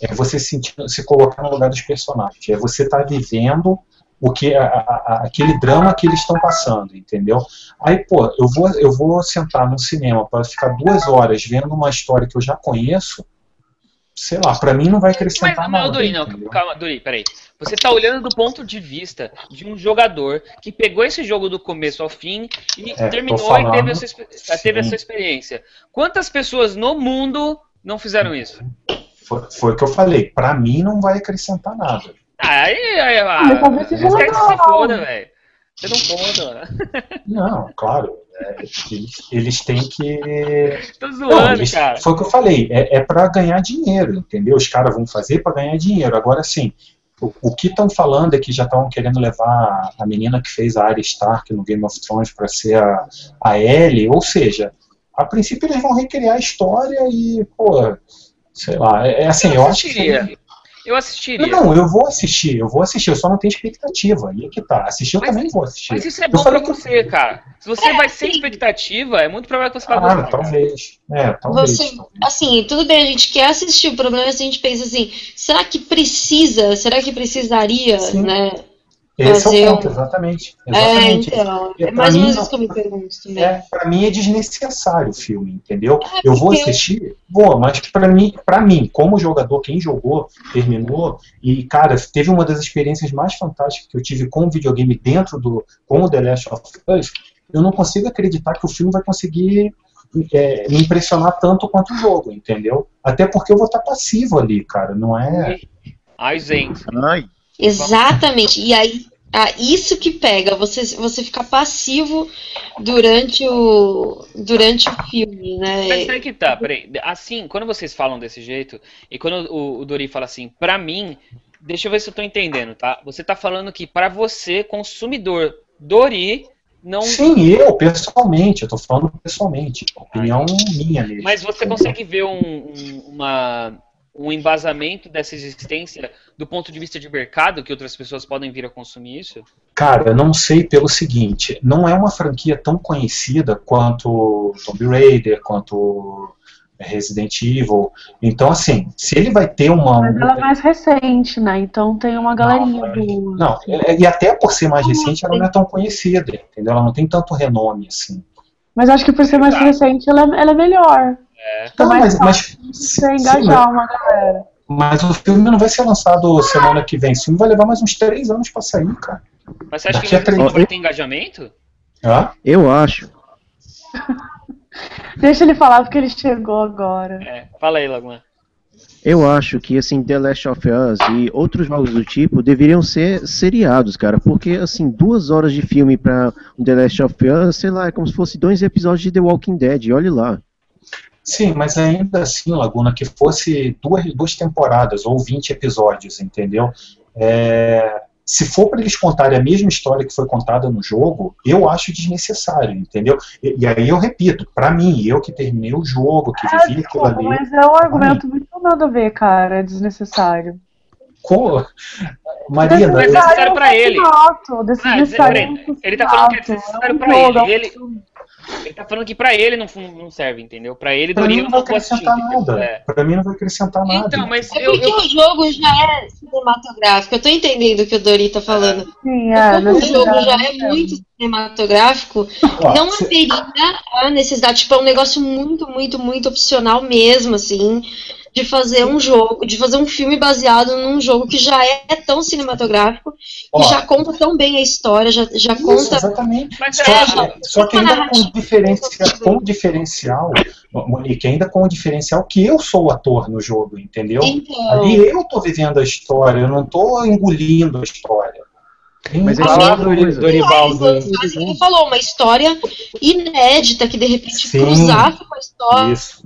é você sentir, se colocar no lugar dos personagens. É você estar vivendo o que a- a- a- aquele drama que eles estão passando, entendeu? Aí, pô, eu vou eu vou sentar no cinema para ficar duas horas vendo uma história que eu já conheço, sei lá, para mim não vai Mas, acrescentar não, nada. Dori, não, entendeu? calma, Dori, peraí. Você tá olhando do ponto de vista de um jogador que pegou esse jogo do começo ao fim e É, terminou e falando, teve, a sua, teve a sim. sua experiência. Quantas pessoas no mundo não fizeram isso? Foi, o que eu falei. Para mim não vai acrescentar nada. Aí, aí, ah, mas talvez seja que se legal. foda, velho. Você não conta. Não, claro. é, eles, eles têm que Tô Não, zoando, eles- cara. Foi o que eu falei, é, é para ganhar dinheiro, entendeu? Os caras vão fazer para ganhar dinheiro. Agora, sim, o, o que estão falando é que já estão querendo levar a menina que fez a Arya Stark no Game of Thrones para ser a, a Ellie, ou seja, a princípio eles vão recriar a história e, pô, sei lá, é, é assim, eu, acho que. Eu assistiria. Não, eu vou assistir, eu vou assistir, eu só não tenho expectativa. Aí é que tá. Assistir eu Mas- também vou assistir. Mas isso é Eu bom pra que- você, cara. Se você vai sem expectativa, é muito provável que você Ah, gostar. cara. talvez. É, talvez. Você, talvez. assim, tudo bem, a gente quer assistir, o problema é se a gente pensa assim, será que precisa? Será que precisaria, Sim. né? Esse fazer é o ponto, exatamente. É, exatamente. então, E é pra mais ou menos não- isso que eu me pergunto também. É, para mim é desnecessário o filme, entendeu? eu vou assistir, vou, mas para mim, para mim, como jogador, quem jogou, terminou e cara, teve uma das experiências mais fantásticas que eu tive com o videogame dentro do com o The Last of Us. Eu não consigo acreditar que o filme vai conseguir é, me impressionar tanto quanto o jogo, entendeu? Até porque eu vou estar passivo ali, cara, não é? Ai, gente. Ai, Exatamente. E aí, ah, isso que pega, você, você ficar passivo durante o, durante o filme, Mas né? aí que tá, peraí. Assim, quando vocês falam desse jeito, e quando o, o Dori fala assim, pra mim, deixa eu ver se eu tô entendendo, tá? Você tá falando que pra você, consumidor, Dori, não. Sim, eu pessoalmente, eu tô falando pessoalmente, opinião minha mesmo. Mas você consegue ver um, um- uma, um embasamento dessa existência do ponto de vista de mercado, que outras pessoas podem vir a consumir isso? Cara, eu não sei pelo seguinte, não é uma franquia tão conhecida quanto Tomb Raider, quanto Resident Evil. Então, assim, se ele vai ter uma. Mas ela é mais recente, né? Então tem uma galerinha boa. Não, e até por ser mais recente, ela não é tão conhecida, entendeu? Ela não tem tanto renome assim. Mas acho que por ser mais Exato. recente, ela é, ela é melhor. É. Mas, mas, Você sim, engajar uma galera. mas o filme não vai ser lançado semana que vem. O filme vai levar mais uns três anos pra sair, cara. Mas você acha que Daqui assim três- vai ter engajamento? Hã? eu acho. [laughs] Deixa ele falar porque ele chegou agora. É. Fala aí, Laguna. Eu acho que assim The Last of Us e outros jogos do tipo deveriam ser seriados, cara, porque assim duas horas de filme pra um The Last of Us, sei lá, é como se fosse dois episódios de The Walking Dead. Olhe lá. Sim, mas ainda assim, Laguna, que fosse duas, duas temporadas ou 20 episódios, entendeu? É, se for para eles contarem a mesma história que foi contada no jogo, eu acho desnecessário, entendeu? E, e aí eu repito, para mim, eu que terminei o jogo, que vivi aquilo ali, mas é um argumento muito nada a ver, cara. É desnecessário. com... Marina, Mas eu- necessário pra ele. Ah, desnecessário. peraí, ele tá falando que é exato, necessário pra jogo, ele. é Ele- Ele tá falando que pra ele não, não serve, entendeu? Pra ele, pra Dori, mim não vai assistir. acrescentar entendeu? nada. É. Pra mim não vai acrescentar nada. Então, mas É eu, porque eu- o jogo já é cinematográfico. Eu tô entendendo o que o Dori tá falando. Sim, Mas é, como o jogo já é muito cinematográfico, Ó, não cê- haveria a necessidade, tipo, é um negócio muito, muito, muito opcional mesmo, assim, de fazer um jogo, de fazer um filme baseado num jogo que já é tão cinematográfico, que Ó. já conta tão bem a história, já, já Isso, conta. exatamente. Mas Só, é, que- só que ainda com o diferencial, com diferencial, Monique, ainda com o diferencial que eu sou o ator no jogo, entendeu? Então, Ali eu tô vivendo a história, eu não tô engolindo a história. Mas é Assim, Fala, aquela Dori- coisa. Dorivaldo. Mas, mas ele falou, uma história inédita que de repente Sim. cruzava com a história Isso.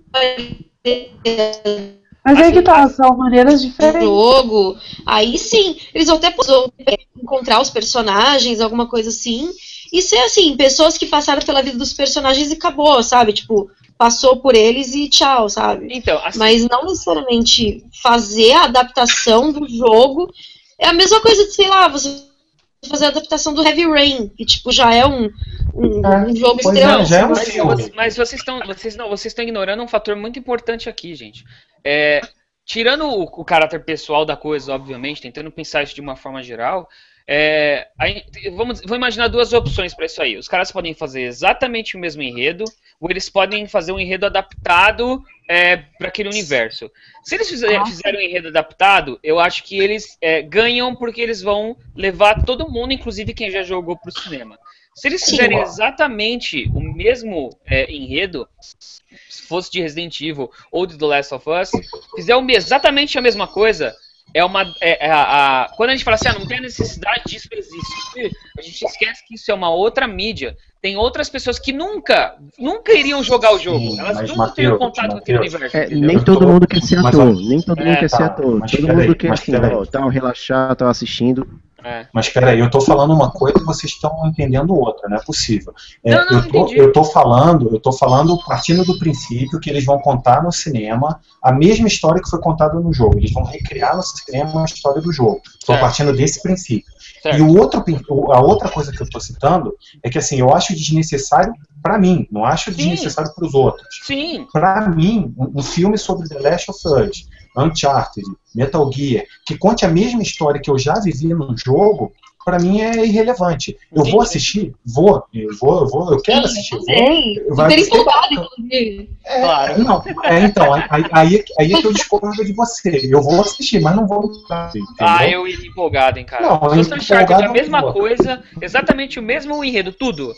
Mas aí que tá, são maneiras do diferentes. jogo. Aí sim, eles vão até encontrar os personagens, alguma coisa assim. E ser assim, pessoas que passaram pela vida dos personagens e acabou, sabe? Tipo, passou por eles e tchau, sabe? Então, assim, Mas não necessariamente fazer a adaptação do jogo é a mesma coisa de, sei lá, você fazer a adaptação do Heavy Rain, que tipo já é um, um, um jogo Pois é, já é um Mas, filme. mas- mas vocês estão, vocês não, vocês estão ignorando um fator muito importante aqui, gente. É, tirando o, o caráter pessoal da coisa, obviamente, tentando pensar isso de uma forma geral, é, aí, vamos, vou imaginar duas opções para isso aí. Os caras podem fazer exatamente o mesmo enredo, ou eles podem fazer um enredo adaptado para aquele universo. Se eles fizer- fizerem um enredo adaptado, eu acho que eles é, ganham porque eles vão levar todo mundo, inclusive quem já jogou para o cinema. Se eles fizerem exatamente o mesmo é, enredo, se fosse de Resident Evil ou de The Last of Us, fizer exatamente a mesma coisa, é uma. é- é a, a- quando a gente fala assim, ah, não tem a necessidade disso existir, a gente esquece que isso é uma outra mídia. Tem outras pessoas que nunca, nunca iriam jogar o jogo. Sim, Elas nunca teriam Mateus, contato com aquele Mateus, universo. É, nem todo mundo quer ser ator, nem todo é, mundo quer ser tá, ator. Todo mundo quer assim, ó, tá um relaxar, tá assistindo. É. Mas peraí, eu tô falando uma coisa e vocês estão entendendo outra, não é possível. É, Não, não, eu, tô, eu tô falando, eu tô falando partindo do princípio que eles vão contar no cinema a mesma história que foi contada no jogo. Eles vão recriar no cinema a história do jogo. Estou partindo desse princípio. Certo. E o outro, a outra coisa que eu tô citando é que assim, eu acho desnecessário para mim, não acho Sim. desnecessário para os outros. Sim, Para mim, um filme sobre The Last of Us, Uncharted, Metal Gear, que conte a mesma história que eu já vivi no jogo, para mim é irrelevante. Eu vou assistir? Vou. Eu vou, eu vou, eu quero assistir. eu vou. Vai ser empolgado, inclusive. É, Claro. Não, é, então, aí, aí, aí é que eu discordo de você. Eu vou assistir, mas não vou. Entendeu? Ah, eu iria empolgado, hein, cara. Não, Se fosse empolgado Uncharted, a mesma vou. coisa, exatamente o mesmo enredo, tudo.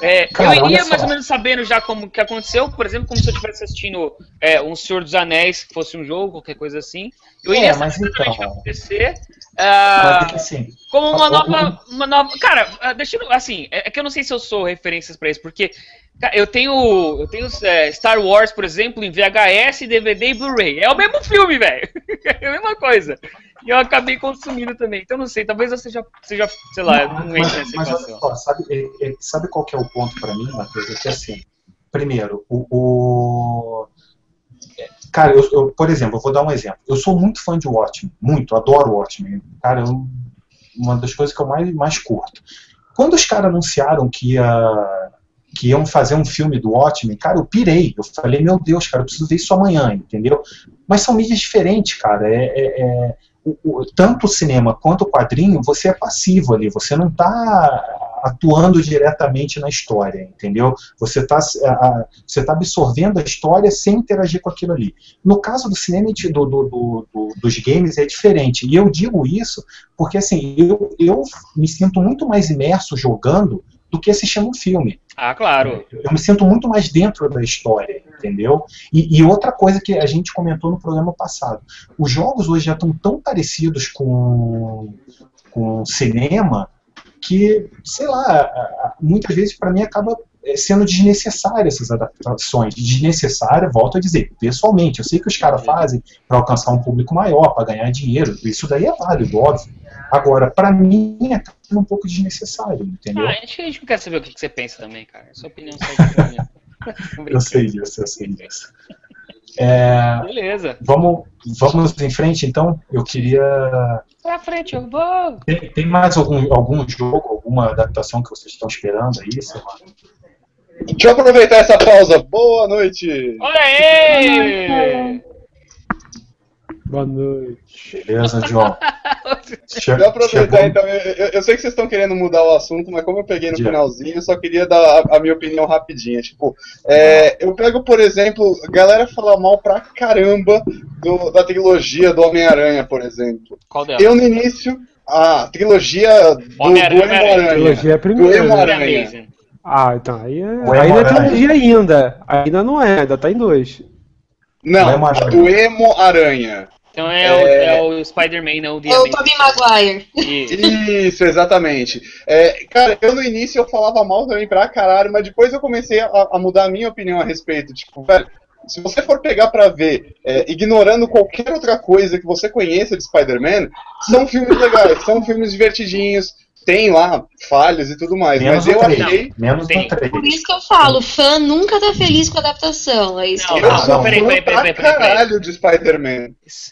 É, Cara, eu iria mais ou menos sabendo já como que aconteceu, por exemplo, como se eu estivesse assistindo é, um Senhor dos Anéis, que fosse um jogo, qualquer coisa assim. Eu É, iria saber mas que então. vai acontecer. Ah, é que assim, como uma nova, uma nova. Cara, ah, deixa eu. Assim, é é que eu não sei se eu sou referências pra isso, porque cara, eu tenho, eu tenho é, Star Wars, por exemplo, em VHS, DVD e Blu-ray. É o mesmo filme, velho. [laughs] É a mesma coisa. E eu acabei consumindo também. Então não sei, talvez eu seja, seja sei lá, eu não entre nessa mas equação. só, sabe, é- é- sabe qual que é o ponto para mim, Matheus? É que assim, primeiro, o. o- é, Cara, eu, eu, por exemplo, eu vou dar um exemplo. Eu sou muito fã de Watchmen, muito, adoro Watchmen. Cara, eu- uma das coisas que eu mais, mais curto. Quando os caras anunciaram que, ia, que iam fazer um filme do Watchmen, cara, eu pirei. Eu falei, meu Deus, cara, eu preciso ver isso amanhã, entendeu? Mas são mídias diferentes, cara. É, é- é- o- o- tanto o cinema quanto o quadrinho, você é passivo ali, você não está atuando diretamente na história, entendeu? Você está você tá absorvendo a história sem interagir com aquilo ali. No caso do cinema e do, do- do- do- dos games é diferente. E eu digo isso porque assim, eu, eu me sinto muito mais imerso jogando do que assistindo um filme. Ah, claro. Eu me sinto muito mais dentro da história, entendeu? E, e outra coisa que a gente comentou no programa passado: os jogos hoje já estão tão parecidos com, com cinema que, sei lá, muitas vezes para mim acaba eh, sendo desnecessário essas adaptações. Desnecessário, volto a dizer, pessoalmente. Eu sei que os caras fazem para alcançar um público maior, para ganhar dinheiro. Isso daí é válido, óbvio. Agora, para mim, é um pouco desnecessário, entendeu? Ah, a gente, a gente não quer saber o que você pensa também, cara. Sua opinião sai de. [laughs] Eu sei disso, eu sei disso. É, Beleza. vamos, vamos em frente, então. Eu queria. Pra frente, eu vou. Tem, tem mais algum, algum jogo, alguma adaptação que vocês estão esperando aí? Sei lá. Deixa eu aproveitar essa pausa. Boa noite! Olha aí! Boa noite. Beleza, [laughs] John? Deixa eu aproveitar então. Eu, eu- sei que vocês estão querendo mudar o assunto, mas como eu peguei no finalzinho, eu só queria dar a, a minha opinião rapidinha. Tipo, é, eu pego, por exemplo, a galera fala mal pra caramba do- da trilogia do Homem-Aranha, por exemplo. Qual delas? Eu no início, a trilogia do, Homem-Aranha. Trilogia é a Do primeira. Emo-Aranha. Amazing. Ah, então aí é. O Aí não é trilogia ainda. Ainda não é, ainda tá em dois. Não, Do Emo-Aranha. do Emo-Aranha. Então é, o, é o Spider-Man, não o The É o. Tobey Maguire. Isso. Isso, exatamente. É, cara, eu no início eu falava mal também pra caralho, mas depois eu comecei a, a mudar a minha opinião a respeito. Tipo, velho, se você for pegar pra ver, é, ignorando qualquer outra coisa que você conheça de Spider-Man, são filmes legais, são filmes divertidinhos, tem lá falhas e tudo mais, Menos mas eu no 3. achei. Menos Tem. no 3. Por isso que eu falo, fã nunca tá feliz com a adaptação. É isso Não, que eu Eu não, sou não, peraí, peraí, peraí, peraí, peraí, peraí. caralho de Spider-Man.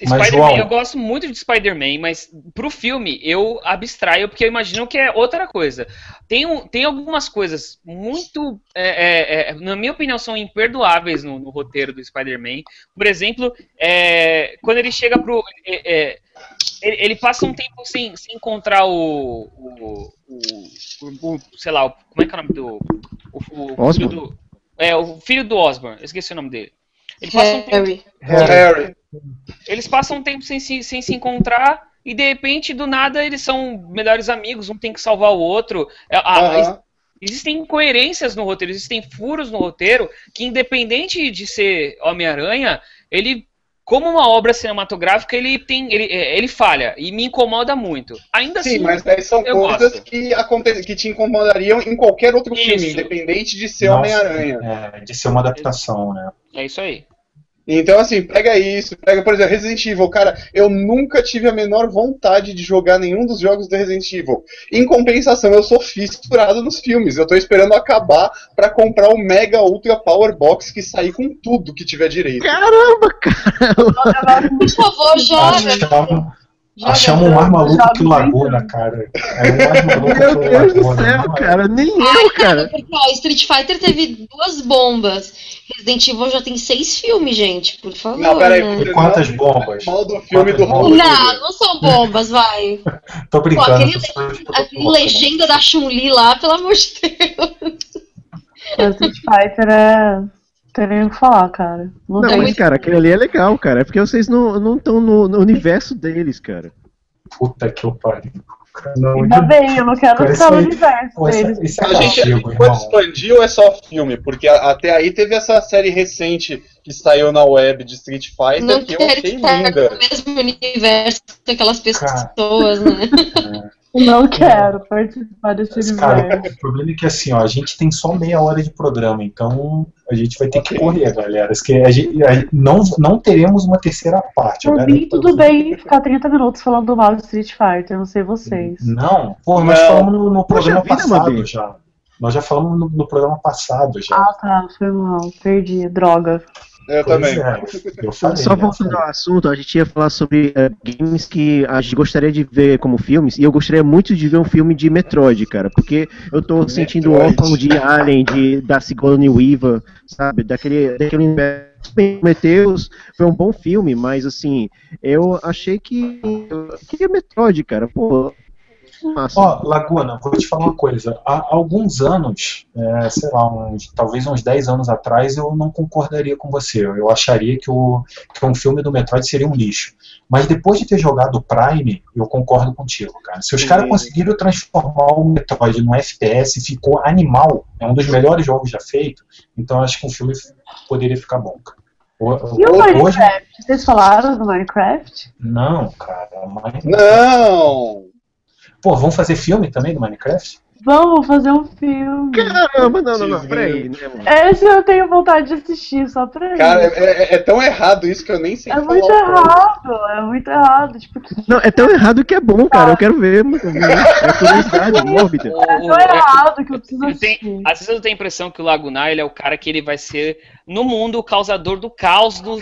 Mas, Spider-Man, eu gosto muito de Spider-Man, mas pro filme eu abstraio porque eu imagino que é outra coisa. Tem, um- tem algumas coisas muito, é, é, é, na minha opinião, são imperdoáveis no, no roteiro do Spider-Man. Por exemplo, é, quando ele chega pro. é, é, ele, ele passa um tempo sem, sem encontrar o, o, o- o- Sei lá, o- como é que é o nome do. O, o filho do. É, o filho do Osborn, eu esqueci o nome dele. Ele passa um tempo Harry. Harry. eles passam um tempo sem se, sem se encontrar e de repente, do nada, eles são melhores amigos, um tem que salvar o outro. É, a- Existem incoerências no roteiro, existem furos no roteiro que, independente de ser Homem-Aranha, ele, como uma obra cinematográfica, ele tem. Ele, é, ele falha e me incomoda muito. Ainda Sim, assim. mas daí são coisas gosto. que, aconte... que te incomodariam em qualquer outro filme, Isso. independente de ser Homem-Aranha. é, de ser uma adaptação, né? É isso aí. Então, assim, pega isso, pega, por exemplo, Resident Evil. Cara, eu nunca tive a menor vontade de jogar nenhum dos jogos do Resident Evil. Em compensação, eu sou fissurado nos filmes. Eu tô esperando acabar pra comprar o Mega Ultra Power Box que sair com tudo que tiver direito. Caramba, cara! Por favor, joga. Achamos, um ar maluco que o Laguna, cara. É um ar [laughs] maluco Meu Deus do Laguna. céu, não cara. Nem Ai, eu, cara. Porque, ó, Street Fighter teve duas bombas. Resident Evil já tem seis filmes, gente, por favor. Não, peraí, né? E quantas bombas? Mal do filme do bombas? Não, não são bombas, vai. [laughs] Tô brincando. Pô, aquele- tô só de A protocolo. legenda da Chun-Li lá, pelo amor de Deus. [laughs] O Street Fighter é. Não tem nem o que falar, cara. Não, Não, tem. mas, cara, aquele ali é legal, cara. É porque vocês não estão no, no universo deles, cara. Puta que eu pariu. Cara, Não, Ainda bem, eu não quero Cara, ficar no universo Pô, deles. é A gente castigo, expandir ou é só filme? Porque a- até aí teve essa série recente que saiu na web de Street Fighter Não que eu quero achei estar linda. no mesmo universo que aquelas Cara. pessoas, né? [laughs] Não quero participar desse Mas, cara, o problema é que assim, ó, a gente tem só meia hora de programa, então a gente vai ter que correr, galera. Que a gente, a- não, não teremos uma terceira parte. Por eu mim, tudo bem ficar 30 minutos falando mal de Street Fighter, não sei vocês. Não, pô, nós Não. falamos no, no programa vida, passado já. Nós já falamos no, no programa passado já. Ah, tá, foi mal, perdi, droga. Eu Pois também. é, eu falei, Só né, voltando falei. ao assunto, a gente ia falar sobre eh, games que a gente gostaria de ver como filmes, e eu gostaria muito de ver um filme de Metroid, cara, porque eu tô sentindo Metroid. órfão de Alien, de, da Sigourney Weaver, sabe, daquele, daquele Prometheus foi um bom filme, mas assim, eu achei que eu queria Metroid, cara, pô, massa. Ó, Laguna, vou te falar uma coisa. Há alguns anos, é, sei lá, uns, talvez uns 10 anos atrás, eu não concordaria com você. Eu acharia que, o, que um filme do Metroid seria um lixo. Mas depois de ter jogado o Prime, eu concordo contigo, cara. Se os caras conseguiram transformar o Metroid num FPS, ficou animal. É um dos melhores jogos já feitos. Então eu acho que um filme poderia ficar bom, cara. O- E o o- Hoje, Minecraft? Vocês falaram do Minecraft? não, cara. Mas... Não! Pô, vamos fazer filme também do Minecraft? Vamos fazer um filme. Caramba, não, não, não, peraí, né, mano? Esse eu tenho vontade de assistir, só pra isso. Cara, é, é- é tão errado isso que eu nem sei É muito errado, é muito errado. Tipo, Não, é tão errado que é bom, cara, eu quero ver, mano, é curiosidade mórbida. O- é tão errado que eu preciso Ele tem- assistir. às vezes eu tenho a impressão que o Lagunar ele é o cara que ele vai ser, no mundo, o causador do caos do,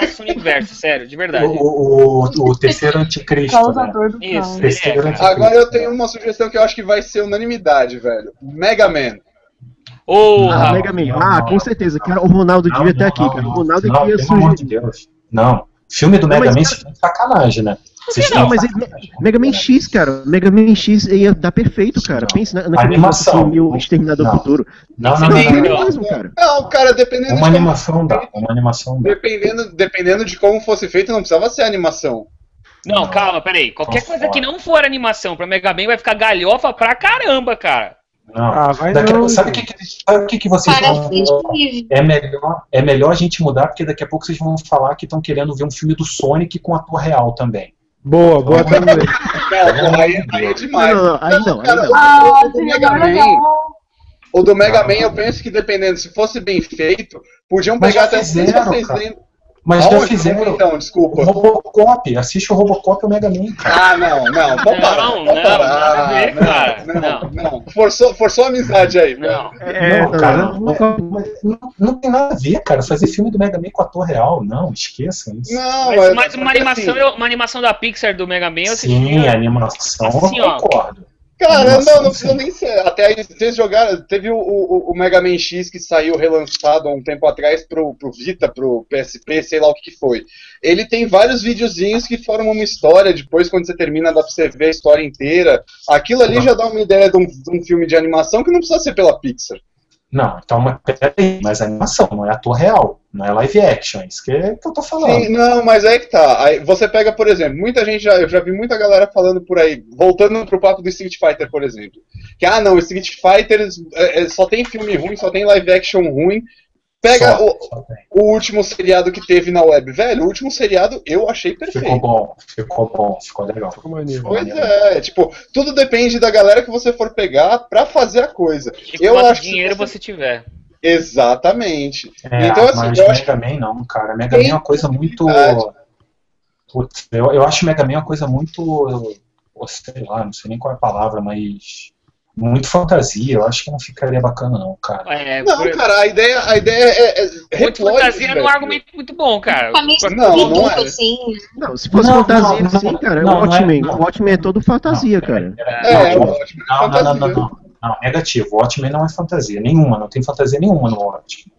nosso universo, [laughs] sério, de verdade. O, o, o terceiro anticristo. Né? Causador do Isso. caos. É, cara. Agora eu tenho uma sugestão que eu acho que vai ser unanimidade, velho. Mega Man. Porra! Ah, Mega Man. Ah, com certeza, cara, o Ronaldo Não, devia estar não, aqui, não, cara. O. Ronaldo não, aqui ia pelo amor de sugerir. Deus. Não. Filme do Mega Não, Man mas, vocês estão de sacanagem, né? Vocês Não, mas. Mega Man X, cara. Mega Man X ia dar perfeito, cara. Pensa na, naquele Animação. assim, o Exterminador Não. Futuro. Não, não, não, não, não. mesmo, cara. Não, cara, dependendo Uma de como, animação dá. Uma animação dá. dependendo, dependendo de como fosse feito, não precisava ser animação. Não, calma, peraí. Qualquer coisa que não for animação pra Mega Man vai ficar galhofa pra caramba, cara. Não. Ah, a- não. sabe o que, que, sabe o que, que vocês Parece vão é melhor, é melhor a gente mudar, porque daqui a pouco vocês vão falar que estão querendo ver um filme do Sonic com ator real também. Boa, boa também. Não, aí, aí é demais. Não, não, aí não, aí Cara, não. Ah, o do Mega Man, legal. o do Mega Man, eu penso que dependendo, se fosse bem feito, podiam pegar até não sei se fizeram, Mas já Aonde? fizeram Então, o desculpa. Robocop, assiste o Robocop e o Mega Man, cara. Ah, não, não, vamos parar. Não, não, parar. nada a ver, cara. Não, Não. não, Forçou, forçou a amizade aí. Não. É, não, cara, não, não, não, não tem nada a ver, cara. Fazer filme do Mega Man com ator real, não, esqueça isso. Não, Mas, mas, mas uma, assim, animação, eu- uma animação da Pixar do Mega Man eu Sim, assistiria. a animação, Assim, eu ó. Cara, Nossa, não, não precisa nem ser. Até aí, vocês jogaram. Teve o, o, o Mega Man X que saiu relançado há um tempo atrás pro, pro Vita, pro PSP, sei lá o que, que foi. Ele tem vários videozinhos que formam uma história. Depois, quando você termina, dá pra você ver a história inteira. Aquilo ali já dá uma ideia de um, de um filme de animação que não precisa ser pela Pixar. Não, então, mas peraí, mas a animação não é ator real, não é live action, é isso que, é que eu tô falando. Sim, não, mas aí que tá. Aí você pega, por exemplo, muita gente já, eu já vi muita galera falando por aí, voltando pro papo do Street Fighter, por exemplo. Que, ah, não, Street Fighter é, é, só tem filme ruim, só tem live action ruim. Pega Só- o, só o último seriado que teve na web. Velho, o último seriado eu achei Ficou perfeito. bom, ficou bom, ficou legal. Ficou maneiro. Pois é, tipo, tudo depende da galera que você for pegar pra fazer a coisa. E Eu quanto acho que dinheiro você- você tiver. Exatamente. É, Então, assim, mas eu acho Mega Man não, cara. Mega Man é uma coisa muito. Putz, eu, eu acho Mega Man uma coisa muito. Sei lá, não sei nem qual é a palavra, mas. Muito fantasia. Eu acho que não ficaria bacana, não, cara. É, Não, por- cara, a ideia, a ideia é, é muito replot, fantasia não é um argumento muito bom, cara. Não, não é. assim. Não, se fosse Não, fantasia, não, sim, cara. não, o não é- Watchmen. não. O Watchmen é todo fantasia, Não, cara. É, não, é não, ótimo. não, não, não, fantasia. não, não. Não, negativo. O Watchmen não é fantasia nenhuma, não tem fantasia nenhuma no Watchmen.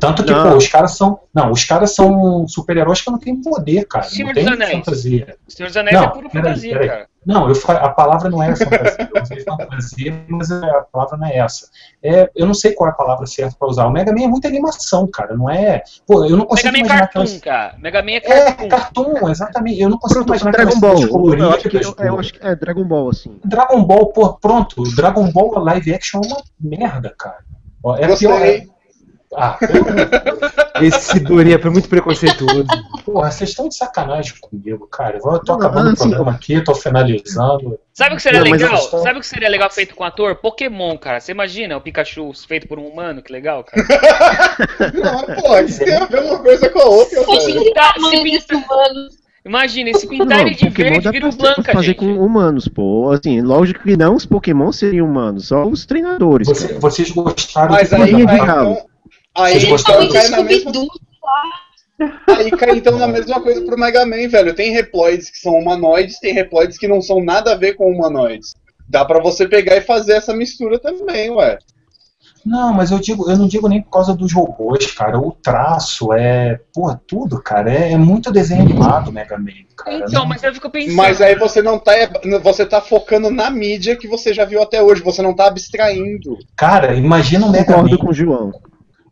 Tanto que, pô, os caras são. Não, os caras são super-heróis que não têm poder, cara. Senhor não tem dos Anéis. fantasia. O Senhor dos Anéis Não, é pura peraí, fantasia, peraí. cara. Não, eu, a palavra não é fantasia. Eu usei fantasia, mas a palavra não é essa. É, eu não sei qual é a palavra certa pra usar. O Mega Man é muita animação, cara. Não é. Pô, eu não consigo Mega Man é imaginar cartoon, aquelas. cara. Mega Man é É, cartoon. cartoon, exatamente. Eu não consigo Pronto, imaginar Dragon Ball. coloridas. Eu acho, que, eu, eu acho que é Dragon Ball, assim. Dragon Ball, pô, pronto. Dragon Ball live action é uma merda, cara. É Gostei. pior. Ah, Esse Dorinha foi muito preconceituoso. porra, vocês estão de sacanagem comigo, cara. Eu tô Não, acabando o assim, programa aqui, tô finalizando. Sabe o que seria Não, legal? estou- Sabe o que seria legal feito com ator? Pokémon, cara. Você imagina o Pikachu feito por um humano? Que legal, cara. [laughs] Não, pô, isso tem a ver uma coisa com a outra, o tamanho desse humano. Imagina, se Não, pintar ele de Pokémon verde, vira o Blanca, fazer gente. com humanos, pô. Assim, lógico que não os Pokémon seriam humanos, só os treinadores. Você- vocês gostaram Mas aí, Aí, então, aí, cai na mesma, [laughs] aí cai então na mesma coisa pro Mega Man, velho. Tem reploids que são humanoides, tem reploids que não são nada a ver com humanoides. Dá pra você pegar e fazer essa mistura também, ué. Não, mas eu digo, eu não digo nem por causa dos robôs, cara. O traço é, porra, tudo, cara. É, é muito desenho animado, Mega Man, cara. Então, mas eu fico pensando. Mas aí você não tá. Você tá focando na mídia que você já viu até hoje, você não tá abstraindo. Cara, imagina o Mega Man. com o João.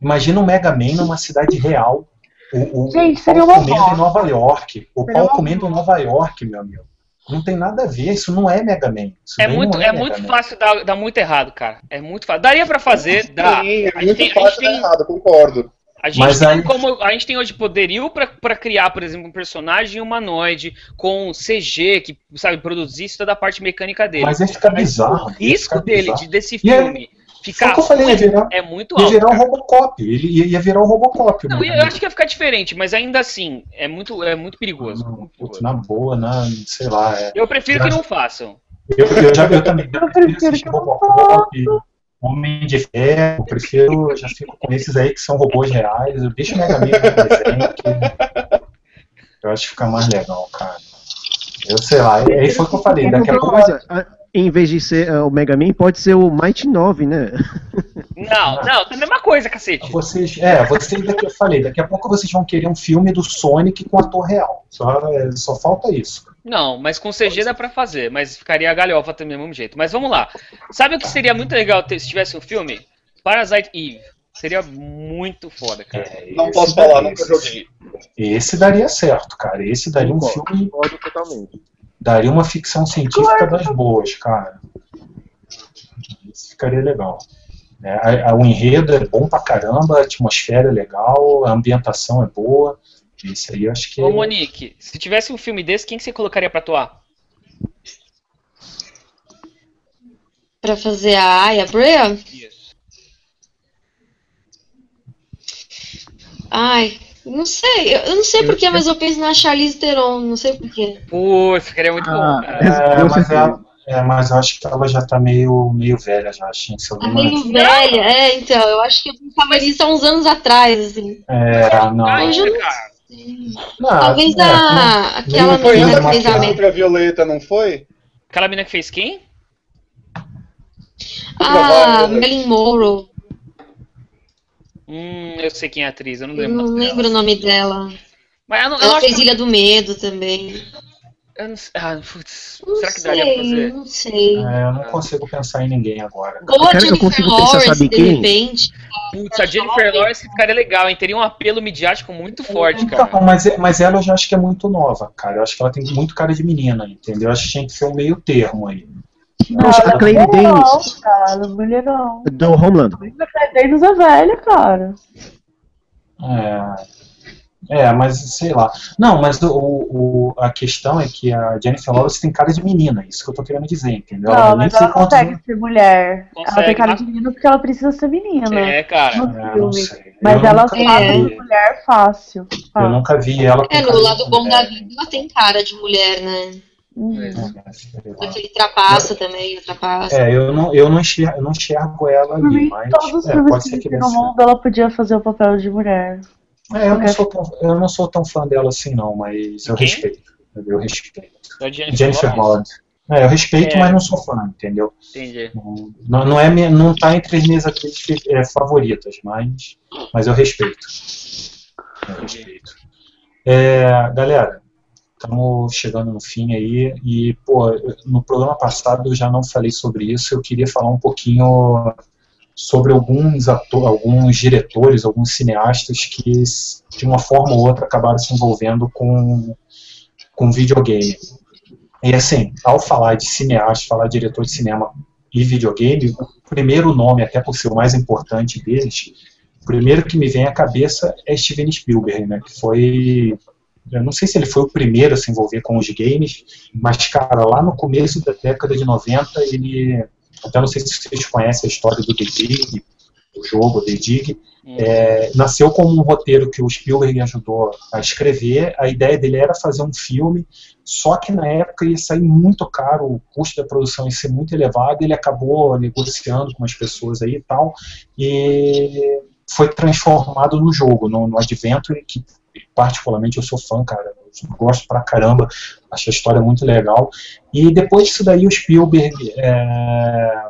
Imagina o Mega Man numa cidade real. O, o, Gente, o seria pau uma comendo em Nova York. O Seria pau uma comendo em Nova York, meu amigo. Não tem nada a ver, isso não é Mega Man. Isso É muito, é Mega muito Man. fácil dar, dar muito errado, cara. É muito fácil. Daria pra fazer, dá. Sim, é A gente muito tem- fácil dar tem- errado, concordo. A gente, Mas tem aí- como, a gente tem hoje poderio pra pra criar, por exemplo, um personagem humanoide com CG, que, sabe, produzisse toda a parte mecânica dele. Mas ia ficar bizarro. O risco ficar dele, bizarro. de, desse filme, ficar que falei, ia ruim virar, é muito ia alto. virar um. Robocop. Ele ia, ia virar um Robocop. Não, eu acho que ia ficar diferente, mas ainda assim, é muito, é muito perigoso. Não, muito putz, perigoso. na boa, na, sei lá. É, Eu prefiro que Eu não façam. eu, eu já eu também. Eu prefiro que Robocop, Homem de Ferro. Eu prefiro, eu já fico com esses aí que são robôs reais. Eu deixo o Mega Man. Que eu acho que fica mais legal, cara. Eu sei lá. E aí foi o que eu falei. Daqui a pouco. coisa, em vez de ser ah, o Mega Man, pode ser o Might 9, né? Não, não, é a mesma coisa, cacete. Vocês, é, vocês daqui eu falei, daqui a pouco vocês vão querer um filme do Sonic com ator real. Só, é, só falta isso. Não, mas com CG dá pra fazer, mas ficaria a galhofa também do mesmo jeito. Mas vamos lá. Sabe o que seria muito legal ter- se tivesse um filme? Parasite Eve. Seria muito foda, cara. É, Não posso falar, daria- nunca joguei. Esse daria certo, cara. Esse daria um Concordo, filme, concordo totalmente. Daria uma ficção científica das boas, cara. Esse ficaria legal. É, a, a, o enredo é bom pra caramba, a atmosfera é legal, a ambientação é boa. Isso aí eu acho que. Ô, Monique, se tivesse um filme desse, quem que você colocaria pra atuar? Pra fazer a Aya Brea? Isso. Ai, não sei. Eu não sei porquê, mas eu penso na Charlize Theron, não sei porquê. Putz, seria muito Ah, bom. É, mas, ela, é, mas eu acho que ela já tá meio, meio velha já, assim, se Tá meio velha, é, então. Eu acho que eu pensava nisso há uns anos atrás, assim. É, não. Hoje eu não cara. não, Talvez é, a, aquela não Foi Menina menina que fez a Violeta, não foi? Aquela mina que fez quem? Ah, Marilyn Monroe. Hum, eu sei quem é a atriz, eu não Eu lembro. não lembro o nome dela. Mas eu não, eu Ela acho fez que. Ilha do Medo também. Eu não sei. Ah, putz. Não Será que daria pra fazer? não sei. É, eu não consigo pensar em ninguém agora. Ou a Cara, eu Jennifer consigo pensar, Lawrence, sabe de quem? repente. Putz, a Jennifer Lawrence ficaria legal, hein? Teria um apelo midiático muito forte, cara. Então, mas, é- mas ela eu já acho que é muito nova, cara. Eu acho que ela tem muito cara de menina, entendeu? Eu acho que tinha que ser um meio termo aí. Poxa, a Claire mulher não, Danes, cara, mulher não. do Homeland. A Claire Danes é velha, cara. É, é, mas sei lá. Não, mas o, o- a questão é que a Jennifer Lawrence tem cara de menina, isso que eu tô querendo dizer, entendeu? Não, nem mas ela consegue ser mulher. ela Consegue, tem cara mas- de menina porque ela precisa ser menina. É, cara. No É, não filme. Mas eu ela nunca faz vi- mulher fácil. Eu fácil. nunca vi ela com É, no cara de lado bom da vida, ela tem cara de mulher, né? Uhum. É, também, o trapaça. É, eu não, eu não enxergo, eu não enxergo ela ali, mim, mas todos os é, pode ser que no mundo, ela podia fazer o papel de mulher. É, eu, não sou tão, eu não sou tão fã dela assim, não, mas eu Quem? respeito. Eu respeito. Da Jennifer, Jennifer Lawrence? Lawrence. É, eu respeito, É. mas não sou fã, entendeu? Entendi. Não, não, é minha, não tá entre as minhas atrizes é, favoritas, mas, mas eu respeito. Eu respeito. É, galera, estamos chegando no fim aí. E, pô, no programa passado eu já não falei sobre isso, eu queria falar um pouquinho sobre alguns atores, alguns diretores, alguns cineastas que de uma forma ou outra acabaram se envolvendo com, com videogame. E assim, ao falar de cineasta, falar de diretor de cinema e videogame, o primeiro nome, até por ser o mais importante deles, o primeiro que me vem à cabeça é Steven Spielberg, né, que foi, eu não sei se ele foi o primeiro a se envolver com os games, mas, cara, lá no começo da década de 90, ele, até não sei se vocês conhecem a história do The Dig, o jogo The Dig, Hum. é, nasceu como um roteiro que o Spielberg ajudou a escrever. A ideia dele era fazer um filme, só que na época ia sair muito caro, o custo da produção ia ser muito elevado. Ele acabou negociando com as pessoas aí e tal, e foi transformado no jogo, no, no Adventure, que particularmente eu sou fã, cara. Eu gosto pra caramba, acho a história muito legal. E depois disso daí, o Spielberg. É,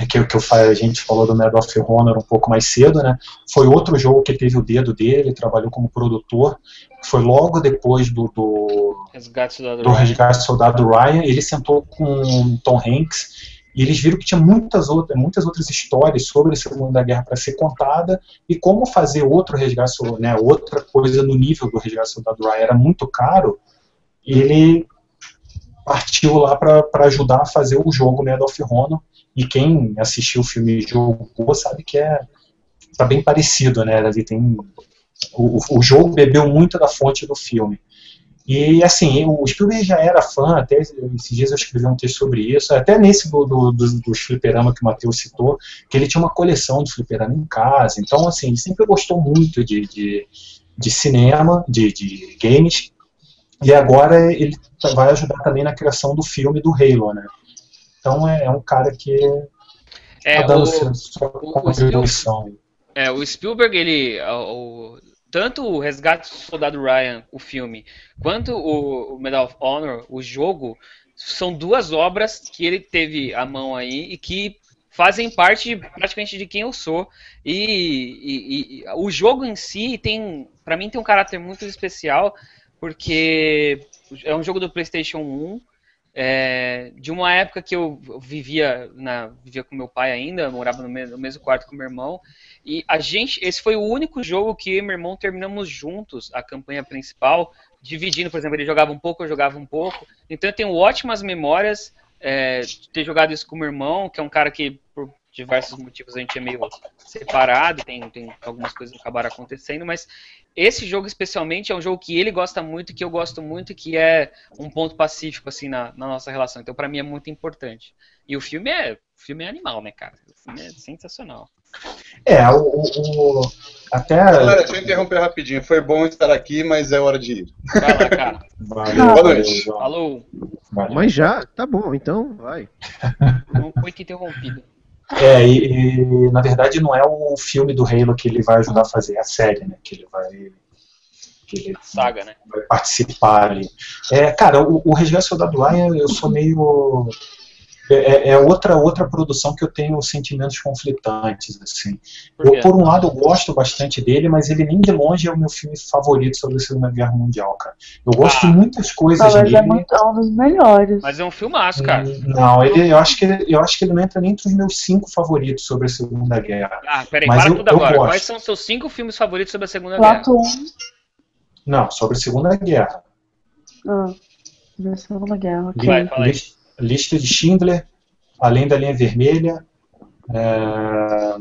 é que, que eu, a gente falou do Medal of Honor um pouco mais cedo, né? Foi outro jogo que teve o dedo dele, ele trabalhou como produtor. Foi logo depois do, do, Resgate Soldado do. Resgate do Soldado Ryan. Ele sentou com Tom Hanks e eles viram que tinha muitas outras, muitas outras histórias sobre a Segunda Guerra para ser contada e como fazer outro resgate, né, outra coisa no nível do Resgate do Soldado Ryan era muito caro. Ele partiu lá para ajudar a fazer o jogo Medal of Honor e quem assistiu o filme Jogo sabe que é tá bem parecido, né? Ali tem o, o jogo bebeu muito da fonte do filme. E assim, o Spielberg já era fã, até esses dias eu escrevi um texto sobre isso, até nesse do, do, do, dos fliperama que o Matheus citou, que ele tinha uma coleção de fliperama em casa. Então, assim, ele sempre gostou muito de, de, de cinema, de, de games, e agora ele vai ajudar também na criação do filme do Halo, né? Então é, é um cara que É, tá dando o- sua, contribuição. É, o Spielberg, ele. o- tanto o Resgate do Soldado Ryan, o filme, quanto o, Medal of Honor, o jogo, são duas obras que ele teve a mão aí e que fazem parte praticamente de quem eu sou. E, e- e o jogo em si tem, para mim, tem um caráter muito especial, porque é um jogo do PlayStation 1. É, de uma época que eu vivia na vivia com meu pai ainda, morava no mesmo, no mesmo quarto com meu irmão, e a gente, esse foi o único jogo que eu meu irmão terminamos juntos, a campanha principal, dividindo, por exemplo, ele jogava um pouco, eu jogava um pouco. Então eu tenho ótimas memórias é, ter jogado isso com meu irmão, que é um cara que, por diversos motivos, a gente é meio separado, tem, tem algumas coisas que acabaram acontecendo, mas esse jogo especialmente é um jogo que ele gosta muito, que eu gosto muito, que é um ponto pacífico, assim, na, na nossa relação. Então, para mim, é muito importante. E o filme é, o filme é animal, né, cara? O filme é sensacional. É, o, o, o até. Galera, deixa eu interromper rapidinho. Foi bom estar aqui, mas é hora de ir. Vai lá, cara. Valeu, Boa noite. Falou. Mas já, tá bom, então vai. Não foi interrompido. É, e, e, na verdade não é o filme do Halo que ele vai ajudar a fazer, é a série, né? Que ele vai. Que ele Saga, né? vai participar ali. É, cara, o, o Resgate do Soldado Ryan, eu sou meio. É, é outra, outra produção que eu tenho sentimentos conflitantes, assim. Por Eu, por um lado, eu gosto bastante dele, mas ele nem de longe é o meu filme favorito sobre a Segunda Guerra Mundial, cara. Eu gosto Ah. de muitas coisas dele. é, muito, é um dos melhores. Mas é um filmaço, cara. Não, ele, eu, acho que ele, eu acho que ele não entra nem entre os meus cinco favoritos sobre a Segunda Guerra. Ah, peraí, Mas para eu- tudo eu agora. gosto. Quais são os seus cinco filmes favoritos sobre a Segunda Guerra? Plato 1. Não, sobre a Segunda Guerra. Ah, da Segunda Guerra, ok. Vai, fala aí. Lista de Schindler, Além da Linha Vermelha. é,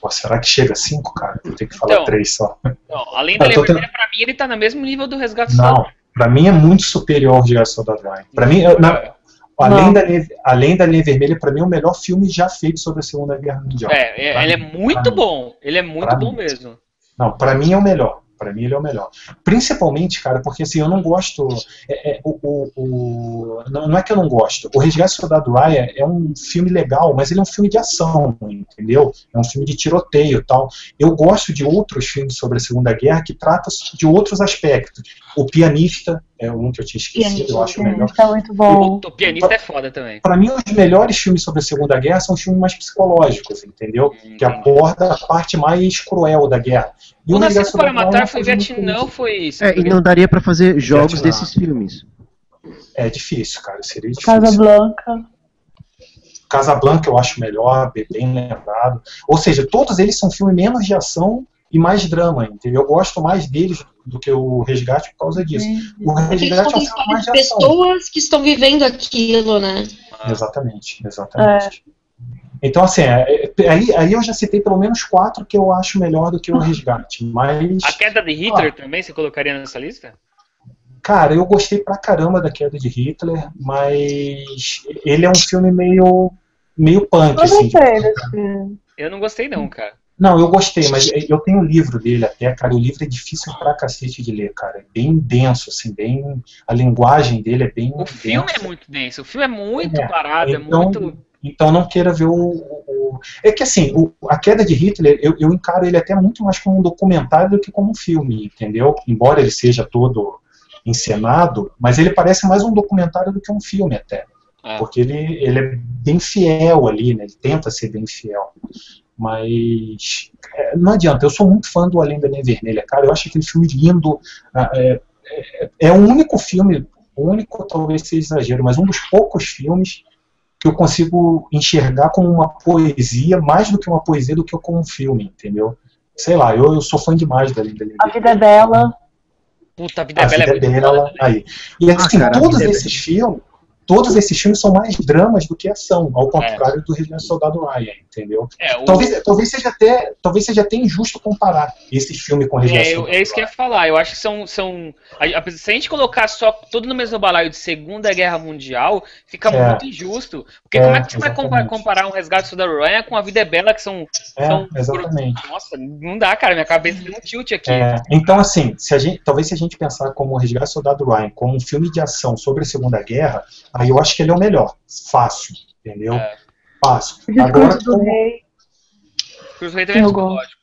Pô, será que chega a cinco, cara? Eu tenho que falar Então, três só. Não, além da Linha tô tendo- Vermelha, pra mim, ele tá no mesmo nível do Resgate Não, Soldado. pra mim é muito superior ao Resgate do Soldado Ryan. Pra mim, eu- na- além, Não. da linha, além da Linha Vermelha, pra mim é o melhor filme já feito sobre a Segunda Guerra Mundial. É, é, ele é mim, muito pra mim. bom. Ele é muito bom mim. mesmo. Não, pra mim é o melhor. Pra mim ele é o melhor. Principalmente, cara, porque assim, eu não gosto. é- é, o, o- o- não, não é que eu não gosto. O Resgate do Soldado Ryan é um filme legal, mas ele é um filme de ação, entendeu? É um filme de tiroteio tal. Eu gosto de outros filmes sobre a Segunda Guerra que tratam de outros aspectos. O Pianista é um que eu tinha esquecido, eu acho melhor. Tá muito bom. O, o pianista é foda também. Para mim, os melhores filmes sobre a Segunda Guerra são os filmes mais psicológicos, entendeu? Que aborda a parte mais cruel da guerra. E O Nascido do para é Matar foi Vietnã foi. É, e não daria pra fazer jogos Vietnã. desses filmes. É difícil, cara. Seria difícil. Casa Blanca. Casablanca eu acho melhor, bem- bem lembrado. Ou seja, todos eles são filmes menos de ação e mais drama, entendeu? Eu gosto mais deles do que o Resgate por causa disso. O Porque eles Resgate é contam um filme mais de pessoas que estão vivendo aquilo, né? Exatamente, exatamente. Então, assim, é- é- aí, aí eu já citei pelo menos quatro que eu acho melhor do que o Resgate. Mas, A queda de Hitler também você colocaria nessa lista? cara, eu gostei pra caramba da queda de Hitler, mas ele é um filme meio, meio punk, Eu assim. gostei filme. Eu não gostei, não, cara. Não, eu gostei, mas eu tenho o livro dele até, cara. O livro é difícil pra cacete de ler, cara. É bem denso, assim, bem. A linguagem dele é bem. O filme é muito denso. O filme é muito É, parado, é então- muito. Então não queira ver o. o- o- É que assim, o- a queda de Hitler, eu, eu encaro ele até muito mais como um documentário do que como um filme, entendeu? Embora ele seja todo encenado, mas ele parece mais um documentário do que um filme até. É. Porque ele, ele é bem fiel ali, né? Ele tenta ser bem fiel. Mas é, não adianta, eu sou muito fã do Além da Linha Vermelha, cara. Eu acho aquele filme lindo. ah, É, é, é o único filme, o único talvez seja exagero, mas um dos poucos filmes que eu consigo enxergar como uma poesia, mais do que uma poesia, do que como um filme, entendeu? Sei lá, eu, eu sou fã demais da Além da Linha A vida é bela. Puta, a vida a é bela é dela, foda. né? aí. E assim, cara, a todos é esses filmes, todos esses filmes são mais dramas do que ação, ao contrário do Resgate do Soldado Ryan, entendeu? É, o- Talvez, talvez seja até, talvez seja até injusto comparar esse filme com o Resgate É, eu- Soldado é isso que eu ia falar. Eu acho que são. são a- a- se a gente colocar só tudo no mesmo balaio de Segunda Guerra Mundial, fica É. muito injusto. Porque É, como é que você vai exatamente. comparar um resgate do Soldado Ryan com a Vida é Bela, que são. É, são exatamente. Nossa, não dá, cara. Minha cabeça deu um tilt aqui. É, então, assim, se a gente, talvez se a gente pensar como o Resgate do Soldado Ryan como um filme de ação sobre a Segunda Guerra, aí eu acho que ele é o melhor. Fácil, entendeu? É. Fácil. Agora, discurso do como- rei. Cruz Rei também é Eu psicológico.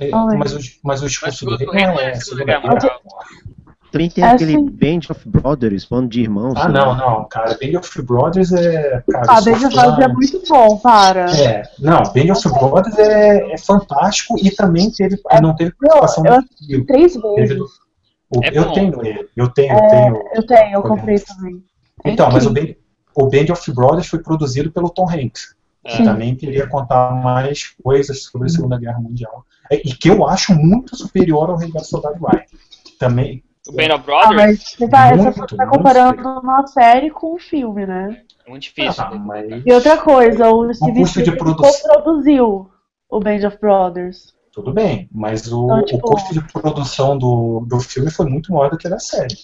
é, mas, o, mas o discurso do Mas rei não rei é não é Guerra. Também tem É, aquele sim. Band of Brothers, bando de irmãos. Ah, não, não, cara. Band of Brothers é. Cara, Ah, eu Band of. Brothers é muito bom, para. É, não, Band of Brothers é, é fantástico e também teve, É, não teve eu- participação eu do Brasil. Três Teve vezes. do- o- É eu tenho ele, eu tenho, eu tenho. Eu tenho, eu comprei também. É Então, mas o. Band, o Band of Brothers foi produzido pelo Tom Hanks. É. Que também queria contar mais coisas sobre a Segunda Guerra Mundial. É, E que eu acho muito superior ao Resgate do Soldado Ryan. Também, O Band of Ah, Brothers mas você tá, Muito, você tá muito comparando uma série com um filme, né? é muito difícil. Ah, mas E outra coisa, o Steve custo de Spielberg produção. produziu o Band of Brothers. tudo bem. Mas o, Então, o tipo- custo de produção do, do filme foi muito maior do que da série.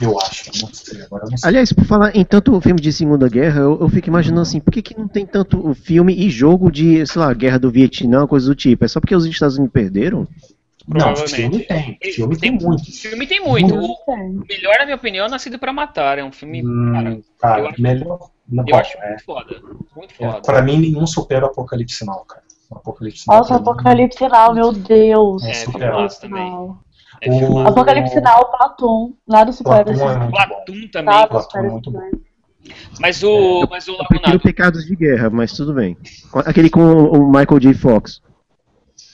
Eu acho. Não sei, agora eu não sei. Aliás, por falar em tanto filme de Segunda Guerra, eu, eu fico imaginando assim, por que, que não tem tanto filme e jogo de, sei lá, Guerra do Vietnã, coisa do tipo? É só porque os Estados Unidos perderam? Não, filme tem. Filme tem muito. Filme tem muito. Muito. O melhor, na minha opinião, é Nascido pra Matar. É um filme. cara, Hum, cara, eu acho- melhor. Não, eu acho é, muito foda. Muito é, foda. pra mim, nenhum supera o Apocalipse Now, cara. O Apocalipse Now. Nossa, Apocalipse Sinal, meu Deus. É, É, super filmaço Apocalipse também. É O-. Apocalipse Sinal, Platum. Nada supera Platum esse é bom. Platum também. Nada Platum é muito bom. Mas o. Mas o Eu prefiro. Pecados de Guerra, mas tudo bem. Aquele com o Michael J. Fox.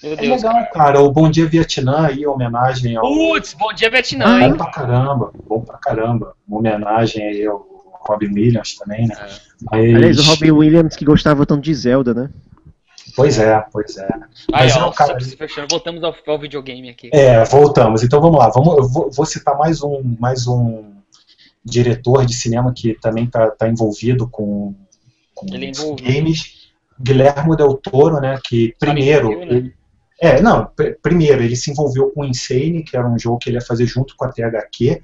Meu É Deus. legal, cara. O Bom Dia Vietnã aí, homenagem ao. Putz, bom dia, Vietnã, Bom hein? pra caramba, bom pra caramba. Uma homenagem aí ao Robin Williams também, né? Mas- Aliás, o Robin Williams que gostava tanto de Zelda, né? Pois é, pois é. Aí, Mas ó, é cara- se fechando. Voltamos ao, ao videogame aqui. É, voltamos. Então vamos lá. Vamos, eu vou, vou citar mais um, mais um diretor de cinema que também está envolvido com, com é games. Guilhermo Del Toro, né? Que primeiro. Né? ele- é, não, pr- primeiro, ele se envolveu com Insane, que era um jogo que ele ia fazer junto com a THQ.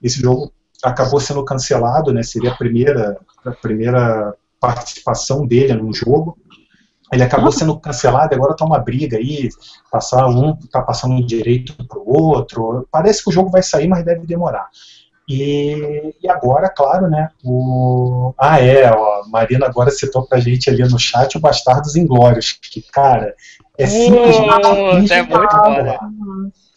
Esse jogo acabou sendo cancelado, né? Seria a primeira, a primeira participação dele num jogo. Ele acabou sendo cancelado, agora tá uma briga aí, passar um tá passando um direito pro outro. Parece que o jogo vai sair, mas deve demorar. E, e agora, claro, né? O... Ah, é, ó, a Marina agora citou pra gente ali no chat o Bastardos Inglórios, que, cara, é simplesmente Puta, é muito espetacular.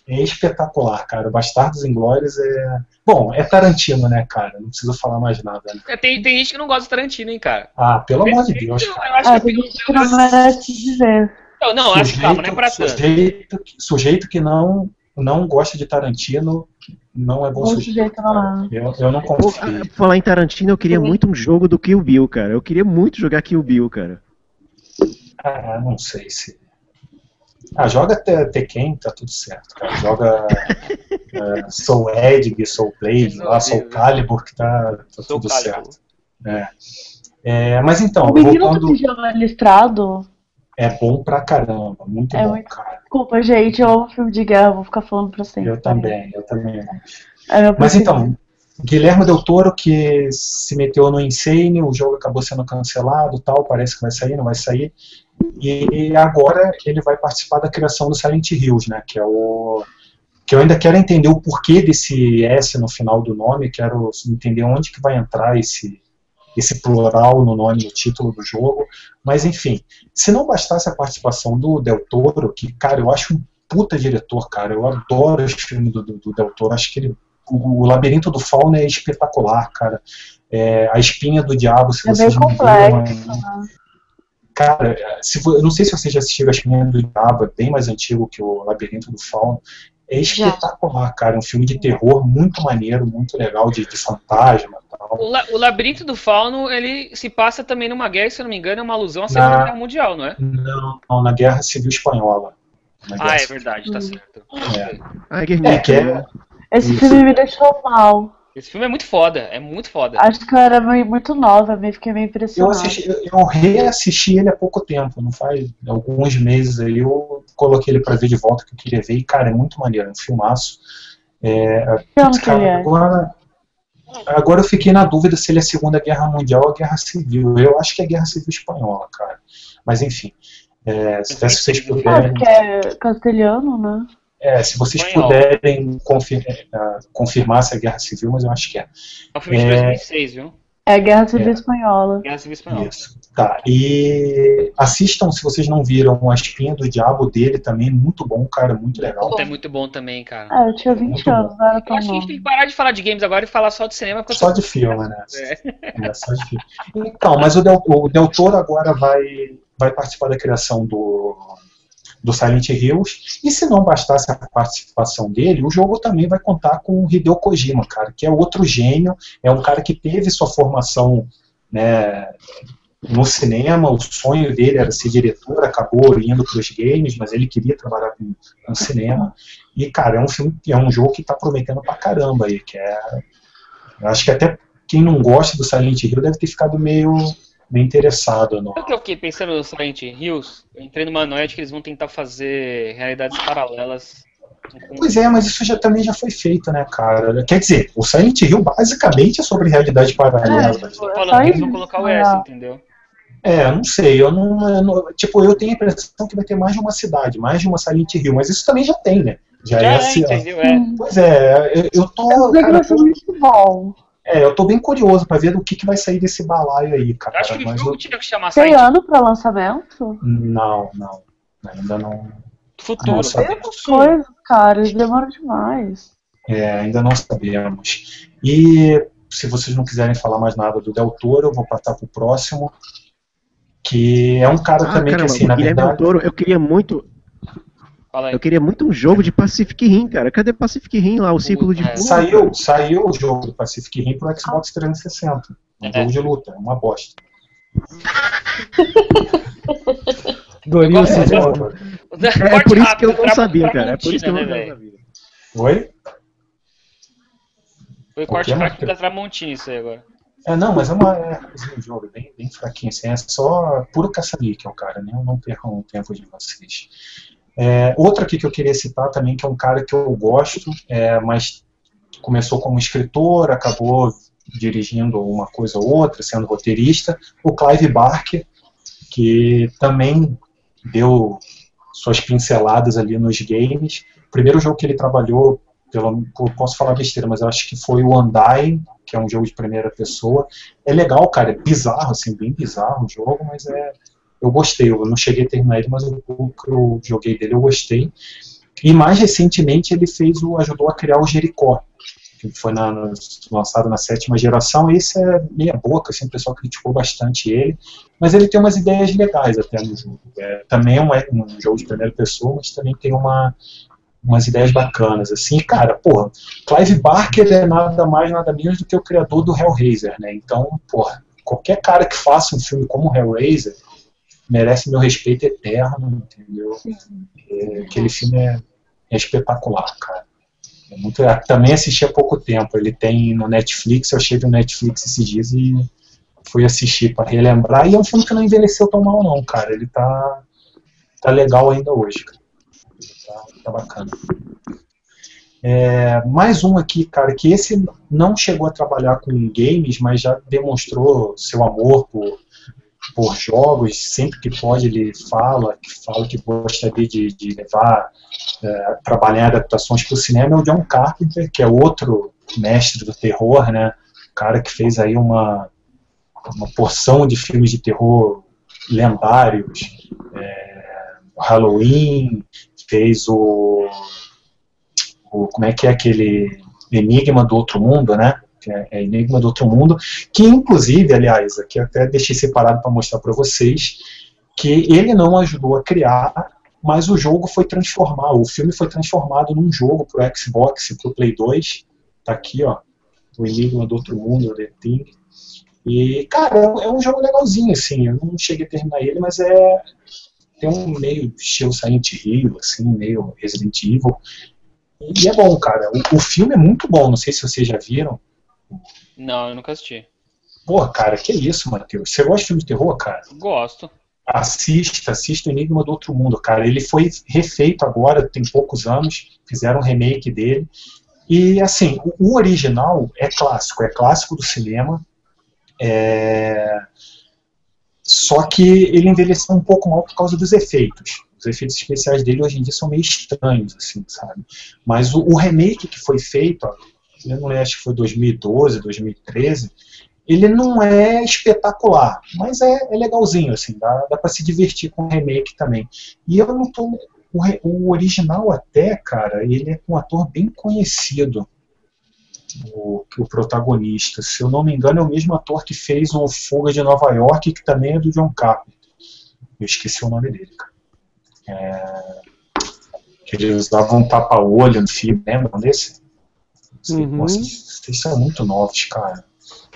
É espetacular, cara. Bastardos Inglórios é. Bom, é Tarantino, né, cara? Não precisa falar mais nada, né? É, Tem, tem gente que não gosta de Tarantino, hein, cara. Ah, pelo amor de Deus, Eu cara. acho Ah, que tem gente que não merece dizer. Não, não, acho que calma, não é pra tanto. sujeito, que- sujeito que não, não gosta de Tarantino não é bom Bom sujeito. sujeito não. Eu, eu não confio. ah, por falar em Tarantino, eu queria muito um jogo do Kill Bill, cara. Eu queria muito jogar Kill Bill, cara. Ah, não sei se. Ah, joga Tekken, tá tudo certo, cara. Joga [laughs] é, Soul Edge, Soul Blade, lá, Soul Calibur, que tá, tá tudo Calibur. certo. É. É, mas então, O menino voltando, do pijama listrado. é bom pra caramba, muito É bom, muito- cara. Desculpa, gente, eu amo filme de guerra, vou ficar falando pra sempre. Eu também, eu também. É Mas então, Guilherme Del Toro que se meteu no Insane, o jogo acabou sendo cancelado, tal, parece que vai sair, não vai sair. E agora ele vai participar da criação do Silent Hills, né, que é o que eu ainda quero entender o porquê desse S no final do nome, quero entender onde que vai entrar esse esse plural no nome, no título do jogo, mas enfim, se não bastasse a participação do Del Toro, que, cara, eu acho um puta diretor, cara, eu adoro os filmes do, do, do Del Toro, acho que ele o, Labirinto do Fauno é espetacular, cara. É, a Espinha do Diabo, se É vocês não viram, é-? Cara, se, eu não sei se vocês já assistiram a Espinha do Diabo, é bem mais antigo que o Labirinto do Fauno. É espetacular, cara. É um filme de terror muito maneiro, muito legal, de, de fantasma e tal. O, La- o Labirinto do Fauno, ele se passa também numa guerra, se eu não me engano, é uma alusão à Segunda Na- Guerra Mundial, não é? Não, não, na Guerra Civil Espanhola. Ah, Guerra é Civil- verdade, tá certo. É. Ah, Guernica, É, que é-? Esse Isso. filme me deixou mal. Esse filme é muito foda, é muito foda. Acho que eu era meio- muito nova, meio, fiquei meio Eu, impressionada. assisti, eu, eu reassisti ele há pouco tempo, não faz alguns meses aí, eu coloquei ele pra ver de volta, que eu queria ver, e cara, é muito maneiro, é um filmaço. É, Que putz, que cara, é? agora, agora eu fiquei na dúvida se ele é Segunda Guerra Mundial ou Guerra Civil. Eu acho que é Guerra Civil Espanhola, cara. Mas enfim, é, se, vocês Ah, puderem. porque é castelhano, né? É, se vocês Espanhol. puderem confir- é, confirmar se é Guerra Civil, mas eu acho que é. É um filme de É. 2006, viu? É Guerra Civil É. Espanhola. Guerra Civil Espanhola. Isso. Tá. E assistam, se vocês não viram, A Espinha do Diabo dele também, muito bom, cara, muito legal. É muito bom também, cara. Ah, eu tinha 20 Muito anos, era Eu acho que a gente tem que parar de falar de games agora e falar só de cinema. Só de filme, né? É. É, só de filme. Então, mas o Del, o Del Toro agora vai, vai participar da criação do, do Silent Hills, e se não bastasse a participação dele, o jogo também vai contar com o Hideo Kojima, cara, que é outro gênio, é um cara que teve sua formação né, no cinema, o sonho dele era ser diretor, acabou indo para os games, mas ele queria trabalhar com, com cinema. E, cara, é um filme, é um jogo que está prometendo pra caramba aí, que é. Acho que até quem não gosta do Silent Hill deve ter ficado meio, meio interessado. No... Sabe o que eu fiquei pensando no Silent Hills? Eu entrei numa noia de que eles vão tentar fazer realidades paralelas. Pois é, mas isso já, também já foi feito, né, cara? Quer dizer, o Silent Hill basicamente é sobre realidade paralela. É, falando que eles vão colocar o S, entendeu? É, não sei, eu não, eu não, Tipo, eu tenho a impressão que vai ter mais de uma cidade, mais de uma Silent Hill, mas isso também já tem, né? Já, já é, assim, entendeu? É. Pois é, eu, eu tô. Eu cara, bom. É, eu tô bem curioso pra ver do que, que vai sair desse balaio aí, cara. Eu acho que o jogo eu... tinha que chamar Tem ano pra lançamento? Não, não. Ainda não. Futuro. Não sabemos. coisas, cara, demora demais. É, ainda não sabemos. E se vocês não quiserem falar mais nada do Del Toro, eu vou passar pro próximo. Que é um cara ah, também caramba, que, assim, na verdade. Del Toro, eu queria muito. Eu queria muito um jogo de Pacific Rim, cara. Cadê Pacific Rim lá, o círculo de é. Saiu, saiu o jogo do Pacific Rim pro Xbox 360. Um é. jogo de luta, é uma bosta. [laughs] Dorinho é, é por isso que eu não sabia, cara. É por isso que eu não né, sabia. Oi? Foi corte rápido da Tramontina isso aí agora. É, não, mas é uma é um jogo bem, bem fraquinho, assim, é só puro caça-níquel, cara, né? Eu não perco o tempo de vocês. É, outro aqui que eu queria citar também, que é um cara que eu gosto, é, mas começou como escritor, acabou dirigindo uma coisa ou outra, sendo roteirista, o Clive Barker, que também deu suas pinceladas ali nos games. O primeiro jogo que ele trabalhou, pelo, posso falar besteira, mas eu acho que foi o Undying, que é um jogo de primeira pessoa. É legal, cara, é bizarro, assim, bem bizarro o jogo, mas é, eu gostei. Eu não cheguei a terminar ele, mas o que eu joguei dele eu gostei. E mais recentemente ele fez o ajudou a criar o Jericó, que foi na, lançado na sétima geração. Esse é meia boca, assim, o pessoal criticou bastante ele, mas ele tem umas ideias legais até no jogo. É, também é um, é um jogo de primeira pessoa, mas também tem uma, umas ideias bacanas, assim, cara, porra, Clive Barker é nada mais, nada menos do que o criador do Hellraiser, né, então, porra, qualquer cara que faça um filme como Hellraiser, merece meu respeito eterno, entendeu? É, aquele filme é, é, espetacular, cara. É muito, também assisti há pouco tempo. Ele tem no Netflix, eu achei no Netflix esses dias e fui assistir para relembrar. E é um filme que não envelheceu tão mal, não, cara. Ele tá, tá legal ainda hoje. Cara. Tá, tá bacana. É, mais um aqui, cara, que esse não chegou a trabalhar com games, mas já demonstrou seu amor por por jogos, sempre que pode ele fala, que fala que gostaria de, de levar, é, trabalhar adaptações para o cinema, é o John Carpenter, que é outro mestre do terror, né, o cara que fez aí uma, uma porção de filmes de terror lendários, é, Halloween, fez o, o, como é que é aquele Enigma do Outro Mundo, né, que é, é Enigma do Outro Mundo, que inclusive, aliás, aqui até deixei separado para mostrar para vocês, que ele não ajudou a criar, mas o jogo foi transformado, o filme foi transformado num jogo para o Xbox e para o Play 2, tá aqui, ó, o Enigma do Outro Mundo, The Thing, e, cara, é um jogo legalzinho, assim, eu não cheguei a terminar ele, mas é tem um meio estilo Silent Hill, assim, meio Resident Evil, e é bom, cara. O, o, filme é muito bom, não sei se vocês já viram. Não, eu nunca assisti. Porra, cara, que isso, Matheus? Você gosta de filme de terror, cara? Gosto. Assista, assista o Enigma do Outro Mundo, cara. Ele foi refeito agora, tem poucos anos, fizeram um remake dele. E, assim, o, original é clássico, é clássico do cinema. É... Só que ele envelheceu um pouco mal por causa dos efeitos. Os efeitos especiais dele hoje em dia são meio estranhos, assim, sabe? Mas o, o remake que foi feito, ó, acho que foi 2012, 2013, ele não é espetacular, mas é, é legalzinho, assim, dá, dá para se divertir com o remake também. E eu não tô. O, o, original até, cara, ele é um ator bem conhecido, o, o protagonista. Se eu não me engano, é o mesmo ator que fez o Fuga de Nova York, que também é do John Carpenter. Eu esqueci o nome dele, cara. É, eles usavam um tapa-olho no filme, lembram desse? Uhum. Nossa, vocês são muito novos, cara.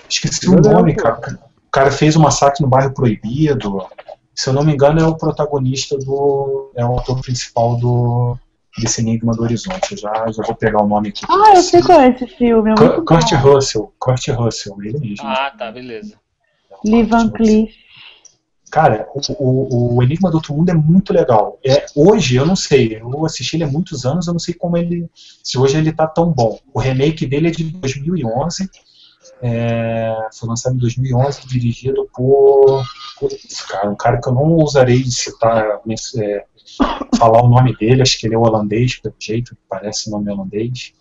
Esqueci o nome, cara. O cara fez o massacre no bairro Proibido. Se eu não me engano, é o protagonista do. é o ator principal do desse Enigma do Horizonte. Eu já, já vou pegar o nome aqui. Ah, eu sei qual é esse filme. É Kurt bom. Russell, Kurt Russell, ele mesmo. Ah, tá, beleza. Lee Van Cleef. Cara, o, o, o Enigma do Outro Mundo é muito legal. É, hoje, eu não sei, eu assisti ele há muitos anos, eu não sei como ele. Se hoje ele tá tão bom. O remake dele é de 2011. É, foi lançado em 2011, dirigido por. Putz, cara, um cara que eu não ousarei citar, é, falar o nome dele, acho que ele é holandês, pelo jeito, parece nome holandês.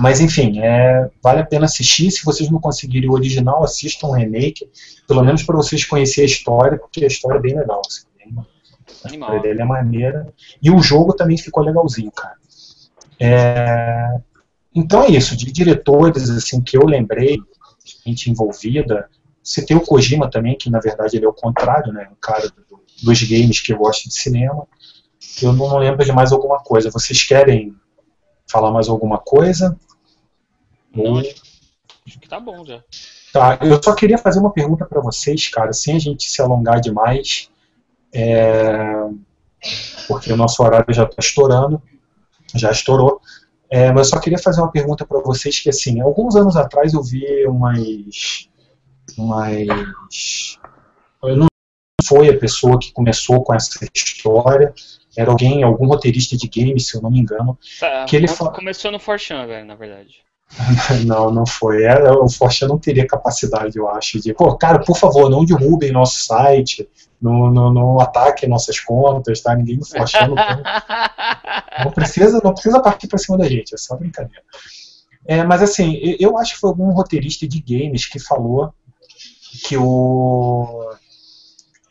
Mas enfim, é, vale a pena assistir. Se vocês não conseguirem o original, assistam o remake, pelo menos para vocês conhecerem a história, porque a história é bem legal. Assim, bem- a história dele é maneira. E o jogo também ficou legalzinho, cara. É, então é isso, de diretores assim que eu lembrei, gente envolvida, você tem o Kojima também, que na verdade ele é o contrário, né? O cara do- dos games que gosta de cinema. Eu não lembro de mais alguma coisa. Vocês querem falar mais alguma coisa? Não, acho, acho que tá bom já. Tá, eu só queria fazer uma pergunta para vocês, cara, sem a gente se alongar demais, é, porque o nosso horário já está estourando, já estourou. É, mas eu só queria fazer uma pergunta para vocês que assim, alguns anos atrás eu vi umas, umas, eu não foi a pessoa que começou com essa história, era alguém, algum roteirista de games, se eu não me engano, Tá, Que ele Começou no Forchan, velho, na verdade. [laughs] Não, não foi. É, o Forte não teria capacidade, eu acho, de, pô, cara, por favor, não derrubem nosso site, não, não, não ataquem nossas contas, tá? Ninguém do Forte não, [laughs] não precisa, não precisa partir pra cima da gente, é só brincadeira. É, mas assim, eu acho que foi algum roteirista de games que falou que o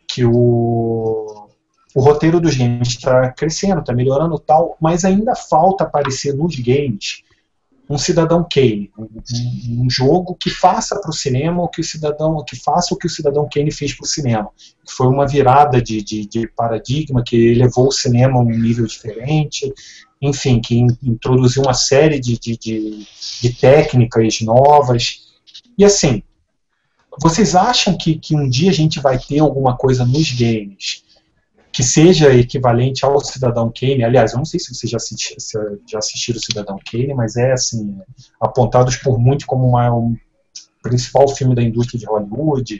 que o o roteiro dos games está crescendo, está melhorando tal, mas ainda falta aparecer nos games um cidadão Kane, um, um- jogo que faça para o cinema o que o cidadão, que faça o que o cidadão Kane fez para o cinema. Foi uma virada de, de, de paradigma que levou o cinema a um nível diferente, enfim, que in- introduziu uma série de, de, de, de técnicas novas. E assim, vocês acham que, que um dia a gente vai ter alguma coisa nos games que seja equivalente ao Cidadão Kane? Aliás, eu não sei se vocês já, assisti, se já assistiram o Cidadão Kane, mas é assim, apontados por muitos como uma, um principal filme da indústria de Hollywood.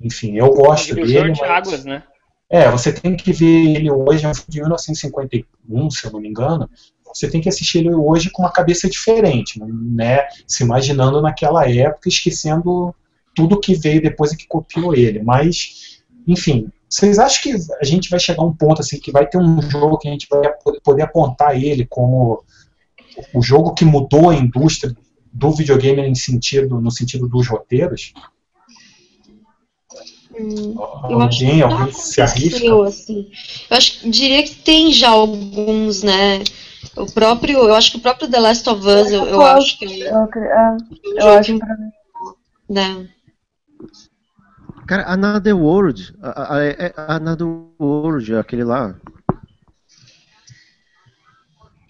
Enfim, eu gosto dele. de mas- águas, né? é, você tem que ver ele hoje, é um filme de 1951, se eu não me engano. Você tem que assistir ele hoje com uma cabeça diferente, né? Se imaginando naquela época, esquecendo tudo que veio depois e que copiou ele. Mas, enfim, vocês acham que a gente vai chegar a um ponto assim que vai ter um jogo que a gente vai poder apontar ele como o jogo que mudou a indústria do videogame em sentido, no sentido dos roteiros? Hum, eu Alguém, que alguém se arrisca? aconteceu, assim. Eu acho que diria que tem já alguns, né? O próprio, eu acho que o próprio The Last of Us, eu, eu acho que é Eu, é, eu jogo acho que, pra mim. né? Cara, Another World. a- a- é- é Another World, aquele lá.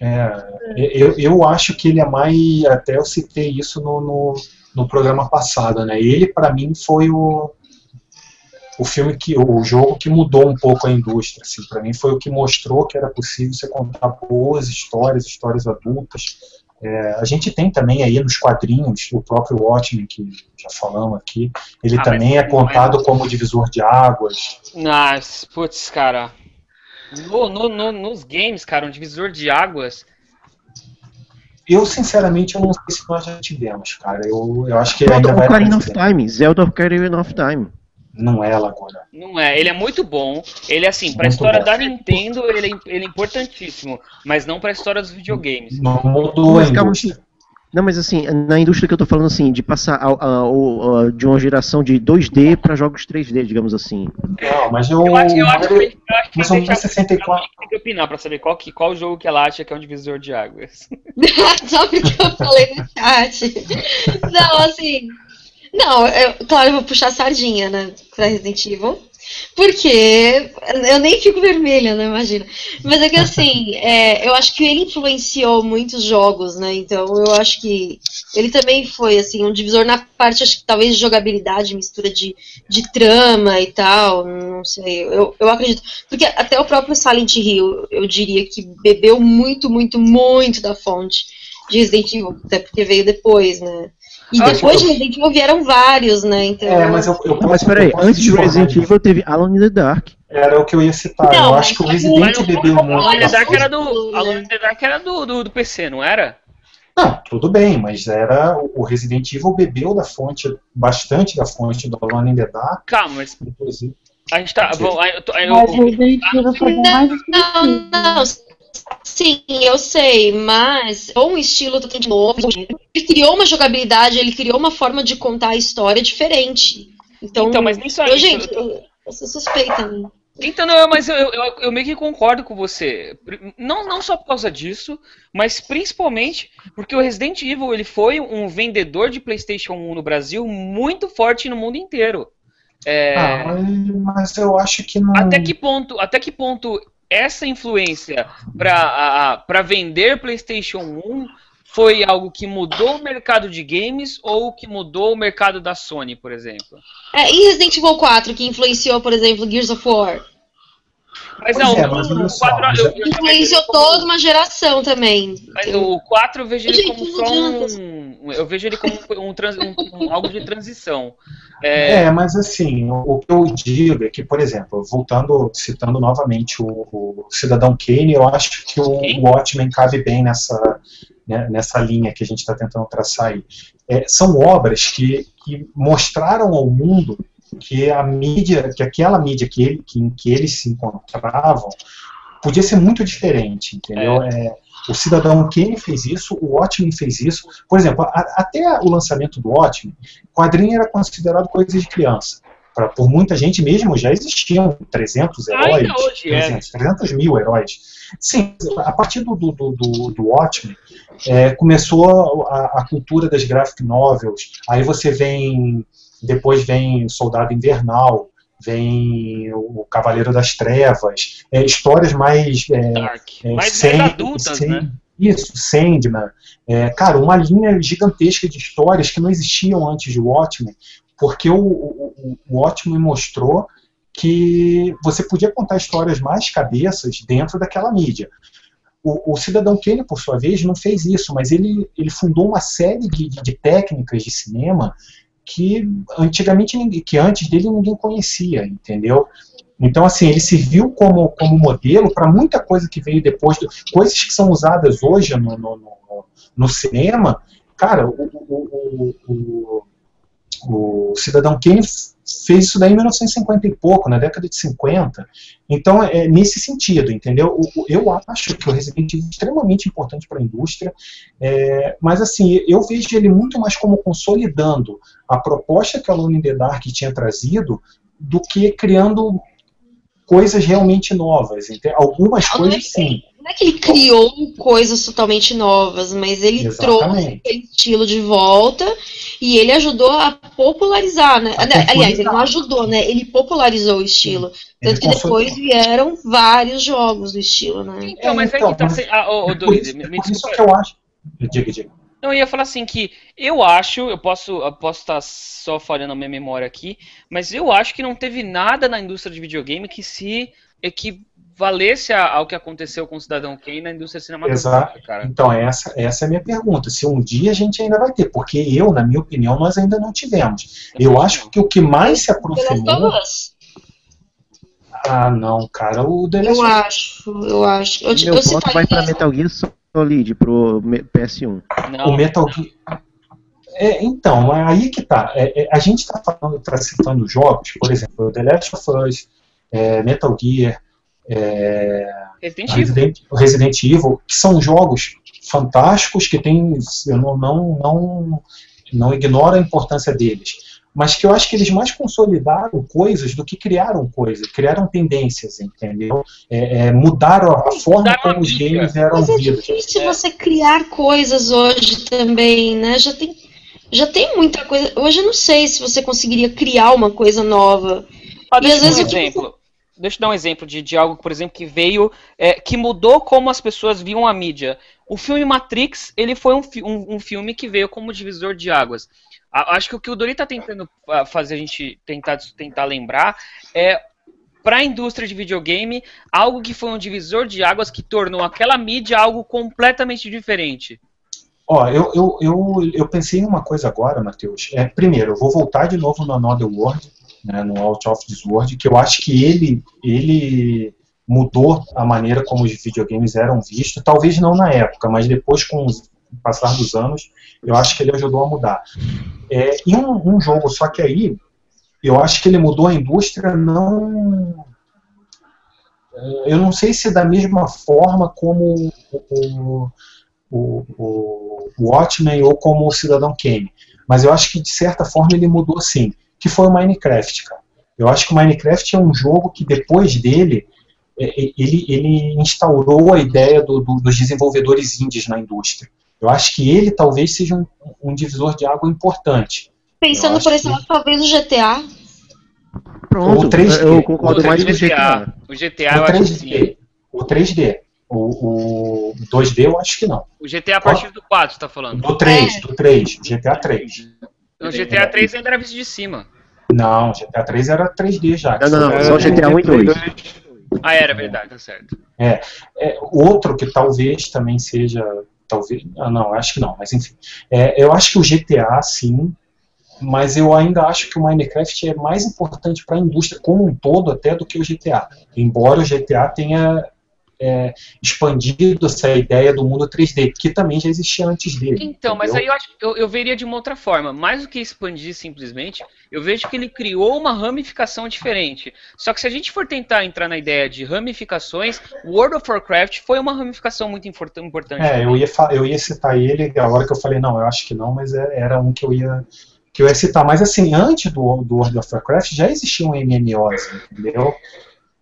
É, eu, eu acho que ele é mais. Até eu citei isso no, no, no programa passado, né? Ele, para mim, foi o, o filme que. o jogo que mudou um pouco a indústria. Assim, para mim, foi o que mostrou que era possível você contar boas histórias, histórias adultas. É, a gente tem também aí nos quadrinhos o próprio Watchmen, que já falamos aqui. Ele Ah, também é não é- contado como divisor de águas. Mas, putz, cara. No, no- no- nos games, cara, um divisor de águas. Eu, sinceramente, eu não sei se nós já tivemos, cara. Eu, eu acho que Pronto, ainda vai Ocarina of. Time. Zelda Ocarina of Time. Não é, Laguna. Não é, ele é muito bom. Ele, assim, pra Muito história bom. da Nintendo, ele é, ele é importantíssimo. Mas não pra história dos videogames. Não mudou a Mas calma, indústria. Não, mas assim, na indústria que eu tô falando assim, de passar a- a- a- de uma geração de 2D para jogos 3D, digamos assim. Não, mas eu. Eu acho, eu acho que, eu acho que mas tem o que Mario 64. tem que opinar pra saber qual, que, qual jogo que ela acha que é um divisor de águas. Sabe o que eu falei no chat? Não, assim. Não, eu, claro, eu vou puxar a sardinha, né? Pra Resident Evil. Porque eu nem fico vermelha, né? Imagina. Mas é que assim, [laughs] é, eu acho que ele influenciou muitos jogos, né? Então eu acho que ele também foi assim um divisor na parte, acho que talvez de jogabilidade, mistura de, de trama e tal. Não sei. Eu, eu acredito. Porque até o próprio Silent Hill, eu diria que bebeu muito, muito, muito da fonte de Resident Evil, até porque veio depois, né? E depois eu- de Resident Evil vieram vários, né? Então, É, mas eu, eu Não, mas peraí, eu antes do discordar Resident. Evil teve Alone in the Dark. Era o que eu ia citar. Não, eu acho que o Resident o bebeu muito. Alone in the Dark era do, Né? Alone in the Dark era do, do, do PC, não era? Não, tudo bem, mas era o Resident Evil bebeu da fonte, bastante da fonte do Alone in the Dark, Calma, mas inclusive. a gente tá. Bom, aí eu eu- Mas Resident Evil foi bem mais Não, não. Sim, eu sei, mas é um estilo totalmente novo. Ele criou uma jogabilidade, ele criou uma forma de contar a história diferente. Então, Então, mas nem só eu, isso. gente, eu, eu sou suspeita. Né? Então, não, mas eu, eu, eu meio que concordo com você. Não, não só por causa disso, mas principalmente porque o Resident Evil ele foi um vendedor de PlayStation 1 no Brasil muito forte no mundo inteiro. É, Ah, mas, mas eu acho que não. até que ponto, até que ponto essa influência para vender PlayStation 1 foi algo que mudou o mercado de games ou que mudou o mercado da Sony, por exemplo? É, e Resident Evil 4, que influenciou, por exemplo, Gears of War? Mas Pois não, é, mas o só, 4, mas eu, é- eu Influenciou como- toda uma geração também. Mas o 4 eu vejo ele como só um. Eu vejo ele como um, um- um- algo de transição. É, É, mas assim, o, que eu digo é que, por exemplo, voltando, citando novamente o, o Cidadão Kane, eu acho que o, o Watchmen cabe bem nessa, né, nessa linha que a gente está tentando traçar aí. É, são obras que, que mostraram ao mundo que a mídia, que aquela mídia que, ele, que, em que eles se encontravam, podia ser muito diferente, entendeu? É, o Cidadão Kane fez isso, o Watchmen fez isso. Por exemplo, a- até o lançamento do Watchmen, quadrinho era considerado coisa de criança. Pra, por muita gente mesmo já existiam 300 Ainda heróis, hoje é. 300, 300 mil heróis. Sim, a partir do, do, do, do, do Watchmen, é, começou a, a cultura das graphic novels, aí você vem, depois vem Soldado Invernal, vem o Cavaleiro das Trevas, é, histórias mais é, Dark. é, mais, mais adultas, Sand- né? Isso, Sandman. É, cara, uma linha gigantesca de histórias que não existiam antes de Watchmen, porque o, o, o- Watchmen mostrou que você podia contar histórias mais cabeças dentro daquela mídia. O, o Cidadão Kane, por sua vez, não fez isso, mas ele, ele fundou uma série de- de técnicas de cinema que antigamente que antes dele ninguém conhecia, entendeu? Então, assim, ele se viu como, como modelo para muita coisa que veio depois, do- coisas que são usadas hoje no, no, no, no cinema. Cara, o, o, o, o, o Cidadão Kane fez isso daí em 1950 e pouco, na década de 50. Então, é nesse sentido, entendeu? Eu acho que o Resident Evil é extremamente importante para a indústria, é, mas assim, eu vejo ele muito mais como consolidando a proposta que a Alone in the Dark tinha trazido do que criando coisas realmente novas. entende? Algumas Não, não é coisas que- sim. Não é que ele criou coisas totalmente novas, mas ele trouxe Exatamente. aquele estilo de volta e ele ajudou a popularizar, né? A Aliás, ele não ajudou, né? Ele popularizou o estilo. Ele Tanto que depois consolidou. vieram vários jogos do estilo, né? Então, mas é então, que tá. mas- Ah, É por Doide, isso, me, é me por isso que eu acho. Diga, diga. Não, eu ia falar assim que eu acho, eu posso eu posso estar só falhando a minha memória aqui, mas eu acho que não teve nada na indústria de videogame que se equivalesse a- ao que aconteceu com o Cidadão Kane na indústria cinematográfica, cara. Então, essa, essa é a minha pergunta. Se um dia a gente ainda vai ter, porque eu, na minha opinião, nós ainda não tivemos. Eu acho que o que mais se. Us. Ah, não, cara, o The Last Eu of acho, eu acho. Eu, Meu eu voto vai pra Metal Gear Solid, pro me- PS1. Não, o Metal Gear. É, então, aí que tá. É, é, a gente está falando, tá citando jogos, por exemplo, The Last of Us, é, Metal Gear, é, Resident Evil. Resident, Resident Evil, que são jogos fantásticos que tem, eu não, não, não, não ignoro a importância deles, mas que eu acho que eles mais consolidaram coisas do que criaram coisas, criaram tendências, entendeu? É, é, mudaram a, a forma Mudaram a como os mídia. games eram Mas é vistos. difícil você criar coisas hoje também, né? Já tem, já tem muita coisa. Hoje eu não sei se você conseguiria criar uma coisa nova. Ah, E às um vezes exemplo. Deixa eu dar um exemplo de, de algo, por exemplo, que veio, é, que mudou como as pessoas viam a mídia. O filme Matrix, ele foi um, um- um filme que veio como divisor de águas. A- acho que o que o Dori tá tentando ah, fazer a gente tentar, tentar lembrar é para a indústria de videogame algo que foi um divisor de águas que tornou aquela mídia algo completamente diferente. Ó, eu, eu, eu, eu pensei em uma coisa agora, Matheus. É, primeiro, eu vou voltar de novo no Another World, né, no Out of This World, que eu acho que ele, ele mudou a maneira como os videogames eram vistos. Talvez não na época, mas depois, com o passar dos anos, eu acho que ele ajudou a mudar. É, e um, um jogo, só que aí, eu acho que ele mudou a indústria não. é, Eu não sei se da mesma forma como o, o, o Watchmen ou como o Cidadão Kane. Mas eu acho que, de certa forma, ele mudou sim. Que foi o Minecraft, cara. Eu acho que o Minecraft é um jogo que, depois dele, é, é, ele, ele instaurou a ideia do- do- dos desenvolvedores indies na indústria. Eu acho que ele talvez seja um, um divisor de água importante. Pensando por esse que- lado, talvez o GTA. Pronto, O 3D. eu concordo O mais com o GTA. O GTA eu o acho que sim. 3D. O 3D. O, o 2D eu acho que não. O GTA a partir do 4, você tá falando. Do 3, do 3, GTA 3. O GTA 3 ainda era visto de cima. Não, GTA 3 era 3D já. Não, não, não, É, só GTA 1 e 2. Ah, era verdade, tá certo. É, outro que talvez também seja. Talvez. Ah, não, acho que não, mas enfim. É, eu acho que o GTA, sim, mas eu ainda acho que o Minecraft é mais importante para a indústria como um todo até do que o GTA. Embora o GTA tenha é, expandido essa ideia do mundo 3D, que também já existia antes dele. Então, mas entendeu? aí eu acho eu, eu veria de uma outra forma. Mais do que expandir simplesmente, eu vejo que ele criou uma ramificação diferente. Só que se a gente for tentar entrar na ideia de ramificações, World of Warcraft foi uma ramificação muito import- importante. É, eu ia, eu ia citar ele, a hora que eu falei, não, eu acho que não, mas é- era um que eu ia, que eu ia citar. Mas assim, antes do, do World of Warcraft já existiam MMOs, entendeu?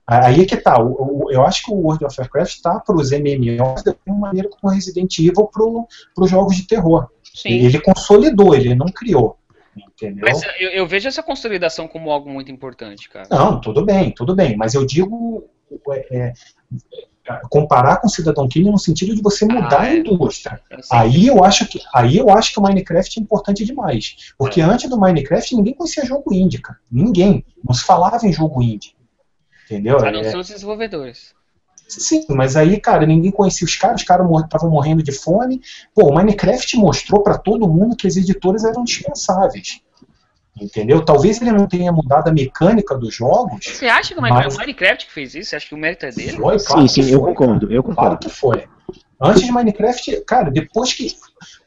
Aí é que tá, o- o- eu acho que o World of Warcraft está para os MMOs da mesma maneira como o Resident Evil para os jogos de terror. Sim. Ele consolidou, ele não criou, entendeu? Mas eu, eu vejo essa consolidação como algo muito importante, cara. Não, tudo bem, tudo bem, mas eu digo é, é, é, comparar com o Cidadão Kane no sentido de você mudar Ah, a é. indústria. Sei. Aí eu acho que aí eu acho que o Minecraft é importante demais, porque antes do Minecraft ninguém conhecia jogo indie, cara. Ninguém, não se falava em jogo indie. Entendeu? A não É, ser os desenvolvedores. sim, mas aí, cara, ninguém conhecia os caras, os caras estavam morrendo de fome. Pô, o Minecraft mostrou pra todo mundo que as editoras eram dispensáveis. Entendeu? Talvez ele não tenha mudado a mecânica dos jogos. Você acha que o Mas- o Minecraft que fez isso? Você acha que o mérito é dele? Foi, Sim, claro sim, que eu foi, concordo, eu Claro concordo. que foi. Antes de Minecraft, cara, depois que.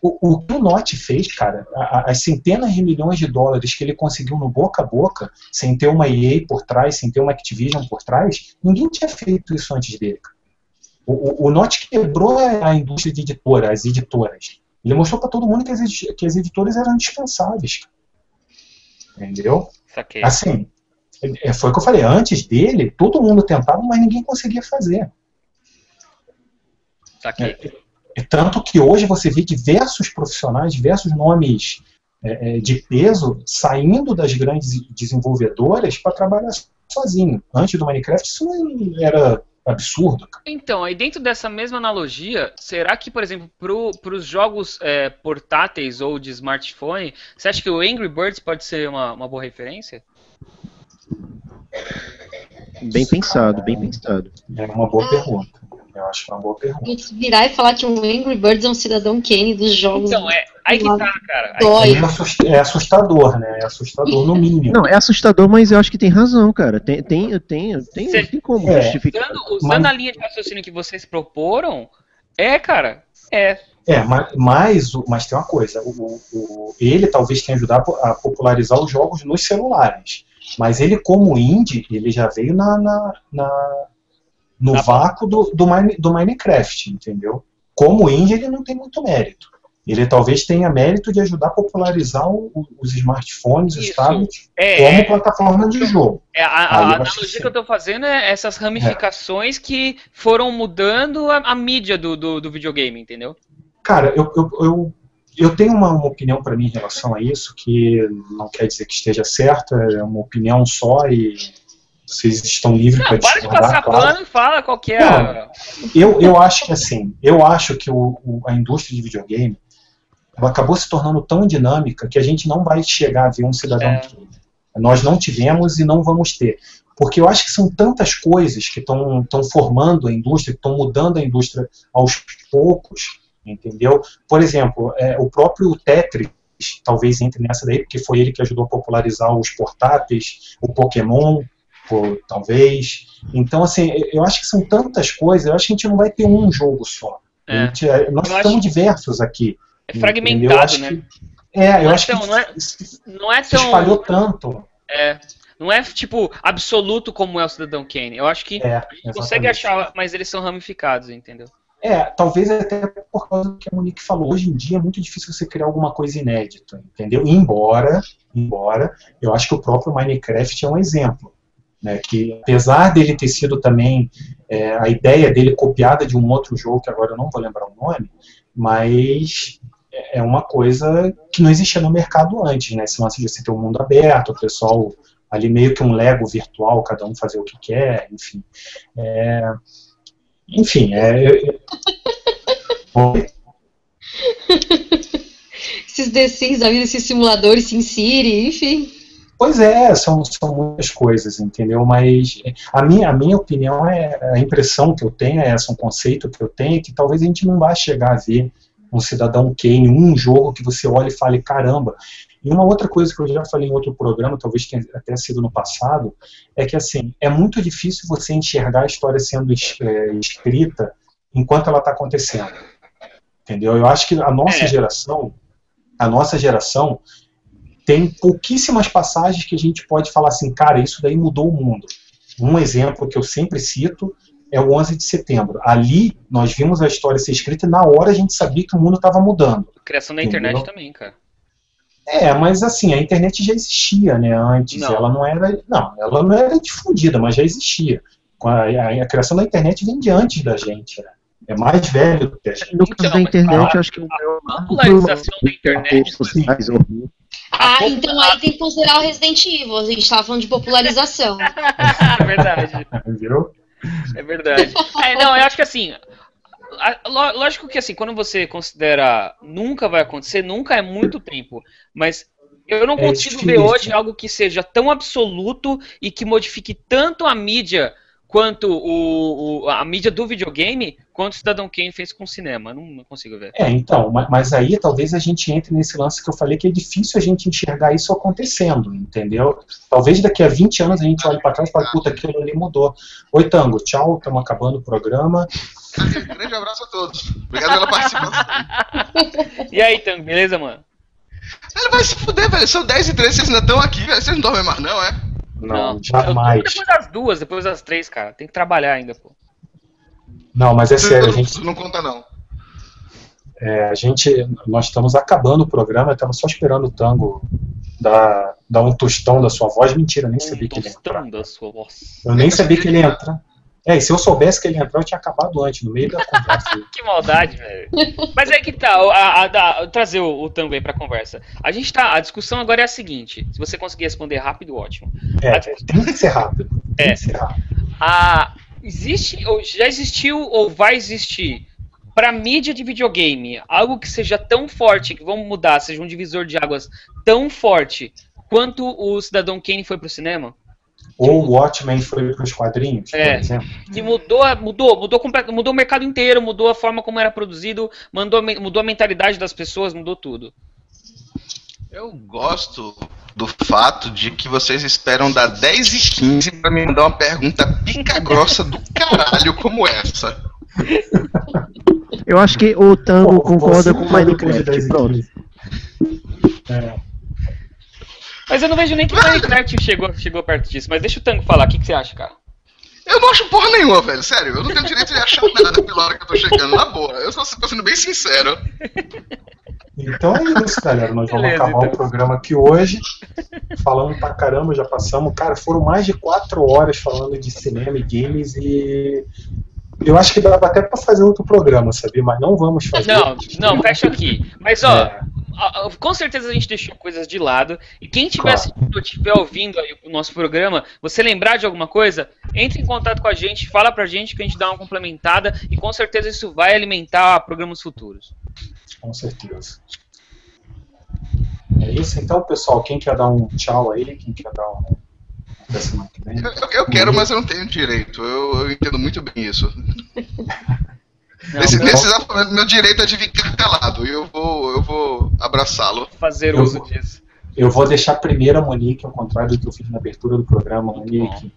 O, o que o Notch fez, cara, a- as centenas de milhões de dólares que ele conseguiu no boca a boca, sem ter uma EA por trás, sem ter uma Activision por trás, ninguém tinha feito isso antes dele. O, o, o Notch quebrou a, indústria de editora, as editoras. Ele mostrou para todo mundo que as, que as editoras eram indispensáveis. Entendeu? Saquei. Assim, é- foi o que eu falei, antes dele, todo mundo tentava, mas ninguém conseguia fazer. Saquei. É tanto que hoje você vê diversos profissionais, diversos nomes é, é, de peso saindo das grandes desenvolvedoras para trabalhar sozinho. Antes do Minecraft isso não era absurdo. Então, aí dentro dessa mesma analogia, será que, por exemplo, para os jogos é, portáteis ou de smartphone, você acha que o Angry Birds pode ser uma, uma boa referência? Bem pensado, bem pensado. É uma boa pergunta. Eu acho que é uma boa A pergunta. gente virar e falar que o Angry Birds é um cidadão Kane dos jogos. Então, é aí que tá, cara. Dói. É É assustador, né? É assustador no mínimo. Não, é assustador, mas eu acho que tem razão, cara. Tem, tem, tem, tem, Cê- tem como É. justificar. usando usando Mas- a linha de raciocínio que vocês proporam, é, cara, é. É, mas, mas, tem uma coisa, o, o- o- ele talvez tenha ajudado a popularizar os jogos nos celulares, mas ele como indie, ele já veio na, na- na- no Na- vácuo do, do, Mine- do Minecraft, entendeu? Como indie ele não tem muito mérito. Ele talvez tenha mérito de ajudar a popularizar o- o- os smartphones, os tablets, É, como é, plataforma de jogo. é, a, a analogia que que eu tô fazendo é essas ramificações que foram mudando a, a mídia do, do, do videogame, entendeu? Cara, eu, eu, eu, eu tenho uma, uma opinião para mim em relação a isso, que não quer dizer que esteja certa, é uma opinião só e, vocês estão livres para Não, para de passar claro. pano e fala qual que é. a- Eu, eu acho que assim, eu acho que o, o- a indústria de videogame acabou se tornando tão dinâmica que a gente não vai chegar a ver um cidadão É. Kane. Nós não tivemos e não vamos ter. Porque eu acho que são tantas coisas que estão formando a indústria, que estão mudando a indústria aos poucos, entendeu? Por exemplo, é, o próprio Tetris talvez entre nessa daí, porque foi ele que ajudou a popularizar os portáteis, o Pokémon, talvez. Então, assim, eu acho que são tantas coisas, eu acho que a gente não vai ter um jogo só. É. gente- é, nós Eu estamos acho- diversos aqui. É fragmentado, né? que- é, eu Não é acho tão- que não é- Não é se espalhou tão. tanto. É, não é, tipo, absoluto como é o Cidadão Kane. Eu acho que É, a gente consegue achar, mas eles são ramificados, entendeu? É, talvez até por causa do que a Monique falou. Hoje em dia é muito difícil você criar alguma coisa inédita, entendeu? Embora, embora, eu acho que o próprio Minecraft é um exemplo. Né, que apesar dele ter sido também é, a ideia dele copiada de um outro jogo, que agora eu não vou lembrar o nome, mas é uma coisa que não existia no mercado antes, né? Esse lance de você ter um mundo aberto, o pessoal ali meio que um Lego virtual, cada um fazer o que quer, enfim. É, enfim, é? [laughs] Esses The Sims esses simuladores, SimCity, enfim. Pois é, são, são muitas coisas, entendeu? Mas a minha, a minha opinião é, a impressão que eu tenho é essa, um conceito que eu tenho, é que talvez a gente não vá chegar a ver um cidadão Kane, um jogo que você olha e fale, caramba. E uma outra coisa que eu já falei em outro programa, talvez tenha até sido no passado, é que assim, é muito difícil você enxergar a história sendo é, escrita enquanto ela está acontecendo. Entendeu? Eu acho que a nossa É. geração, a nossa geração tem pouquíssimas passagens que a gente pode falar assim, cara, isso daí mudou o mundo. Um exemplo que eu sempre cito é o 11 de setembro. Ali nós vimos a história ser escrita e na hora a gente sabia que o mundo estava mudando. Criação da Entendeu? internet também, cara. É, mas assim, a internet já existia, né, antes. Não. Ela não era, não, ela não era difundida, mas já existia. A, a- a criação da internet vem de antes da gente, né? É mais velho do que a gente. No caso Então, da mas internet, a- eu acho que o maior A popularização da internet. Ah, então aí tem que considerar o Resident Evil. A gente tava falando de popularização. [laughs] É verdade. Viu? É verdade. [laughs] É, não, eu acho que assim. Lógico que assim, quando você considera nunca vai acontecer, nunca é muito tempo. Mas eu não É consigo difícil. ver hoje algo que seja tão absoluto e que modifique tanto a mídia quanto o, o- a mídia do videogame quanto o Cidadão Kane fez com o cinema. Não, não consigo ver. É, então, ma- mas aí talvez a gente entre nesse lance que eu falei que é difícil a gente enxergar isso acontecendo, entendeu? Talvez daqui a 20 anos a gente olhe pra trás e fale, puta, aquilo ali mudou. Oi, Tango, tchau, estamos acabando o programa. [laughs] Grande abraço a todos. Obrigado pela participação. [laughs] E aí, Tango, beleza, mano? Ele vai se fuder, velho. São 10 e 13, vocês ainda estão aqui, velho. Vocês não dormem mais, não, é? Não, Eu jamais. depois das duas, depois das três, cara. Tem que trabalhar ainda, pô. Não, mas é sério, a não, gente, não conta, não. é, a gente, nós estamos acabando o programa, estamos só esperando o Tango dar, dar um tostão da sua voz. Mentira, eu nem sabia que ele ia entrar. tostão da sua voz. Eu nem sabia que ele ia entrar. É, e se eu soubesse que ele ia entrar, eu tinha acabado antes, no meio da conversa. [laughs] Que maldade, velho. Mas é que tá, a, a- a- trazer o, o Tango aí pra conversa. A gente tá, a discussão agora é a seguinte, se você conseguir responder rápido, ótimo. É, tem que ser rápido. Tem É. que ser rápido. A, existe, ou já existiu ou vai existir pra mídia de videogame algo que seja tão forte, que vamos mudar, seja um divisor de águas tão forte quanto o Cidadão Kane foi pro cinema? Ou o Watchmen foi para os quadrinhos, É. por exemplo. que mudou, a- mudou, mudou, mudou o mercado inteiro, mudou a forma como era produzido, mandou, mudou a mentalidade das pessoas, mudou tudo. Eu gosto do fato de que vocês esperam dar 10 e 15 pra me mandar uma pergunta pica grossa do caralho como essa. Eu acho que o Tango Pô, concorda com o Minecraft. 10 Pronto. 15. É. Mas eu não vejo nem que o Minecraft chegou, chegou perto disso. Mas deixa o Tango falar, o que, que você acha, cara? Eu não acho porra nenhuma, velho. Sério, eu não tenho direito de achar nada pela hora que eu tô chegando, na boa. Eu só tô sendo bem sincero. Então é isso, galera. Nós vamos Beleza, acabar então. o programa aqui hoje. Falando pra caramba, já passamos. Cara, foram mais de quatro horas falando de cinema e games e. Eu acho que dava até pra fazer outro programa, sabia? Mas não vamos fazer. Não, não, fecha aqui. Mas ó, É. com certeza a gente deixou coisas de lado. E quem estiver Claro. assistindo ou estiver ouvindo aí o nosso programa, você lembrar de alguma coisa, entre em contato com a gente, fala pra gente que a gente dá uma complementada e com certeza isso vai alimentar programas futuros. Com certeza. É isso então, pessoal. Quem quer dar um tchau aí? Quem quer dar um. Até semana que vem? Eu, eu- eu quero, mas eu não tenho direito. Eu, eu entendo muito bem isso. [laughs] Não, Nesse, não nesse exato momento, meu direito é de ficar calado. E eu vou, eu vou abraçá-lo. fazer Eu uso vou- disso. Eu vou deixar primeiro a Monique, ao contrário do que eu fiz na abertura do programa. Monique,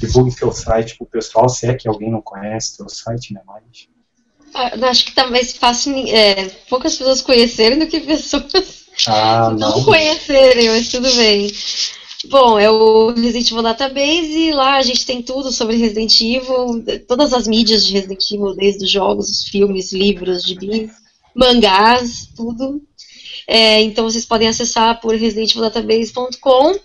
divulgue seu site pro pessoal, se é que alguém não conhece seu site, né? Mas. Ah, eu acho que tá mais fácil é, poucas pessoas conhecerem do que pessoas Ah, [laughs] não não. conhecerem, mas tudo bem. Bom, é o Resident Evil Database, lá a gente tem tudo sobre Resident Evil, todas as mídias de Resident Evil, desde os jogos, os filmes, livros, gibis, mangás, tudo. É, então vocês podem acessar por residentevildatabase.com.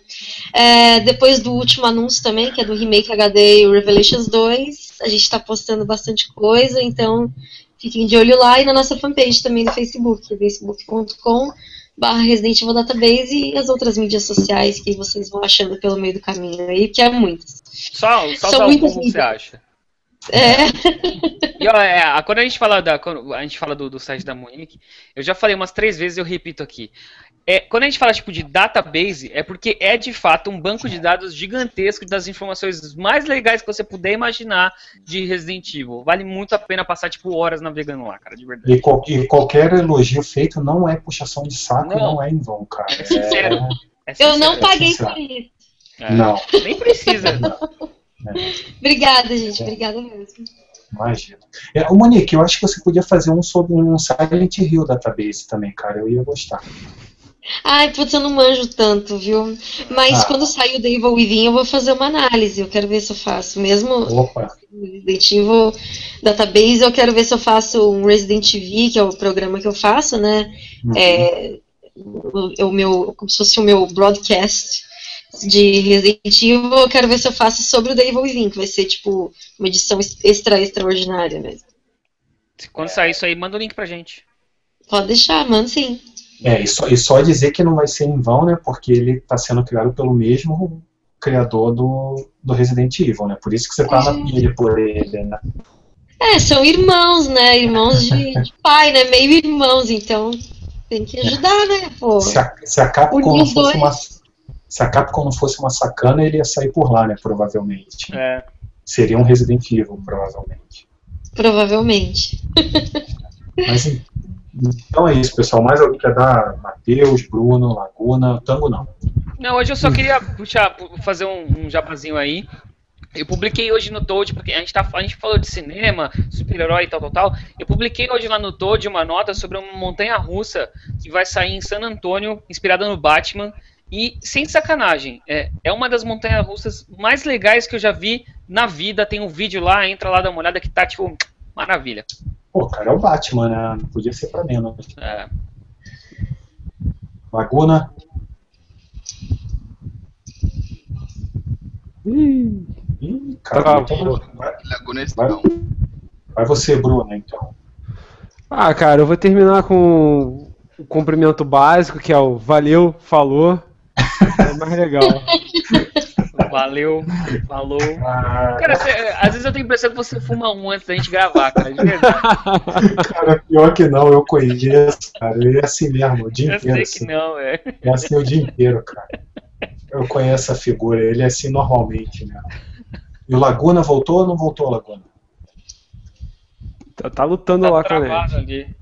É, depois do último anúncio também, que é do Remake HD e o Revelations 2, a gente está postando bastante coisa, então fiquem de olho lá e na nossa fanpage também no Facebook, facebook.com barra Resident Evil Database e as outras mídias sociais que vocês vão achando pelo meio do caminho aí, que é muitas. Só, só São muitas como você acha. É, E ó, é, quando a gente fala, da, a gente fala do, do site da Monique, eu já falei umas três vezes e eu repito aqui. É, quando a gente fala tipo de database, é porque é de fato um banco de dados gigantesco das informações mais legais que você puder imaginar de Resident Evil. Vale muito a pena passar tipo horas navegando lá, cara, de verdade. E, qual- e qualquer elogio feito não é puxação de saco, Não. não, é em vão, cara. É sincero. É eu não sincero. paguei sincero. por isso. É, Não, Nem precisa. Obrigada, gente, obrigada mesmo. imagina. É, ô, Monique, eu acho que você podia fazer um sobre um Silent Hill database também, cara. Eu ia gostar. Ai, putz, eu não manjo tanto, viu? Mas Ah. quando sair o The Evil Within, eu vou fazer uma análise. Eu quero ver se eu faço. Mesmo Opa, Resident Evil Database, eu quero ver se eu faço um Resident Evil, que é o programa que eu faço, né? uhum. É, o, o meu, como se fosse o meu broadcast de Resident Evil, eu quero ver se eu faço sobre o The Evil Within, que vai ser tipo uma edição ex- extra extraordinária mesmo. Quando sair isso aí, manda o link pra gente. Pode deixar, mano, sim. É, e só, e só dizer que não vai ser em vão, né? Porque ele está sendo criado pelo mesmo criador do, do Resident Evil, né? Por isso que você tá na pilha por ele, né? É, são irmãos, né? Irmãos de, de [laughs] pai, né? Meio irmãos, então tem que ajudar, né? Pô. Se a, se a Capcom Unir não os fosse dois. uma se a Capcom não fosse uma sacana, ele ia sair por lá, né? Provavelmente. É. Seria um Resident Evil, provavelmente. Provavelmente. Mas então é isso, pessoal. Mais alguém quer dar? Matheus, Bruno, Laguna, Tango não. Não, hoje eu só queria puxar, pu- fazer um, um jabazinho aí. Eu publiquei hoje no Toad, porque a gente, tá, a gente falou de cinema, super-herói e tal, tal, tal. Eu publiquei hoje lá no Toad uma nota sobre uma montanha russa que vai sair em San Antônio, inspirada no Batman. E, sem sacanagem, é, é uma das montanhas russas mais legais que eu já vi na vida. Tem um vídeo lá, entra lá, dá uma olhada que tá, tipo, maravilha. Pô, cara, é o Batman, né? Não podia ser pra menos. É, Laguna, Ih, Ih, cara, Travou. então vai, Laguna vai, não. vai você, Bruno, então. Ah, cara, eu vou terminar com o cumprimento básico, que é o valeu, falou. É mais legal. [laughs] valeu, falou. Cara, cê- às vezes eu tenho a impressão que você fuma um antes da gente gravar, cara, de verdade. cara, pior que não, eu conheço, cara. Ele é assim mesmo, o dia Eu inteiro. sei assim. que não, é. É assim o dia inteiro, cara. Eu conheço a figura, ele é assim normalmente, né? E o Laguna voltou ou não voltou, Laguna? Tá, tá lutando Tá lá com net. ali.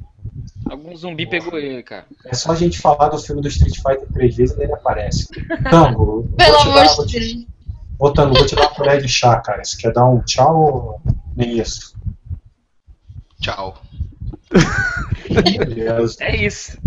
Algum zumbi pegou ele, cara. É só a gente falar do filme do Street Fighter três vezes e ele aparece. Tango, Pelo vou te amor de Deus. ô, Tango, vou te dar uma colher de chá, cara. Você quer dar um tchau ou nem isso? Tchau. Beleza. É isso.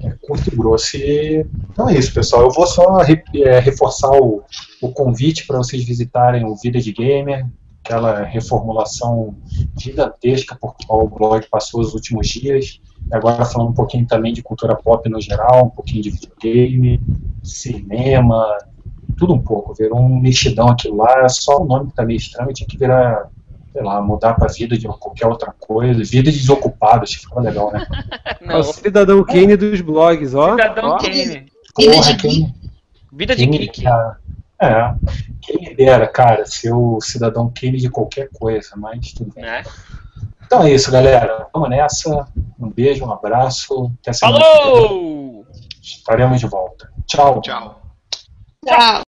É curto e grosso. E... Então é isso, pessoal. Eu vou só re- é, reforçar o, o convite para vocês visitarem o Vida de Gamer, aquela reformulação gigantesca por qual o blog passou os últimos dias. Agora falando um pouquinho também de cultura pop no geral, um pouquinho de videogame, cinema, tudo um pouco. Virou um mexidão aquilo lá, só o nome que tá meio estranho, tinha que virar sei lá, mudar pra vida de qualquer outra coisa, vida de desocupado, acho que ficou legal, né? [laughs] É o cidadão Kane dos blogs, ó. Cidadão ó. Kane. Porra, quem, Vida de quem me geek. é, quem me dera, cara, ser o cidadão Kane de qualquer coisa, mas tudo bem. Né? Então é isso, galera. Vamos nessa. Um beijo, um abraço. Até semana. Falou! Estaremos de volta. Tchau. Tchau. Tchau.